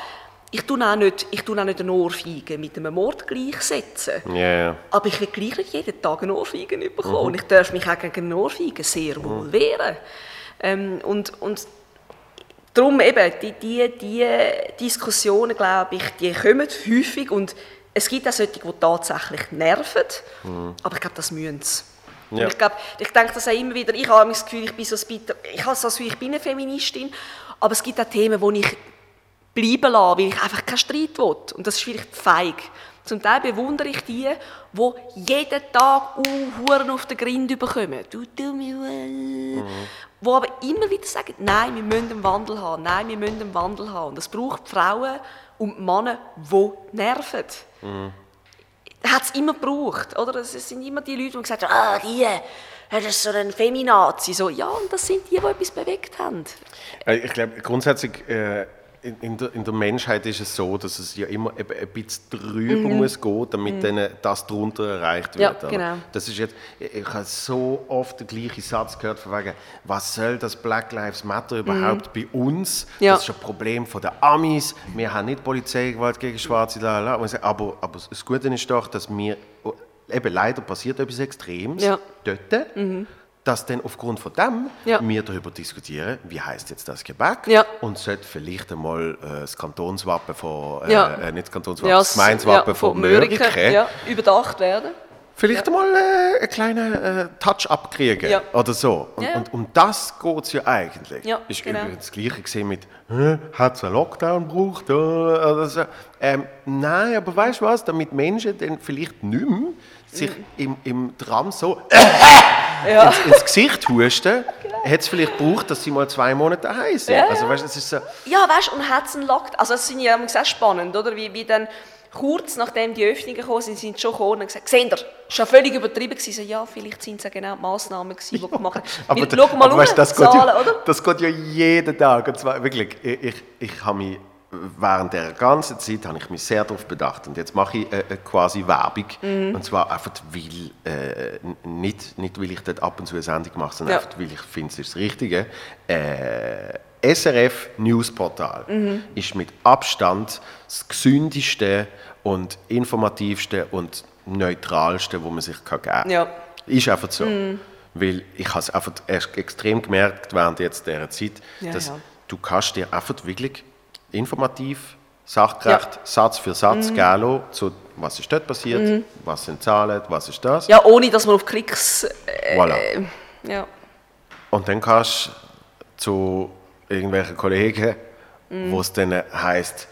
ich tue auch nicht, ich tue auch nicht eine Ohrfeige mit einem Mord gleichsetzen. Ja, ja. Aber ich will gleich nicht jeden Tag eine Ohrfeige bekommen. Und ich darf mich auch gegen eine Ohrfeige sehr wohl wehren. Ähm, und, und darum eben, die, die, die Diskussionen, glaube ich, die kommen häufig und es gibt auch solche, die tatsächlich nerven, aber ich glaube, das müssen sie. Ja. Ich, glaube, ich denke das auch immer wieder, ich habe das Gefühl, ich bin so bisschen, ich habe das Gefühl, ich bin eine Feministin, aber es gibt auch Themen, wo ich bleiben lasse, weil ich einfach keinen Streit will. Und das ist vielleicht feig. Zum Teil bewundere ich die, die jeden Tag Huren auf den Grind bekommen. Du dumme Welle. Die aber immer wieder sagen, nein, wir müssen einen Wandel haben, nein, wir müssen einen Wandel haben. Und das braucht Frauen und Männer, die nerven. Hat es immer gebraucht, oder? Es sind immer die Leute, die gesagt haben, ah, die, das ist so ein Feminazi. So, ja, und das sind die, die etwas bewegt haben. Äh, Ich glaube, grundsätzlich äh, in, der, in der Menschheit ist es so, dass es ja immer eben ein bisschen drüber muss gehen, damit dann das drunter erreicht Mhm. Ja, wird. oder? genau. Das ist jetzt, ich, habe so oft den gleichen Satz gehört, von wegen, was soll das Black Lives Matter überhaupt bei uns? Mhm. Ja. Das ist ein Problem von den Amis. Wir haben nicht Polizeigewalt gegen Schwarze, la, la, la. Und ich sage, aber, aber das Gute ist doch, dass wir, eben leider passiert etwas Extremes Ja. dort, dass dann aufgrund von dem Ja. wir darüber diskutieren, wie heißt jetzt das Gebäck Ja. und sollte vielleicht einmal äh, das Kantonswappen von, äh, Ja. äh, nicht das Kantonswappen, das Gemeinswappen ja, von Mörike, überdacht werden. vielleicht einmal äh, einen kleinen äh, Touch abkriegen Ja. oder so. Und, und um das geht es ja eigentlich. Ja, ist genau. übrigens das Gleiche gesehen mit, hat es einen Lockdown gebraucht? Oder oder so. ähm, nein, aber weißt du was, damit Menschen dann vielleicht nicht mehr sich Mhm. im, im Tram so ins, ins Gesicht husten, hat es vielleicht gebraucht, dass sie mal zwei Monate daheim sind. Ja, also ja. weißt, du, es ist so, Ja, weißt du, und hat es einen Lockdown. Also, das sind ja sehr spannend, oder? Wie, wie dann kurz nachdem die Öffnungen gekommen sind, sind sie schon gekommen und haben gesagt: Seht ihr, das war ja völlig übertrieben. gewesen. So, ja, vielleicht sind es ja genau die Massnahmen, gewesen, die gemacht haben. Aber, Weil, schau mal aber um, weißt, das, Zahlen, geht ja, oder? das geht ja jeden Tag. Und zwar wirklich, ich, ich, ich habe mich während der ganzen Zeit habe ich mich sehr darauf bedacht. Und jetzt mache ich äh, äh, quasi Werbung. Und zwar einfach, weil, äh, nicht, nicht weil ich dort ab und zu eine Sendung mache, sondern Ja. einfach, weil ich finde, es ist das Richtige. Äh, SRF Newsportal ist mit Abstand das gesündeste und informativste und neutralste, wo man sich kann geben kann. Ja. Ist einfach so. Weil ich habe es einfach erst extrem gemerkt während jetzt dieser Zeit, Ja, dass ja. du kannst dir einfach wirklich informativ, sachgerecht, Satz für Satz Mhm. lassen, zu was ist dort passiert, was sind Zahlen, was ist das. Ja, ohne dass man auf Klicks. Äh, Voilà. ja. Und dann kannst du zu irgendwelchen Kollegen, Mhm. wo es dann heisst,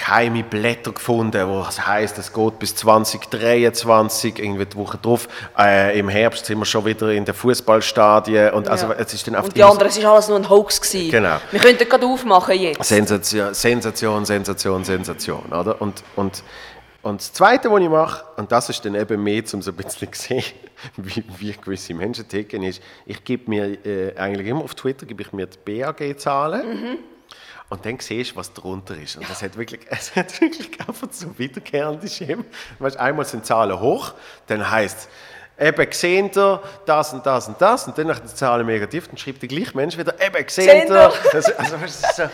geheime Blätter gefunden, wo es heisst, es geht bis 2023, irgendwie die Woche drauf. Äh, Im Herbst sind wir schon wieder in den Fußballstadien und also Ja. es ist dann Und die anderen, es war alles nur ein Hoax. Gewesen. Genau. Wir könnten gerade aufmachen jetzt. Sensation, Sensation, Sensation, Sensation, oder? Und, und, und das Zweite, was ich mache, und das ist dann eben mehr, um so ein bisschen zu sehen, wie, wie gewisse Menschen ticken, ist, ich gebe mir äh, eigentlich immer auf Twitter gebe ich mir die BAG-Zahlen und dann siehst du, was drunter ist. Und das hat wirklich, es hat wirklich einfach so wiederkehrende Schemen. Weißt, einmal sind Zahlen hoch, dann heißt Eben, gesehen ihr das und das und das, und dann nach den Zahlen negativ, dann schreibt der gleiche Mensch wieder, eben, gesehen ihr. Also, also, so,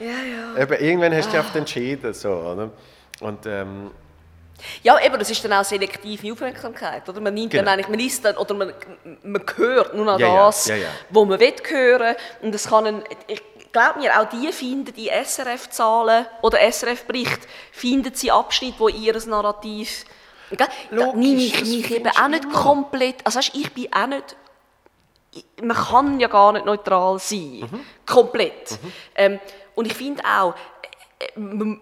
Ja, ja. Eben, irgendwann hast du dich einfach entschieden. So, oder? Und ähm, Ja, eben, das ist dann auch selektive Aufmerksamkeit. Oder? Man, nimmt Genau. dann eigentlich, man liest dann, oder man, man hört nur noch Ja, ja, das, ja, ja. wo man will hören Und es kann ein, ich glaube mir, auch die finden die SRF-Zahlen oder SRF-Bericht, finden sie Abschnitt, wo ihr Narrativ... Logisch, nehme ich findest eben auch nicht komplett... Also weißt, ich bin auch nicht... ich- Man kann ja gar nicht neutral sein. Mhm. Komplett. Ähm, und ich finde auch, äh, äh, eine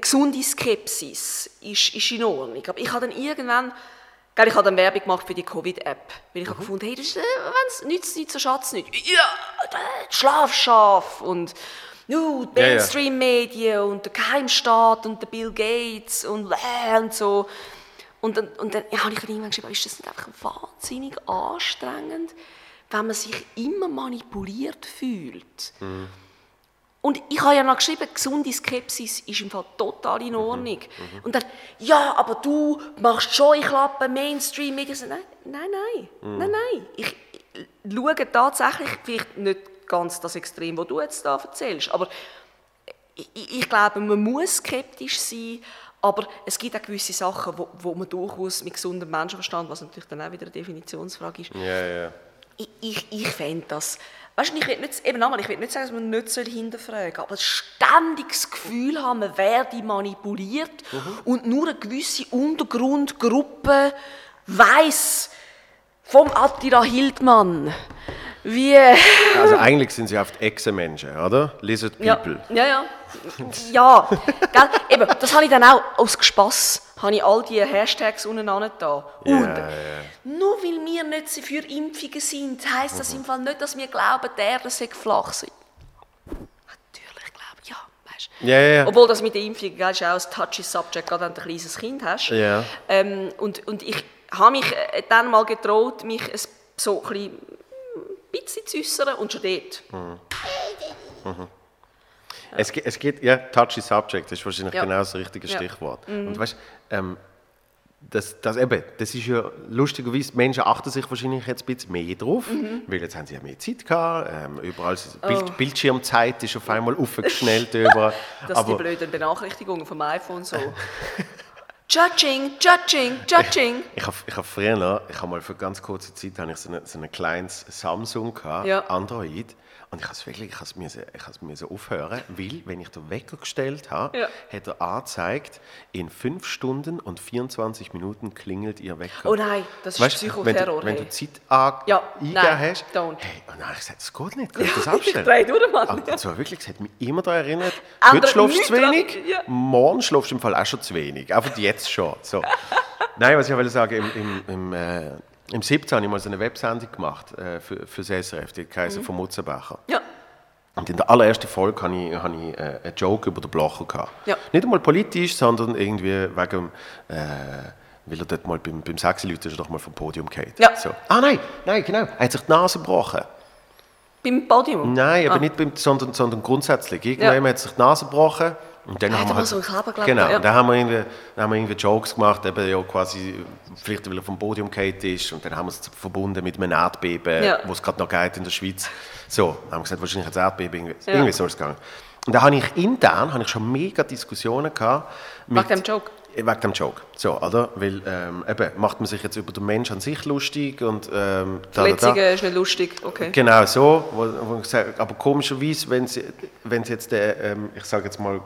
gesunde Skepsis ist, ist in Ordnung. Aber ich habe dann irgendwann, gell, ich habe dann Werbung gemacht für die Covid-App, weil ich habe gefunden, hey, das ist, äh, wenn's nützt nichts, so schatz nicht. Ja, Schlafschaf und nu, die. Mainstream-Medien und der Geheimstaat und der Bill Gates und, äh, und so. Und dann, und dann ja, habe ich dann irgendwann geschrieben, ist das nicht einfach wahnsinnig anstrengend, wenn man sich immer manipuliert fühlt? Und ich habe ja noch geschrieben, gesunde Skepsis ist im Fall total in Ordnung. Und dann, ja, aber du machst schon Klappen Mainstream Medien. Nein, nein, nein, nein, nein. Ich, ich schaue tatsächlich, vielleicht nicht ganz das Extrem, was du jetzt da erzählst, aber ich, ich glaube, man muss skeptisch sein, aber es gibt auch gewisse Sachen, wo, wo man durchaus mit gesundem Menschenverstand, was natürlich dann auch wieder eine Definitionsfrage ist, ja, ja. Ich, ich, ich fände das. Weißt du, ich will nicht, eben nochmal, ich will nicht sagen, dass man nicht hinterfragen soll, aber ein ständiges Gefühl haben, man werde manipuliert und nur eine gewisse Untergrundgruppe weiß vom Attila Hildmann, wie. Also eigentlich sind sie oft Echsenmenschen, oder? Lizard Ja, People. ja, ja. ja gell? Eben, das habe ich dann auch aus Spass habe ich all diese Hashtags untereinander da. Ja, Und ja. nur weil wir nicht für Impfungen sind, heisst das im Fall nicht, dass wir glauben, die Erde sei flach sein. Natürlich glaube ich, ja. Weißt. Ja, ja, ja. Obwohl das mit der Impfung gell, ist auch ein touchy Subject, gerade wenn du ein kleines Kind hast. Ja. Ähm, und, und ich habe mich äh, dann mal getraut, mich so ein bisschen, bisschen zu äußern und schon dort. Es, ge- es geht, ja, touchy subject, ist wahrscheinlich Ja. genau das richtige Ja. Mhm. Stichwort. Und weißt ähm, das, das, eben, das ist ja lustigerweise, Menschen achten sich wahrscheinlich jetzt ein bisschen mehr drauf, Mhm. weil jetzt haben sie ja mehr Zeit gehabt, ähm, überall ist Bild, Oh. Bildschirmzeit ist auf einmal aufgeschnellt überall. Das sind die blöden Benachrichtigungen vom iPhone so. judging, judging, judging. ich habe ich hab früher, noch- ich habe mal für ganz kurze Zeit habe ich so, eine, so ein kleines Samsung gehabt, Ja. Android, und ich habe es wirklich, ich müssen, ich es müssen aufhören, weil, wenn ich den Wecker gestellt habe, Ja. hat er angezeigt, in 5 Stunden und 24 Minuten klingelt ihr Wecker. Oh nein, das ist Weißt, Psychoterror, Wenn du, wenn du Zeit an Ja, eingegeben hast, don't. hey, und dann habe ich gesagt, das geht nicht, kannst du das Ich abstellen? drehe durch, Mann. Aber das war wirklich, es hat mich immer daran erinnert, Andere heute schlafst du zu wenig, ja. morgen schlafst du im Fall auch schon zu wenig. Einfach jetzt schon. So. Nein, was ich wollte sagen, im, im, im, äh, im 17. habe ich mal so eine Websendung gemacht äh, für, für das SRF, die heisst von Mutzenbecher. Ja. Und in der allerersten Folge hatte ich, habe ich äh, einen Joke über den Blocher. Gehabt. Ja. Nicht einmal politisch, sondern irgendwie wegen, äh, weil er dort mal beim, beim Sechsi Leute ist er doch mal vom Podium gefallen. Ja. So. Ah nein, nein, genau, er hat sich die Nase gebrochen. Beim Podium? Nein, aber Ah. nicht beim, sondern, sondern grundsätzlich. Irgendwann hat sich die Nase gebrochen. Und dann haben wir halt, so Kleber, genau, ja. dann haben wir irgendwie, dann haben wir irgendwie Jokes gemacht, eben ja quasi, vielleicht weil er vom Podium gefallen ist und dann haben wir es verbunden mit einem Erdbeben, Ja. wo es gerade noch geht in der Schweiz. So, dann haben wir gesagt, wahrscheinlich ein Erdbeben, irgendwie, Ja. irgendwie so ist es gegangen. Und da habe ich intern habe ich schon mega Diskussionen gehabt. Wegen dem Joke? Wegen dem Joke. So, oder? Weil ähm, eben, macht man sich jetzt über den Mensch an sich lustig und ähm, da, da, da. Ist nicht lustig, okay. Genau so, wo, wo ich sage, aber komischerweise, wenn sie, wenn sie jetzt, der, ähm, ich sage jetzt mal,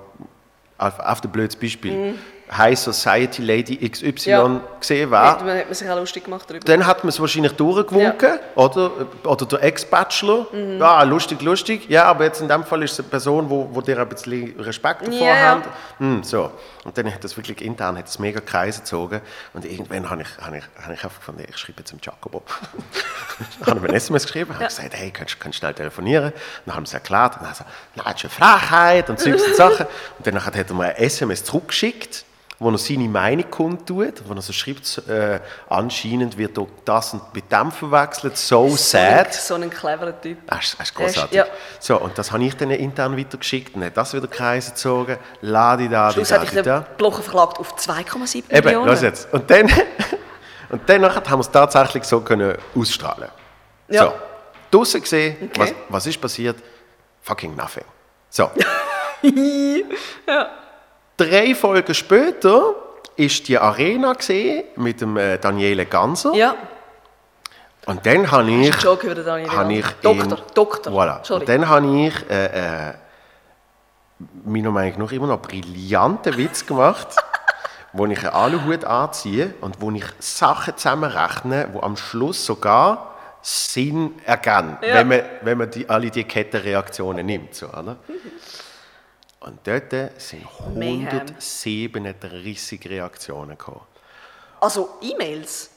auf, auf ein blödes Beispiel, High Society Lady XY Mhm. Ja. gesehen wäre, man, hat man sich auch lustig gemacht darüber. dann hat man es wahrscheinlich durchgewunken, oder? Oder der Ex-Bachelor, Mhm. ja, lustig, lustig, ja, aber jetzt in dem Fall ist es eine Person, wo, wo dir ein bisschen Respekt davor Ja, ja. hat. Hm, so. Und dann hat das wirklich intern hat das mega Kreise gezogen und irgendwann habe ich, habe ich, habe ich einfach gefunden, ich schreibe jetzt dem Jacobo. dann habe ich mir ein SMS geschrieben, habe gesagt, hey, kannst du schnell telefonieren? Dann haben sie erklärt, und dann so, nein, das ist eine Frechheit und und Sachen. Und dann hat er mir ein SMS zurückgeschickt, wo er seine Meinung kundtut, wo er so schreibt, äh, anscheinend wird auch das und mit dem verwechselt, so sad. So ein cleverer Typ. Das ist, das ist großartig. ja. So, und das habe ich dann intern weitergeschickt und hat das wieder Kreise gezogen. Ladi da, da, ich di den da. Blocher verklagt auf 2,7 Eben, Millionen. los jetzt. Und dann, und danach haben wir es tatsächlich so können ausstrahlen. Ja. So, draussen gesehen, Okay. was, was ist passiert? Fucking nothing. So. Drei Folgen später ist die Arena gesehen mit dem äh, Daniele Ganser. Ja, Und dann habe ich, Joke über den Daniel habe ich Ganser. ihn- Doktor, Doktor. Voilà. Sorry. Und dann habe ich äh, äh, meiner Meinung nach immer noch brillanten Witz gemacht, wo ich einen Aluhut anziehe und wo ich Sachen zusammenrechne, wo am Schluss sogar Sinn ergeben, Ja. wenn man, wenn man die, alle die Kettenreaktionen nimmt. So, oder? Und dort sind Mayhem. 137 Reaktionen gekommen. Also E-Mails.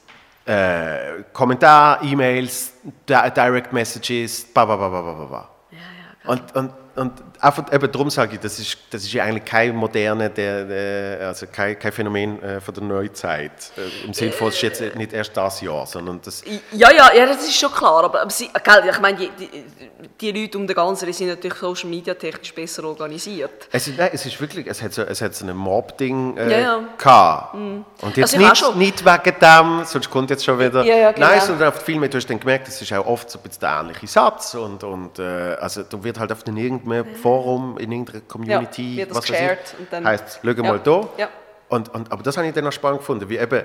Äh, Kommentar, E-Mails, Di- Direct Messages, ba, ba, ba, ba, ba, ba. Ja, ja. Und, und, und einfach, eben darum sage ich, das ist, das ist ja eigentlich kein moderne, der, der, also kein, kein Phänomen äh, von der Neuzeit. Äh, Im Sinne von, es ist jetzt nicht erst das Jahr, sondern das, Ja, ja, ja, das ist schon klar. Aber, aber sie, gell, ich meine, die, die, die Leute um den Ganzen die sind natürlich social media technisch besser organisiert. es ist, nein, es ist wirklich, es hat so, es hat so ein Mob-Ding äh, Ja, ja. gehabt. Und jetzt Also nicht, nicht wegen dem, sonst kommt jetzt schon wieder, Ja, ja, genau. nein, sondern auf viel mehr, du hast dann gemerkt, es ist auch oft so ein bisschen der ähnliche Satz und, und äh, also da wird halt auf in irgendeinem Forum, in irgendeiner Community, das was weiß geshared ich, und dann- heisst, schau Ja, mal da. ja. Und, und, aber das habe ich dann auch spannend gefunden, wie eben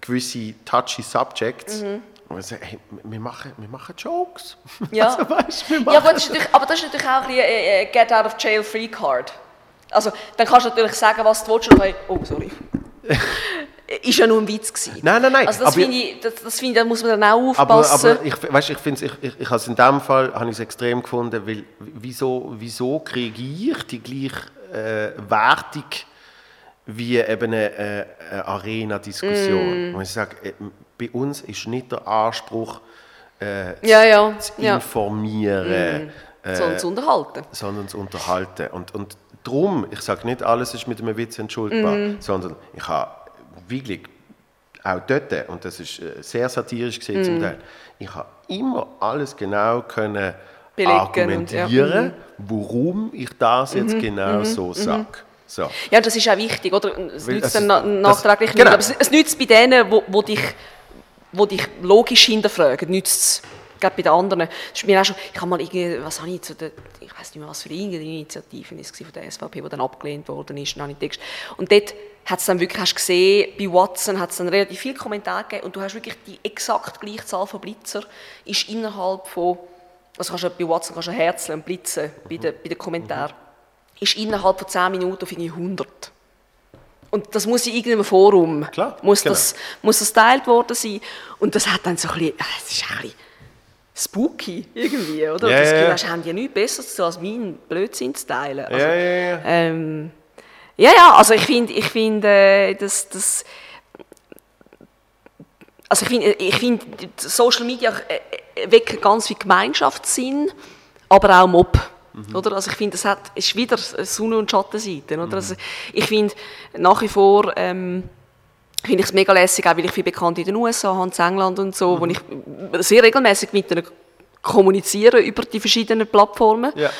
gewisse touchy Subjects, Mhm. ich sage, hey, wir machen, wir machen Jokes. Ja. Also, weißt, wir Ja, machen gut, das ist aber das ist natürlich auch ein äh, äh, Get out of jail free card. Also, dann kannst du natürlich sagen, was du willst. Und hey, oh, sorry. ist ja nur ein Witz gewesen. Nein, nein, nein, Also das aber- finde ich, das, das finde ich, da muss man dann auch Aber, aufpassen. aber ich, weißt, ich finde ich, ich, ich habe es in dem Fall habe ich es extrem gefunden, weil wieso, wieso kriege ich die gleiche äh, Wertung wie eben eine, äh, eine Arena-Diskussion? Mm. Wo ich sage, äh, bei uns ist nicht der Anspruch, äh, ja, ja, zu ja. informieren, äh, So zu unterhalten. sondern zu unterhalten. Und, und darum, ich sage nicht, alles ist mit einem Witz entschuldbar, Mhm. sondern ich habe wirklich auch dort, und das ist äh, sehr satirisch gesehen Mhm. zum Teil, ich habe immer alles genau können Belegen und, argumentieren, ja. Mhm. warum ich das jetzt genau so sage. So. Ja, das ist auch wichtig, oder? Es Weil nützt dann ist- na- das- nachträglich genau. nicht. Aber es, es nützt bei denen, wo, wo, dich, wo dich logisch hinterfragen, nützt es. Gerade bei den anderen. Ist mir auch schon, ich habe mal irgendwie, was habe ich zu der, ich weiß nicht mehr, was für irgendeine Initiative es war von der SVP, die dann abgelehnt worden ist, dann habe ich Text. Und dort hat es dann wirklich, hast gesehen, bei Watson hat es dann relativ viele Kommentare gegeben und du hast wirklich die exakt gleiche Zahl von Blitzer ist innerhalb von, also kannst du bei Watson kannst du herzeln und blitzen bei den, bei den Kommentaren, ist innerhalb von 10 Minuten auf irgendwie 100. Und das muss in irgendeinem Forum, Klar, muss, genau. das, muss das geteilt worden sein. Und das hat dann so ein bisschen, äh, es ist ein bisschen spooky irgendwie, oder? Ja, das ja, Gefühl, ja. hast, haben die nichts Besseres zu tun, als meinen Blödsinn zu teilen. Also, Ja, ja, ja. Ähm, ja, ja, also ich finde, ich finde, äh, das, das, also ich finde, ich finde, Social Media äh, wecken ganz viel Gemeinschaftssinn, aber auch Mob. Oder? Also ich finde, es hat, ist wieder Sonne- und Schattenseiten. Oder? Also ich finde nach wie vor, ähm, finde ich es mega lässig, auch weil ich viele Bekannte in den USA habe, in England und so, wo ich sehr regelmäßig mit ihnen kommunizieren über die verschiedenen Plattformen. Ja.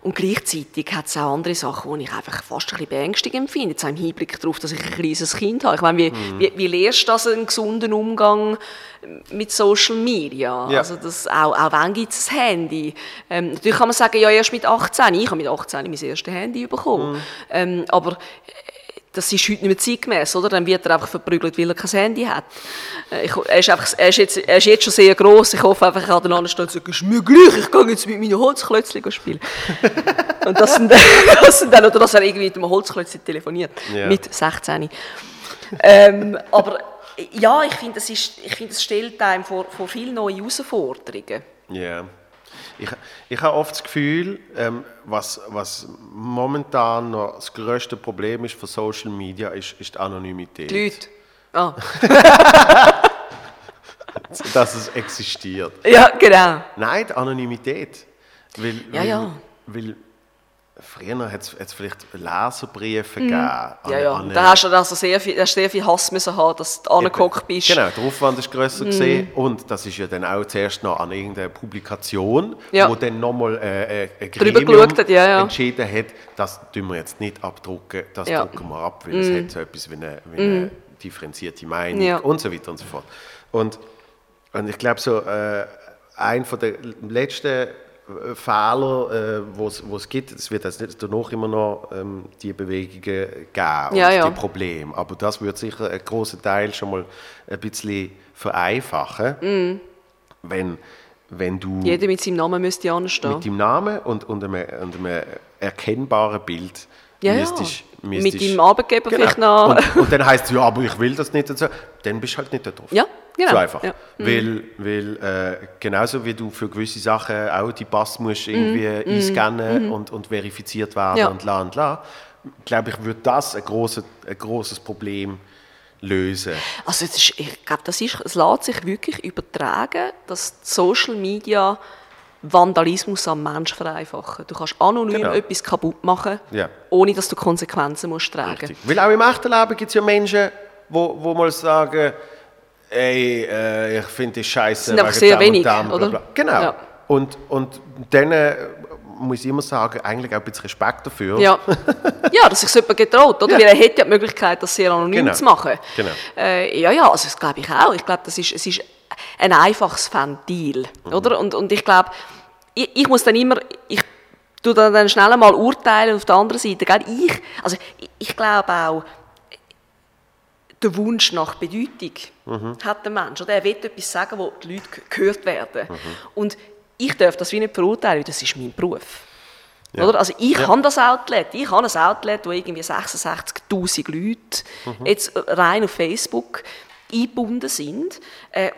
Und gleichzeitig hat es auch andere Sachen, die ich einfach fast ein bisschen beängstigend finde. Jetzt auch im Hinblick darauf, dass ich ein kleines Kind habe. Ich meine, wie, Mhm. wie, wie lernst du das, einen gesunden Umgang mit Social Media? Ja. Also das, auch, auch wann gibt es ein Handy? Ähm, natürlich kann man sagen, ja, erst mit 18. Ich habe mit 18 mein erstes Handy bekommen. Mhm. Ähm, aber das ist heute nicht mehr zeitgemäß, oder? Dann wird er einfach verprügelt, weil er kein Handy hat. Äh, Ich, er, ist einfach, er, ist jetzt, er ist jetzt schon sehr gross. Ich hoffe einfach, er kann den anderen stehen und sagen, ist mir gleich, ich gehe jetzt mit meinen Holzklötzchen spielen. und das sind, das sind dann, oder dass er irgendwie mit einem Holzklötzchen telefoniert. Ja. Mit 16. ähm, aber ja, ich finde, ich finde, das stellt einem vor, vor viele neue Herausforderungen. Ja. Ich, ich habe oft das Gefühl, ähm, was, was momentan noch das grösste Problem ist für Social Media, ist, ist die Anonymität. Die Leute. Ah. Dass es existiert. Ja, genau. Nein, die Anonymität. Weil, Ja, weil, ja. weil früher hat es vielleicht Leserbriefe gegeben. an- Mhm. Ja, ja. an- Da hast du also sehr viel, hast sehr viel Hass müssen haben, dass du angehockt bist. Genau, der Aufwand ist grösser gesehen und das ist ja dann auch zuerst noch an irgendeiner Publikation, Ja. wo dann nochmal äh, äh, ein Gremium hat, ja, ja. entschieden hat, das tun wir jetzt nicht abdrucken, das. Mhm. drucken wir ab, weil es hat so etwas wie eine, wie eine differenzierte Meinung und so weiter und so fort. Und, und ich glaube so, äh, ein von der letzten Fehler, äh, wo es gibt, es wird jetzt nicht danach immer noch ähm, die Bewegungen geben und Ja, die Probleme. Aber das wird sicher einen großen Teil schon mal ein bisschen vereinfachen, Mhm. wenn, wenn du Jeder mit seinem Namen müsste anstehen. mit deinem Namen und, und, einem, und einem erkennbaren Bild Ja, ja. müsstest, Mit deinem Arbeitgeber vielleicht noch- Und, und dann heißt es, ja, aber ich will das nicht. Und so. Dann bist du halt nicht da drauf. Ja, genau. So einfach. Ja. Weil, weil äh, genauso wie du für gewisse Sachen auch die Pass musst Mhm. irgendwie einscannen und, und verifiziert werden Ja. und la und la, glaube ich, wird das ein, grosses ein grosses Problem lösen. Also ist, ich glaube, das ist, es lässt sich wirklich übertragen, dass Social Media Vandalismus am Mensch vereinfachen. Du kannst anonym Genau. etwas kaputt machen, Ja. ohne dass du Konsequenzen musst tragen. Richtig. Weil auch im echten Leben gibt es ja Menschen, wo, wo mal sagen, ey, äh, ich finde das scheiße. Sind wegen sehr wenig, bla, oder? bla. Genau. Ja. Und, und dann äh, muss ich immer sagen, eigentlich auch ein bisschen Respekt dafür. Ja. ja, dass sich jemand getraut, oder? Ja. Weil er hätte ja die Möglichkeit, das sehr anonym Genau. zu machen. Genau. Äh, ja, ja, also das glaube ich auch. Ich glaube, das ist, es ist ein einfaches Ventil, Mhm. oder? Und, und ich glaube, ich, ich muss dann immer, ich tue dann, dann schnell mal urteilen auf der anderen Seite, gell? Ich, also ich, ich glaube auch, der Wunsch nach Bedeutung Mhm. hat der Mensch. Oder er will etwas sagen, wo die Leute gehört werden. Mhm. Und ich darf das wie nicht verurteilen, weil das ist mein Beruf. Ja. Oder? Also ich Ja. habe das Outlet. Ich habe ein Outlet, wo irgendwie 66'000 Leute Mhm. jetzt rein auf Facebook eingebunden sind. Äh,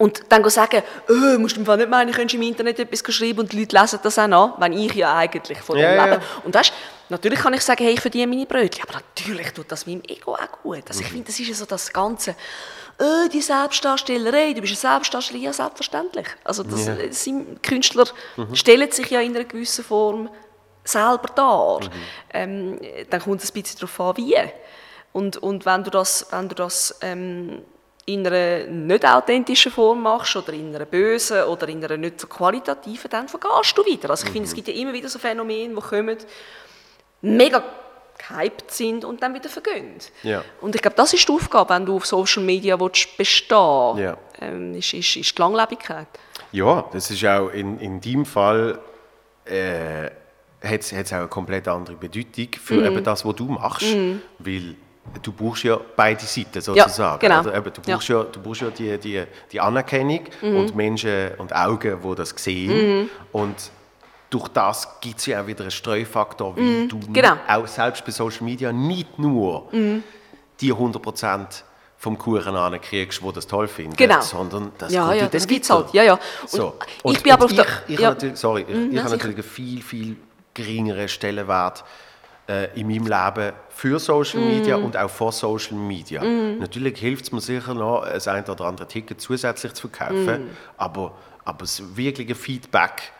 und dann sagen, oh, musst du Fall nicht meinen, könntest im Internet etwas schreiben und die Leute lesen das auch noch, wenn ich ja eigentlich von dem Ja, lebe. ja. Und weißt, natürlich kann ich sagen, hey, ich verdiene meine Brötchen, aber natürlich tut das meinem Ego auch gut. Also ich Mhm. finde, das ist ja so das Ganze, oh, die Selbstdarstellerei, du bist ein Selbstdarsteller, ja, selbstverständlich. Also das, Ja. äh, sind, Künstler stellen sich ja in einer gewissen Form selber dar. Ähm, dann kommt es ein bisschen darauf an, wie. Und, und wenn du das, wenn du das ähm, in einer nicht authentischen Form machst oder in einer bösen oder in einer nicht so qualitativen, dann vergehst du wieder. Also ich finde, es gibt ja immer wieder so Phänomene, die kommen, mega gehypt sind und dann wieder vergehen. Ja. Und ich glaube, das ist die Aufgabe, wenn du auf Social Media willst bestehen Ja. ähm, ist, ist, ist die Langlebigkeit. Ja, das ist auch in, in deinem Fall äh, hat es auch eine komplett andere Bedeutung für Mhm. eben das, was du machst, weil du brauchst ja beide Seiten sozusagen. genau. Also eben, du brauchst ja, du brauchst ja die, die, die Anerkennung Mhm. und Menschen und Augen, die das sehen und durch das gibt es ja auch wieder einen Streufaktor, weil du genau. auch selbst bei Social Media nicht nur die 100% vom Kuchen ankriegst, die das toll finden, Genau. sondern das ja, ja, das gibt's halt. Ja, ja. Und So. ich bin aber auf ich, ich ja. sorry, ich, Mhm, ich ja, habe natürlich einen viel, viel geringeren Stellenwert in meinem Leben für Social Media Mhm. und auch vor Social Media. Natürlich hilft es mir sicher noch, das ein oder andere Ticket zusätzlich zu verkaufen, Mhm. aber, aber das wirkliche Feedback äh,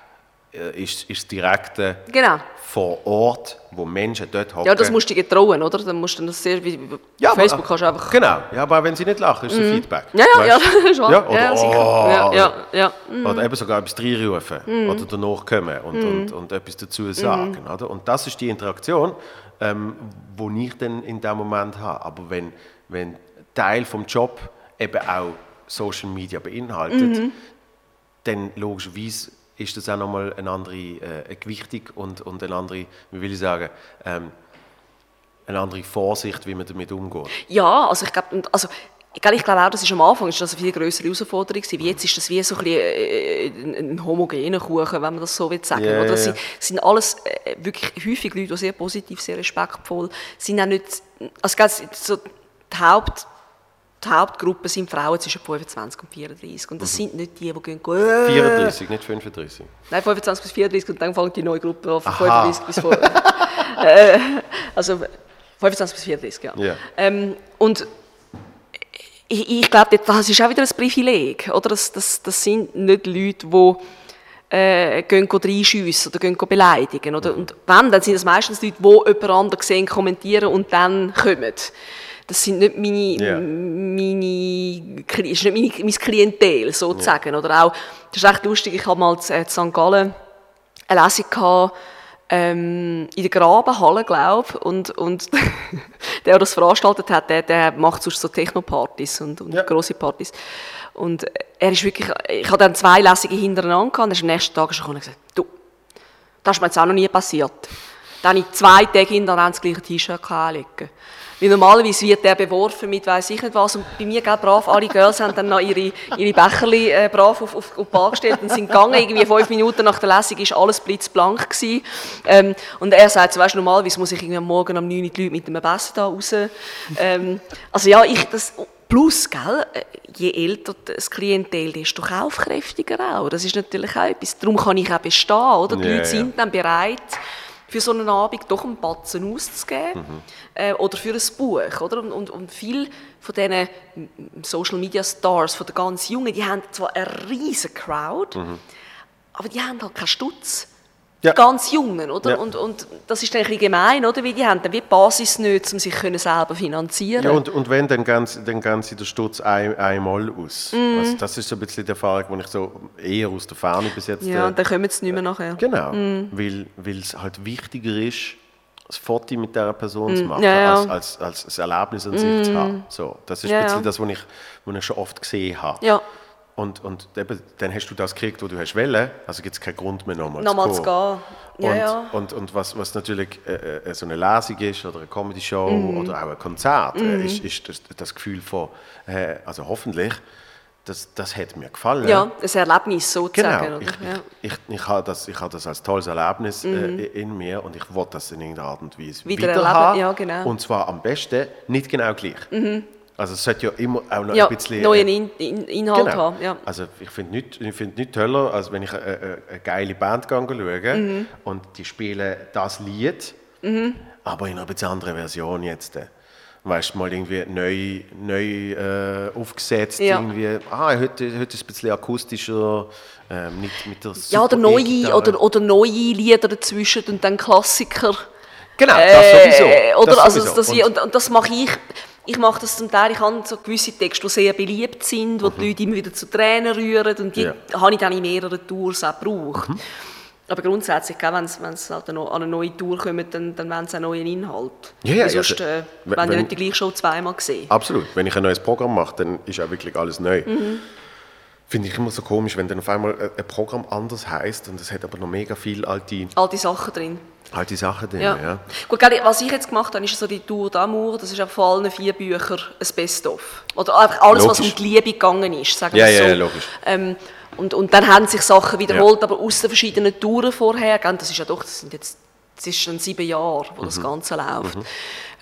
ist, ist das direkte Genau. vor Ort, wo Menschen dort hocken. Ja, das musst du dir trauen, oder? Dann musst du das sehr, wie, Ja, auf aber- Facebook kannst du einfach... Genau, ja, aber auch wenn sie nicht lachen, ist es ein Feedback. Ja, ja, ja, Weißt ist wahr. Ja, oder, ja, oh, ja, ja, ja. Oder eben sogar etwas reinrufen oder danach kommen und, und, und etwas dazu sagen. Oder? Und das ist die Interaktion, ähm, wo ich dann in dem Moment habe. Aber wenn, wenn Teil vom Job eben auch Social Media beinhaltet, dann logischerweise ist das auch nochmal eine andere äh, Gewichtung und, und eine andere, wie will ich sagen, ähm, eine andere Vorsicht, wie man damit umgeht. Ja, also ich glaube, also, ich glaube auch, das ist am Anfang ist das eine viel größere Herausforderung gewesen. Jetzt ist das wie so ein, bisschen, äh, ein, homogener Kuchen, wenn man das so will sagen. Ja, Oder? Es ja. sind, sind alles äh, wirklich häufig Leute, die sehr positiv, sehr respektvoll sind. Auch nicht, also so die Haupt die Hauptgruppe sind Frauen zwischen 25 und 34. Und das sind nicht die, die gehen, äh, 34, nicht 35. Nein, 25 bis 34 und dann fängt die neue Gruppe an von Aha. 35 bis vor. äh, also 25 bis 34, ja. Ja. Ähm, und ich, ich glaube, das ist auch wieder ein Privileg. Oder? Das, das, das sind nicht Leute, die äh, gehen reinschiessen oder gehen beleidigen. Oder? Und wenn, dann sind das meistens Leute, die jemand anderen sehen, kommentieren und dann kommen. Das sind nicht meine, Ja. meine, ist nicht meine, mein Klientel, sozusagen. Oder auch, das ist echt lustig, ich habe mal in äh, St. Gallen eine Lesung gehabt, ähm, in der Grabenhalle, glaube ich. Und, und der, der das veranstaltet hat, der, der macht sonst so Techno-Partys und, und Ja. grosse Partys. Und er ist wirklich, ich habe dann zwei Lesungen hintereinander gehabt und er ist am nächsten Tag gekommen und gesagt, du, das ist mir jetzt auch noch nie passiert. Dann habe ich zwei Tage hintereinander das gleiche T-Shirt anlegen. Weil normalerweise wird der beworfen mit weiss ich nicht was. Und bei mir, gell, brav, alle Girls haben dann noch ihre, ihre Becherli äh, brav auf, auf, auf die Bar gestellt und sind gegangen. Irgendwie fünf Minuten nach der Lesung war alles blitzblank. Gewesen. Ähm, und er sagt so, weißt, normalerweise muss ich irgendwie am Morgen um 9 Uhr die Leute mit einem Bessen da raus. Ähm, also ja, ich, das, plus, gell, äh, je älter das Klientel, desto kaufkräftiger auch. Das ist natürlich auch etwas. Darum kann ich auch bestehen, oder? Die Ja, Leute sind dann bereit, für so einen Abend doch einen Batzen auszugeben. Äh, oder für ein Buch. Oder? Und, und, und viele von diesen Social Media Stars, von den ganz Jungen, die haben zwar eine riesige Crowd, aber die haben halt keinen Stutz. Ja. Die ganz Jungen, oder? Ja. Und, und das ist dann ein bisschen gemein, oder? Weil die haben dann wie die Basis nicht, um sich können selber finanzieren Ja, und, und wenn, dann sie, dann gehen sie den Sturz ein, einmal aus. Mhm. Also das ist so ein bisschen die Erfahrung, die ich so eher aus der Ferne bis jetzt... Ja, äh, und dann kommen sie nicht mehr nachher. Genau, weil, weil es halt wichtiger ist, das Foto mit dieser Person zu machen, Mm, ja, ja. Als, als, als das Erlebnis an sich zu haben. So, das ist Ja, ein ja. das, was ich, was ich schon oft gesehen habe. Ja, Und, und eben, dann hast du das gekriegt, was du hast wollen, also gibt es keinen Grund mehr, nochmal nochmal zu gehen. Ja, und, ja. und, und was, was natürlich äh, äh, so eine Lesung ist oder eine Comedy-Show Mhm. oder auch ein Konzert, äh, ist, ist das, das Gefühl von, äh, also hoffentlich, das, das hat mir gefallen. ja, ein Erlebnis sozusagen. Genau, ich, ja. Mhm. ich, ich, ich habe das, ich habe das als tolles Erlebnis äh, in mir und ich wollte das in irgendeiner Art und Weise Wieder wieder, haben. ja, genau. Mhm. Und zwar am besten nicht genau gleich. Also es sollte ja immer auch noch ja, ein bisschen... neuen äh, In In Inhalt Genau. haben. Ja. Also ich finde nichts ich find nicht toller, als wenn ich eine, eine, eine geile Band schaue Mhm. und die spielen das Lied, aber in einer bisschen anderen Version jetzt. Äh. Weißt du, mal irgendwie neu, neu äh, aufgesetzt, Ja. irgendwie, ah, heute, heute ist es ein bisschen akustischer, ähm, nicht mit der Ja, oder neue, oder, oder neue Lieder dazwischen und dann Klassiker. Genau, das sowieso. Äh, oder, das also, sowieso. das, Und- und, und das mache ich. Ich mache das zum Teil, ich habe so gewisse Texte, die sehr beliebt sind, wo die Leute immer wieder zu Tränen rühren und die Mhm. Ja. habe ich dann in mehreren Tours auch gebraucht. Aber grundsätzlich, wenn sie, wenn sie halt an eine neue Tour kommen, dann, dann wollen sie einen neuen Inhalt. Ja, ja, Weil sonst also, äh, wenn- wenn- nicht die gleiche Show zweimal sehen. Absolut. Wenn ich ein neues Programm mache, dann ist auch wirklich alles neu. Mhm. Finde ich immer so komisch, wenn dann auf einmal ein- Programm anders heißt und es hat aber noch mega viel alte, Alte Sachen drin. alte Sachen drin. Ja. Ja. Gut, was ich jetzt gemacht habe, ist so die Tour d'Amour. Das ist von allen vier Büchern ein Best-of. Oder einfach alles, was um Logisch. die Liebe gegangen ist, sagen Ja, wir ja, so. ja, logisch. Ähm, und, und dann haben sich Sachen wiederholt, aber aus den verschiedenen Touren vorher. gell, Das ist ja doch, das sind jetzt, das ist schon sieben Jahre, wo Mhm. das Ganze läuft.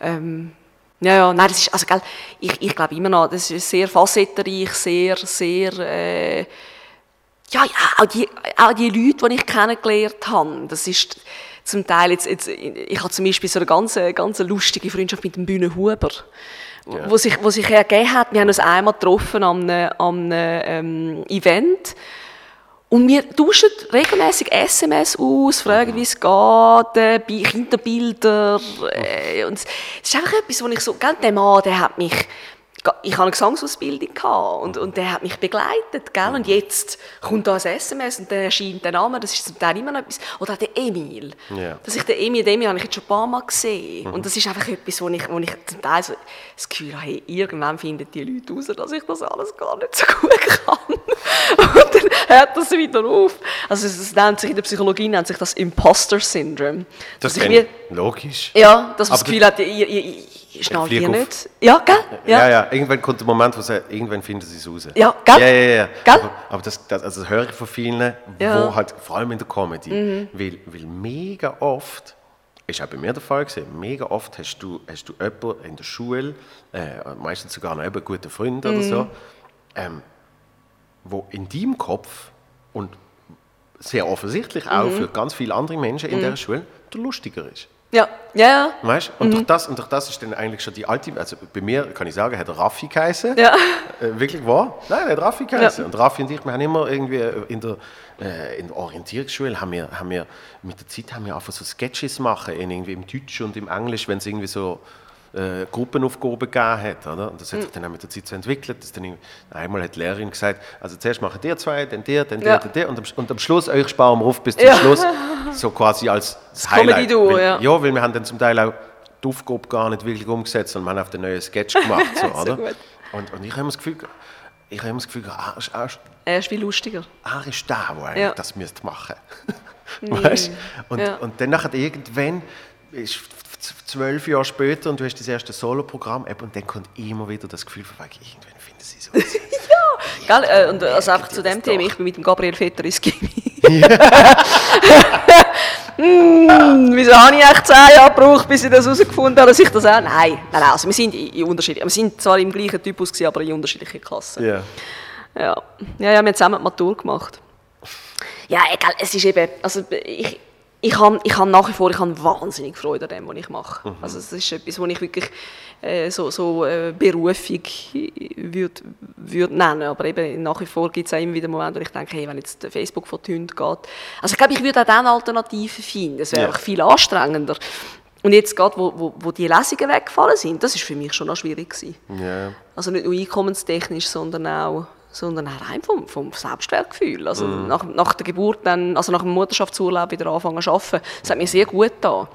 Ähm, ja, ja, nein, das ist, also, gell, ich, ich glaube immer noch, das ist sehr facettenreich, sehr, sehr, äh, ja, ja, auch die, auch die Leute, die ich kennengelernt habe, das ist zum Teil jetzt, jetzt ich habe zum Beispiel so eine ganz, ganz lustige Freundschaft mit dem Bühne Huber, wo sich, wo sich ergeben hat, wir haben uns einmal getroffen an einem, an einem ähm, Event. Und wir tauschen regelmäßig SMS aus, fragen, wie es geht, äh, bei Kinderbilder. Äh, und es ist einfach etwas, wo ich so, gell, der Mann, der hat mich, ich hatte eine Gesangsausbildung gehabt und, und der hat mich begleitet, gell? Und jetzt kommt da ein SMS und dann erscheint der Name, das ist zum Teil immer noch etwas. Oder auch der Emil. Ja. Dass ich den Emil, den Emil habe ich jetzt schon ein paar Mal gesehen. Und das ist einfach etwas, wo ich, wo ich zum Teil so das Gefühl habe, hey, irgendwann finden die Leute raus, dass ich das alles gar nicht so gut kann. Und dann hört das wieder auf. Also es nennt sich in der Psychologie nennt sich das Imposter Syndrome. Das ich ich. Logisch. ja, dass man das Gefühl hat, ihr, ihr schnallt ihr nicht. Ja, gell? Ja. ja, irgendwann kommt der Moment, wo sie, irgendwann finden sie es raus. Ja, gell? Ja, ja, ja. Gell? Aber, aber das, das, also das höre ich von vielen, Ja. Mhm. wo halt, vor allem in der Comedy, weil, weil mega oft, ist auch bei mir der Fall gewesen, mega oft hast du, hast du jemanden in der Schule, äh, meistens sogar noch einen guten Freund oder so, Mhm. ähm, wo in deinem Kopf und sehr offensichtlich auch Mhm. für ganz viele andere Menschen in der Schule der lustiger ist. Ja, ja, ja. Weißt? Und, durch das, und durch das ist dann eigentlich schon die alte, also bei mir kann ich sagen, hat Raffi geheißen. Ja. Äh, wirklich wahr? Nein, er hat Raffi geheißen. Und Raffi und ich, wir haben immer irgendwie in der, äh, in der Orientierungsschule, haben wir, haben wir, mit der Zeit haben wir einfach so Sketches machen, in, irgendwie im Deutsch und im Englisch, wenn es irgendwie so äh, Gruppenaufgaben gegeben hat. Oder? Und das hat sich dann auch mit der Zeit so entwickelt. Dass dann einmal hat die Lehrerin gesagt, also zuerst machen ihr zwei, dann der, dann der, Ja. dann der und am, und am Schluss euch sparen wir auf bis zum Ja. Schluss. So quasi als das Highlight. Comedy-Duo, Weil- ja. ja, weil wir haben dann zum Teil auch die Aufgabe gar nicht wirklich umgesetzt, sondern wir haben auf den neuen Sketch gemacht. So, oder? Und, und ich habe das Gefühl, ich habe das Gefühl, ah, ist, ist, Er ist viel lustiger. er ist der, der eigentlich Ja. das müsste machen. weißt? Und, Ja. und dann nachher irgendwann ist zwölf Jahre später und du hast das erste Solo-Programm und dann kommt immer wieder das Gefühl von wegen, irgendwann finden sie so. Gell? Äh, und äh, also einfach zu dem Thema, ich bin mit dem Gabriel Vetter ins Gimmi. Hm, wieso habe ich echt zehn Jahre gebraucht, bis ich das herausgefunden habe, dass ich das auch... Nein, nein, nein also wir sind in, in unterschiedlichen... Wir sind zwar im gleichen Typus, gewesen, aber in unterschiedlichen Klassen. Ja. Ja, ja, ja wir haben zusammen die Matur gemacht. Ja, egal, es ist eben, also ich, ich habe ich hab nach wie vor, ich habe wahnsinnig Freude an dem, was ich mache. Also es ist etwas, was ich wirklich äh, so, so äh, Berufung würde würd nennen, aber eben nach wie vor gibt es auch immer wieder Momente, wo ich denke, hey, wenn jetzt Facebook von die Hunde geht, also ich glaube, ich würde auch dann Alternativen finden, es wäre Ja. einfach viel anstrengender. Und jetzt gerade, wo, wo, wo die Lesungen weggefallen sind, das ist für mich schon noch schwierig gewesen. Ja. Also nicht nur einkommenstechnisch, sondern auch, sondern auch rein vom, vom Selbstwertgefühl. Also nach, nach der Geburt, dann, also nach dem Mutterschaftsurlaub wieder anfangen zu arbeiten. Das hat mir sehr gut getan.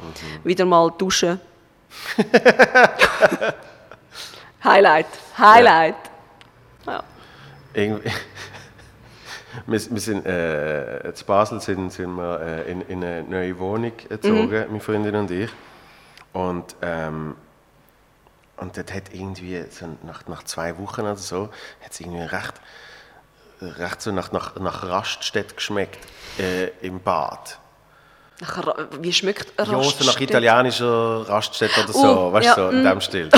Wieder mal duschen. Highlight. Highlight. Ja. Irgendwie. Wir, wir sind, äh, zu Basel sind, sind wir äh, in, in eine neue Wohnung gezogen, meine Freundin und ich. Und, ähm, und das hat irgendwie, so nach, nach zwei Wochen oder so, hat es irgendwie recht, recht so nach, nach, nach Raststätte geschmeckt äh, im Bad. Nach, wie schmeckt Ja, so nach italienischer Raststätte oder so, Uh, weißt du, ja, so in mm. dem Stil.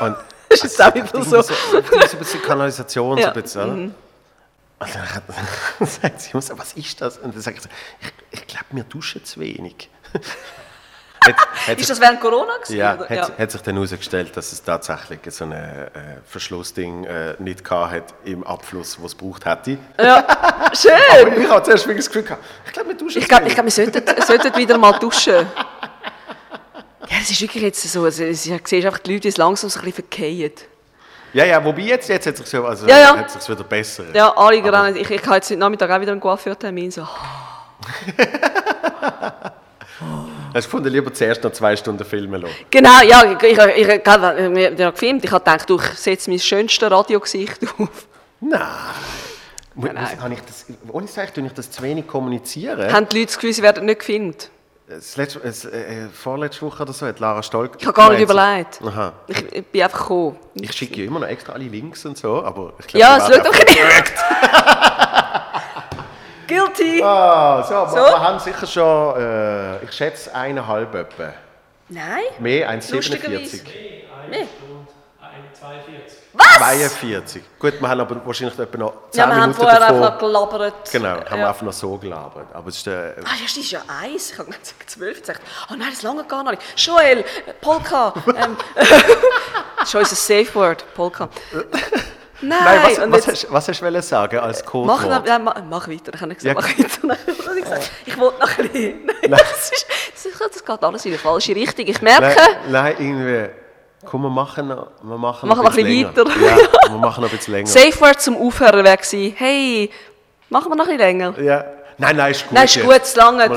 Und Ist jetzt auch wieder so. so, ein bisschen Kanalisation, so ein bisschen, oder? Und dann sagt sie, "Was- ist das? Und dann sage ich, so, ich, ich glaube, wir duschen zu wenig. hat, Ist sich, das während Corona gewesen? ja, oder? hat, hat sich dann herausgestellt, dass es tatsächlich so ein äh, Verschlussding äh, nicht gehabt hat im Abfluss, was es gebraucht hätte. ja. Schön! Aber ich habe zuerst das Gefühl gehabt, ich glaube, wir duschen Ich glaube, glaub, wir sollten, sollten wieder mal duschen. Ja, es ist wirklich jetzt so, also, du siehst einfach die Leute, die es langsam so ein bisschen verkehren. Ja, ja, wobei jetzt, jetzt hat es sich also, Ja, ja. hat sich's wieder besser. Ja, alle gerade. Ich, ich habe jetzt heute Nachmittag auch wieder einen Coiffeur-Termin. So. Hast du gefunden, lieber zuerst noch zwei Stunden filmen lassen? Genau, ja, ich, ich, ich, ich, ja gefilmt. Ich habe gedacht, du, ich setze mein schönstes Radiogesicht auf. Nein. Nein. Habe ich das, ohne Sag, tue ich das zu wenig kommunizieren? Haben die Leute das Gefühl, sie werden nicht gefilmt? Das letzte, das, äh, vorletzte Woche oder so hat Lara Stolk. Ich habe gar nicht überlegt. Aha. Ich, ich bin einfach gekommen. Ich schicke ja immer noch extra alle Links und so, aber ich glaube, Ja, es schaut doch Guilty! Ah, so, wir, So? wir haben sicher schon, äh, ich schätze, eineinhalb etwa. Nein? Mehr, Lustigerweise. 1,47. Nee. Und eine 42. Was? 42. Gut, wir haben aber wahrscheinlich etwa noch 10 Ja, wir haben vorher davor. einfach gelabert. Genau, haben wir ja. einfach noch so gelabert. Aber es ist, äh, Ah, ja, das ist ja eins. Ich habe gedacht, zwölf. Dachte, oh nein, das lange gar nicht. Joel, Polka. Ähm, das ist unser Safe Word, Polka. Nein, Nein, was, was, hast, was hast du sagen als Mach, Codewort? noch, ja, mach, mach weiter. Ich habe nicht gesagt, Ja. mach weiter. Nein, ich gesagt, Ich wollte noch ein bisschen. Nein, das, ist, das, ist, das geht alles in die falsche Richtung. Ich merke, Nein, nein, irgendwie. Komm, wir machen noch, wir machen Machen noch noch ein bisschen länger. Ja, wir machen noch ein bisschen länger. Safe Word zum Aufhören gewesen, hey, machen wir noch ein bisschen länger. Ja. Nein, nein, ist gut. Nein, ist gut, es langt.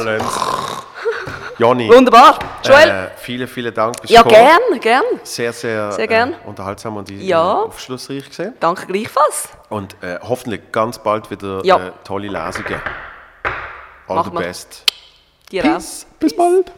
Joni, Wunderbar. Joel? äh, vielen, vielen Dank. Bist ja, gekommen. gern, gern. Sehr, sehr, Sehr gern. Äh, unterhaltsam und Ja. aufschlussreich gesehen. Danke gleichfalls. Und äh, hoffentlich ganz bald wieder Ja. äh, tolle Lesungen. All Machen the wir. best. Dir. Bis bald.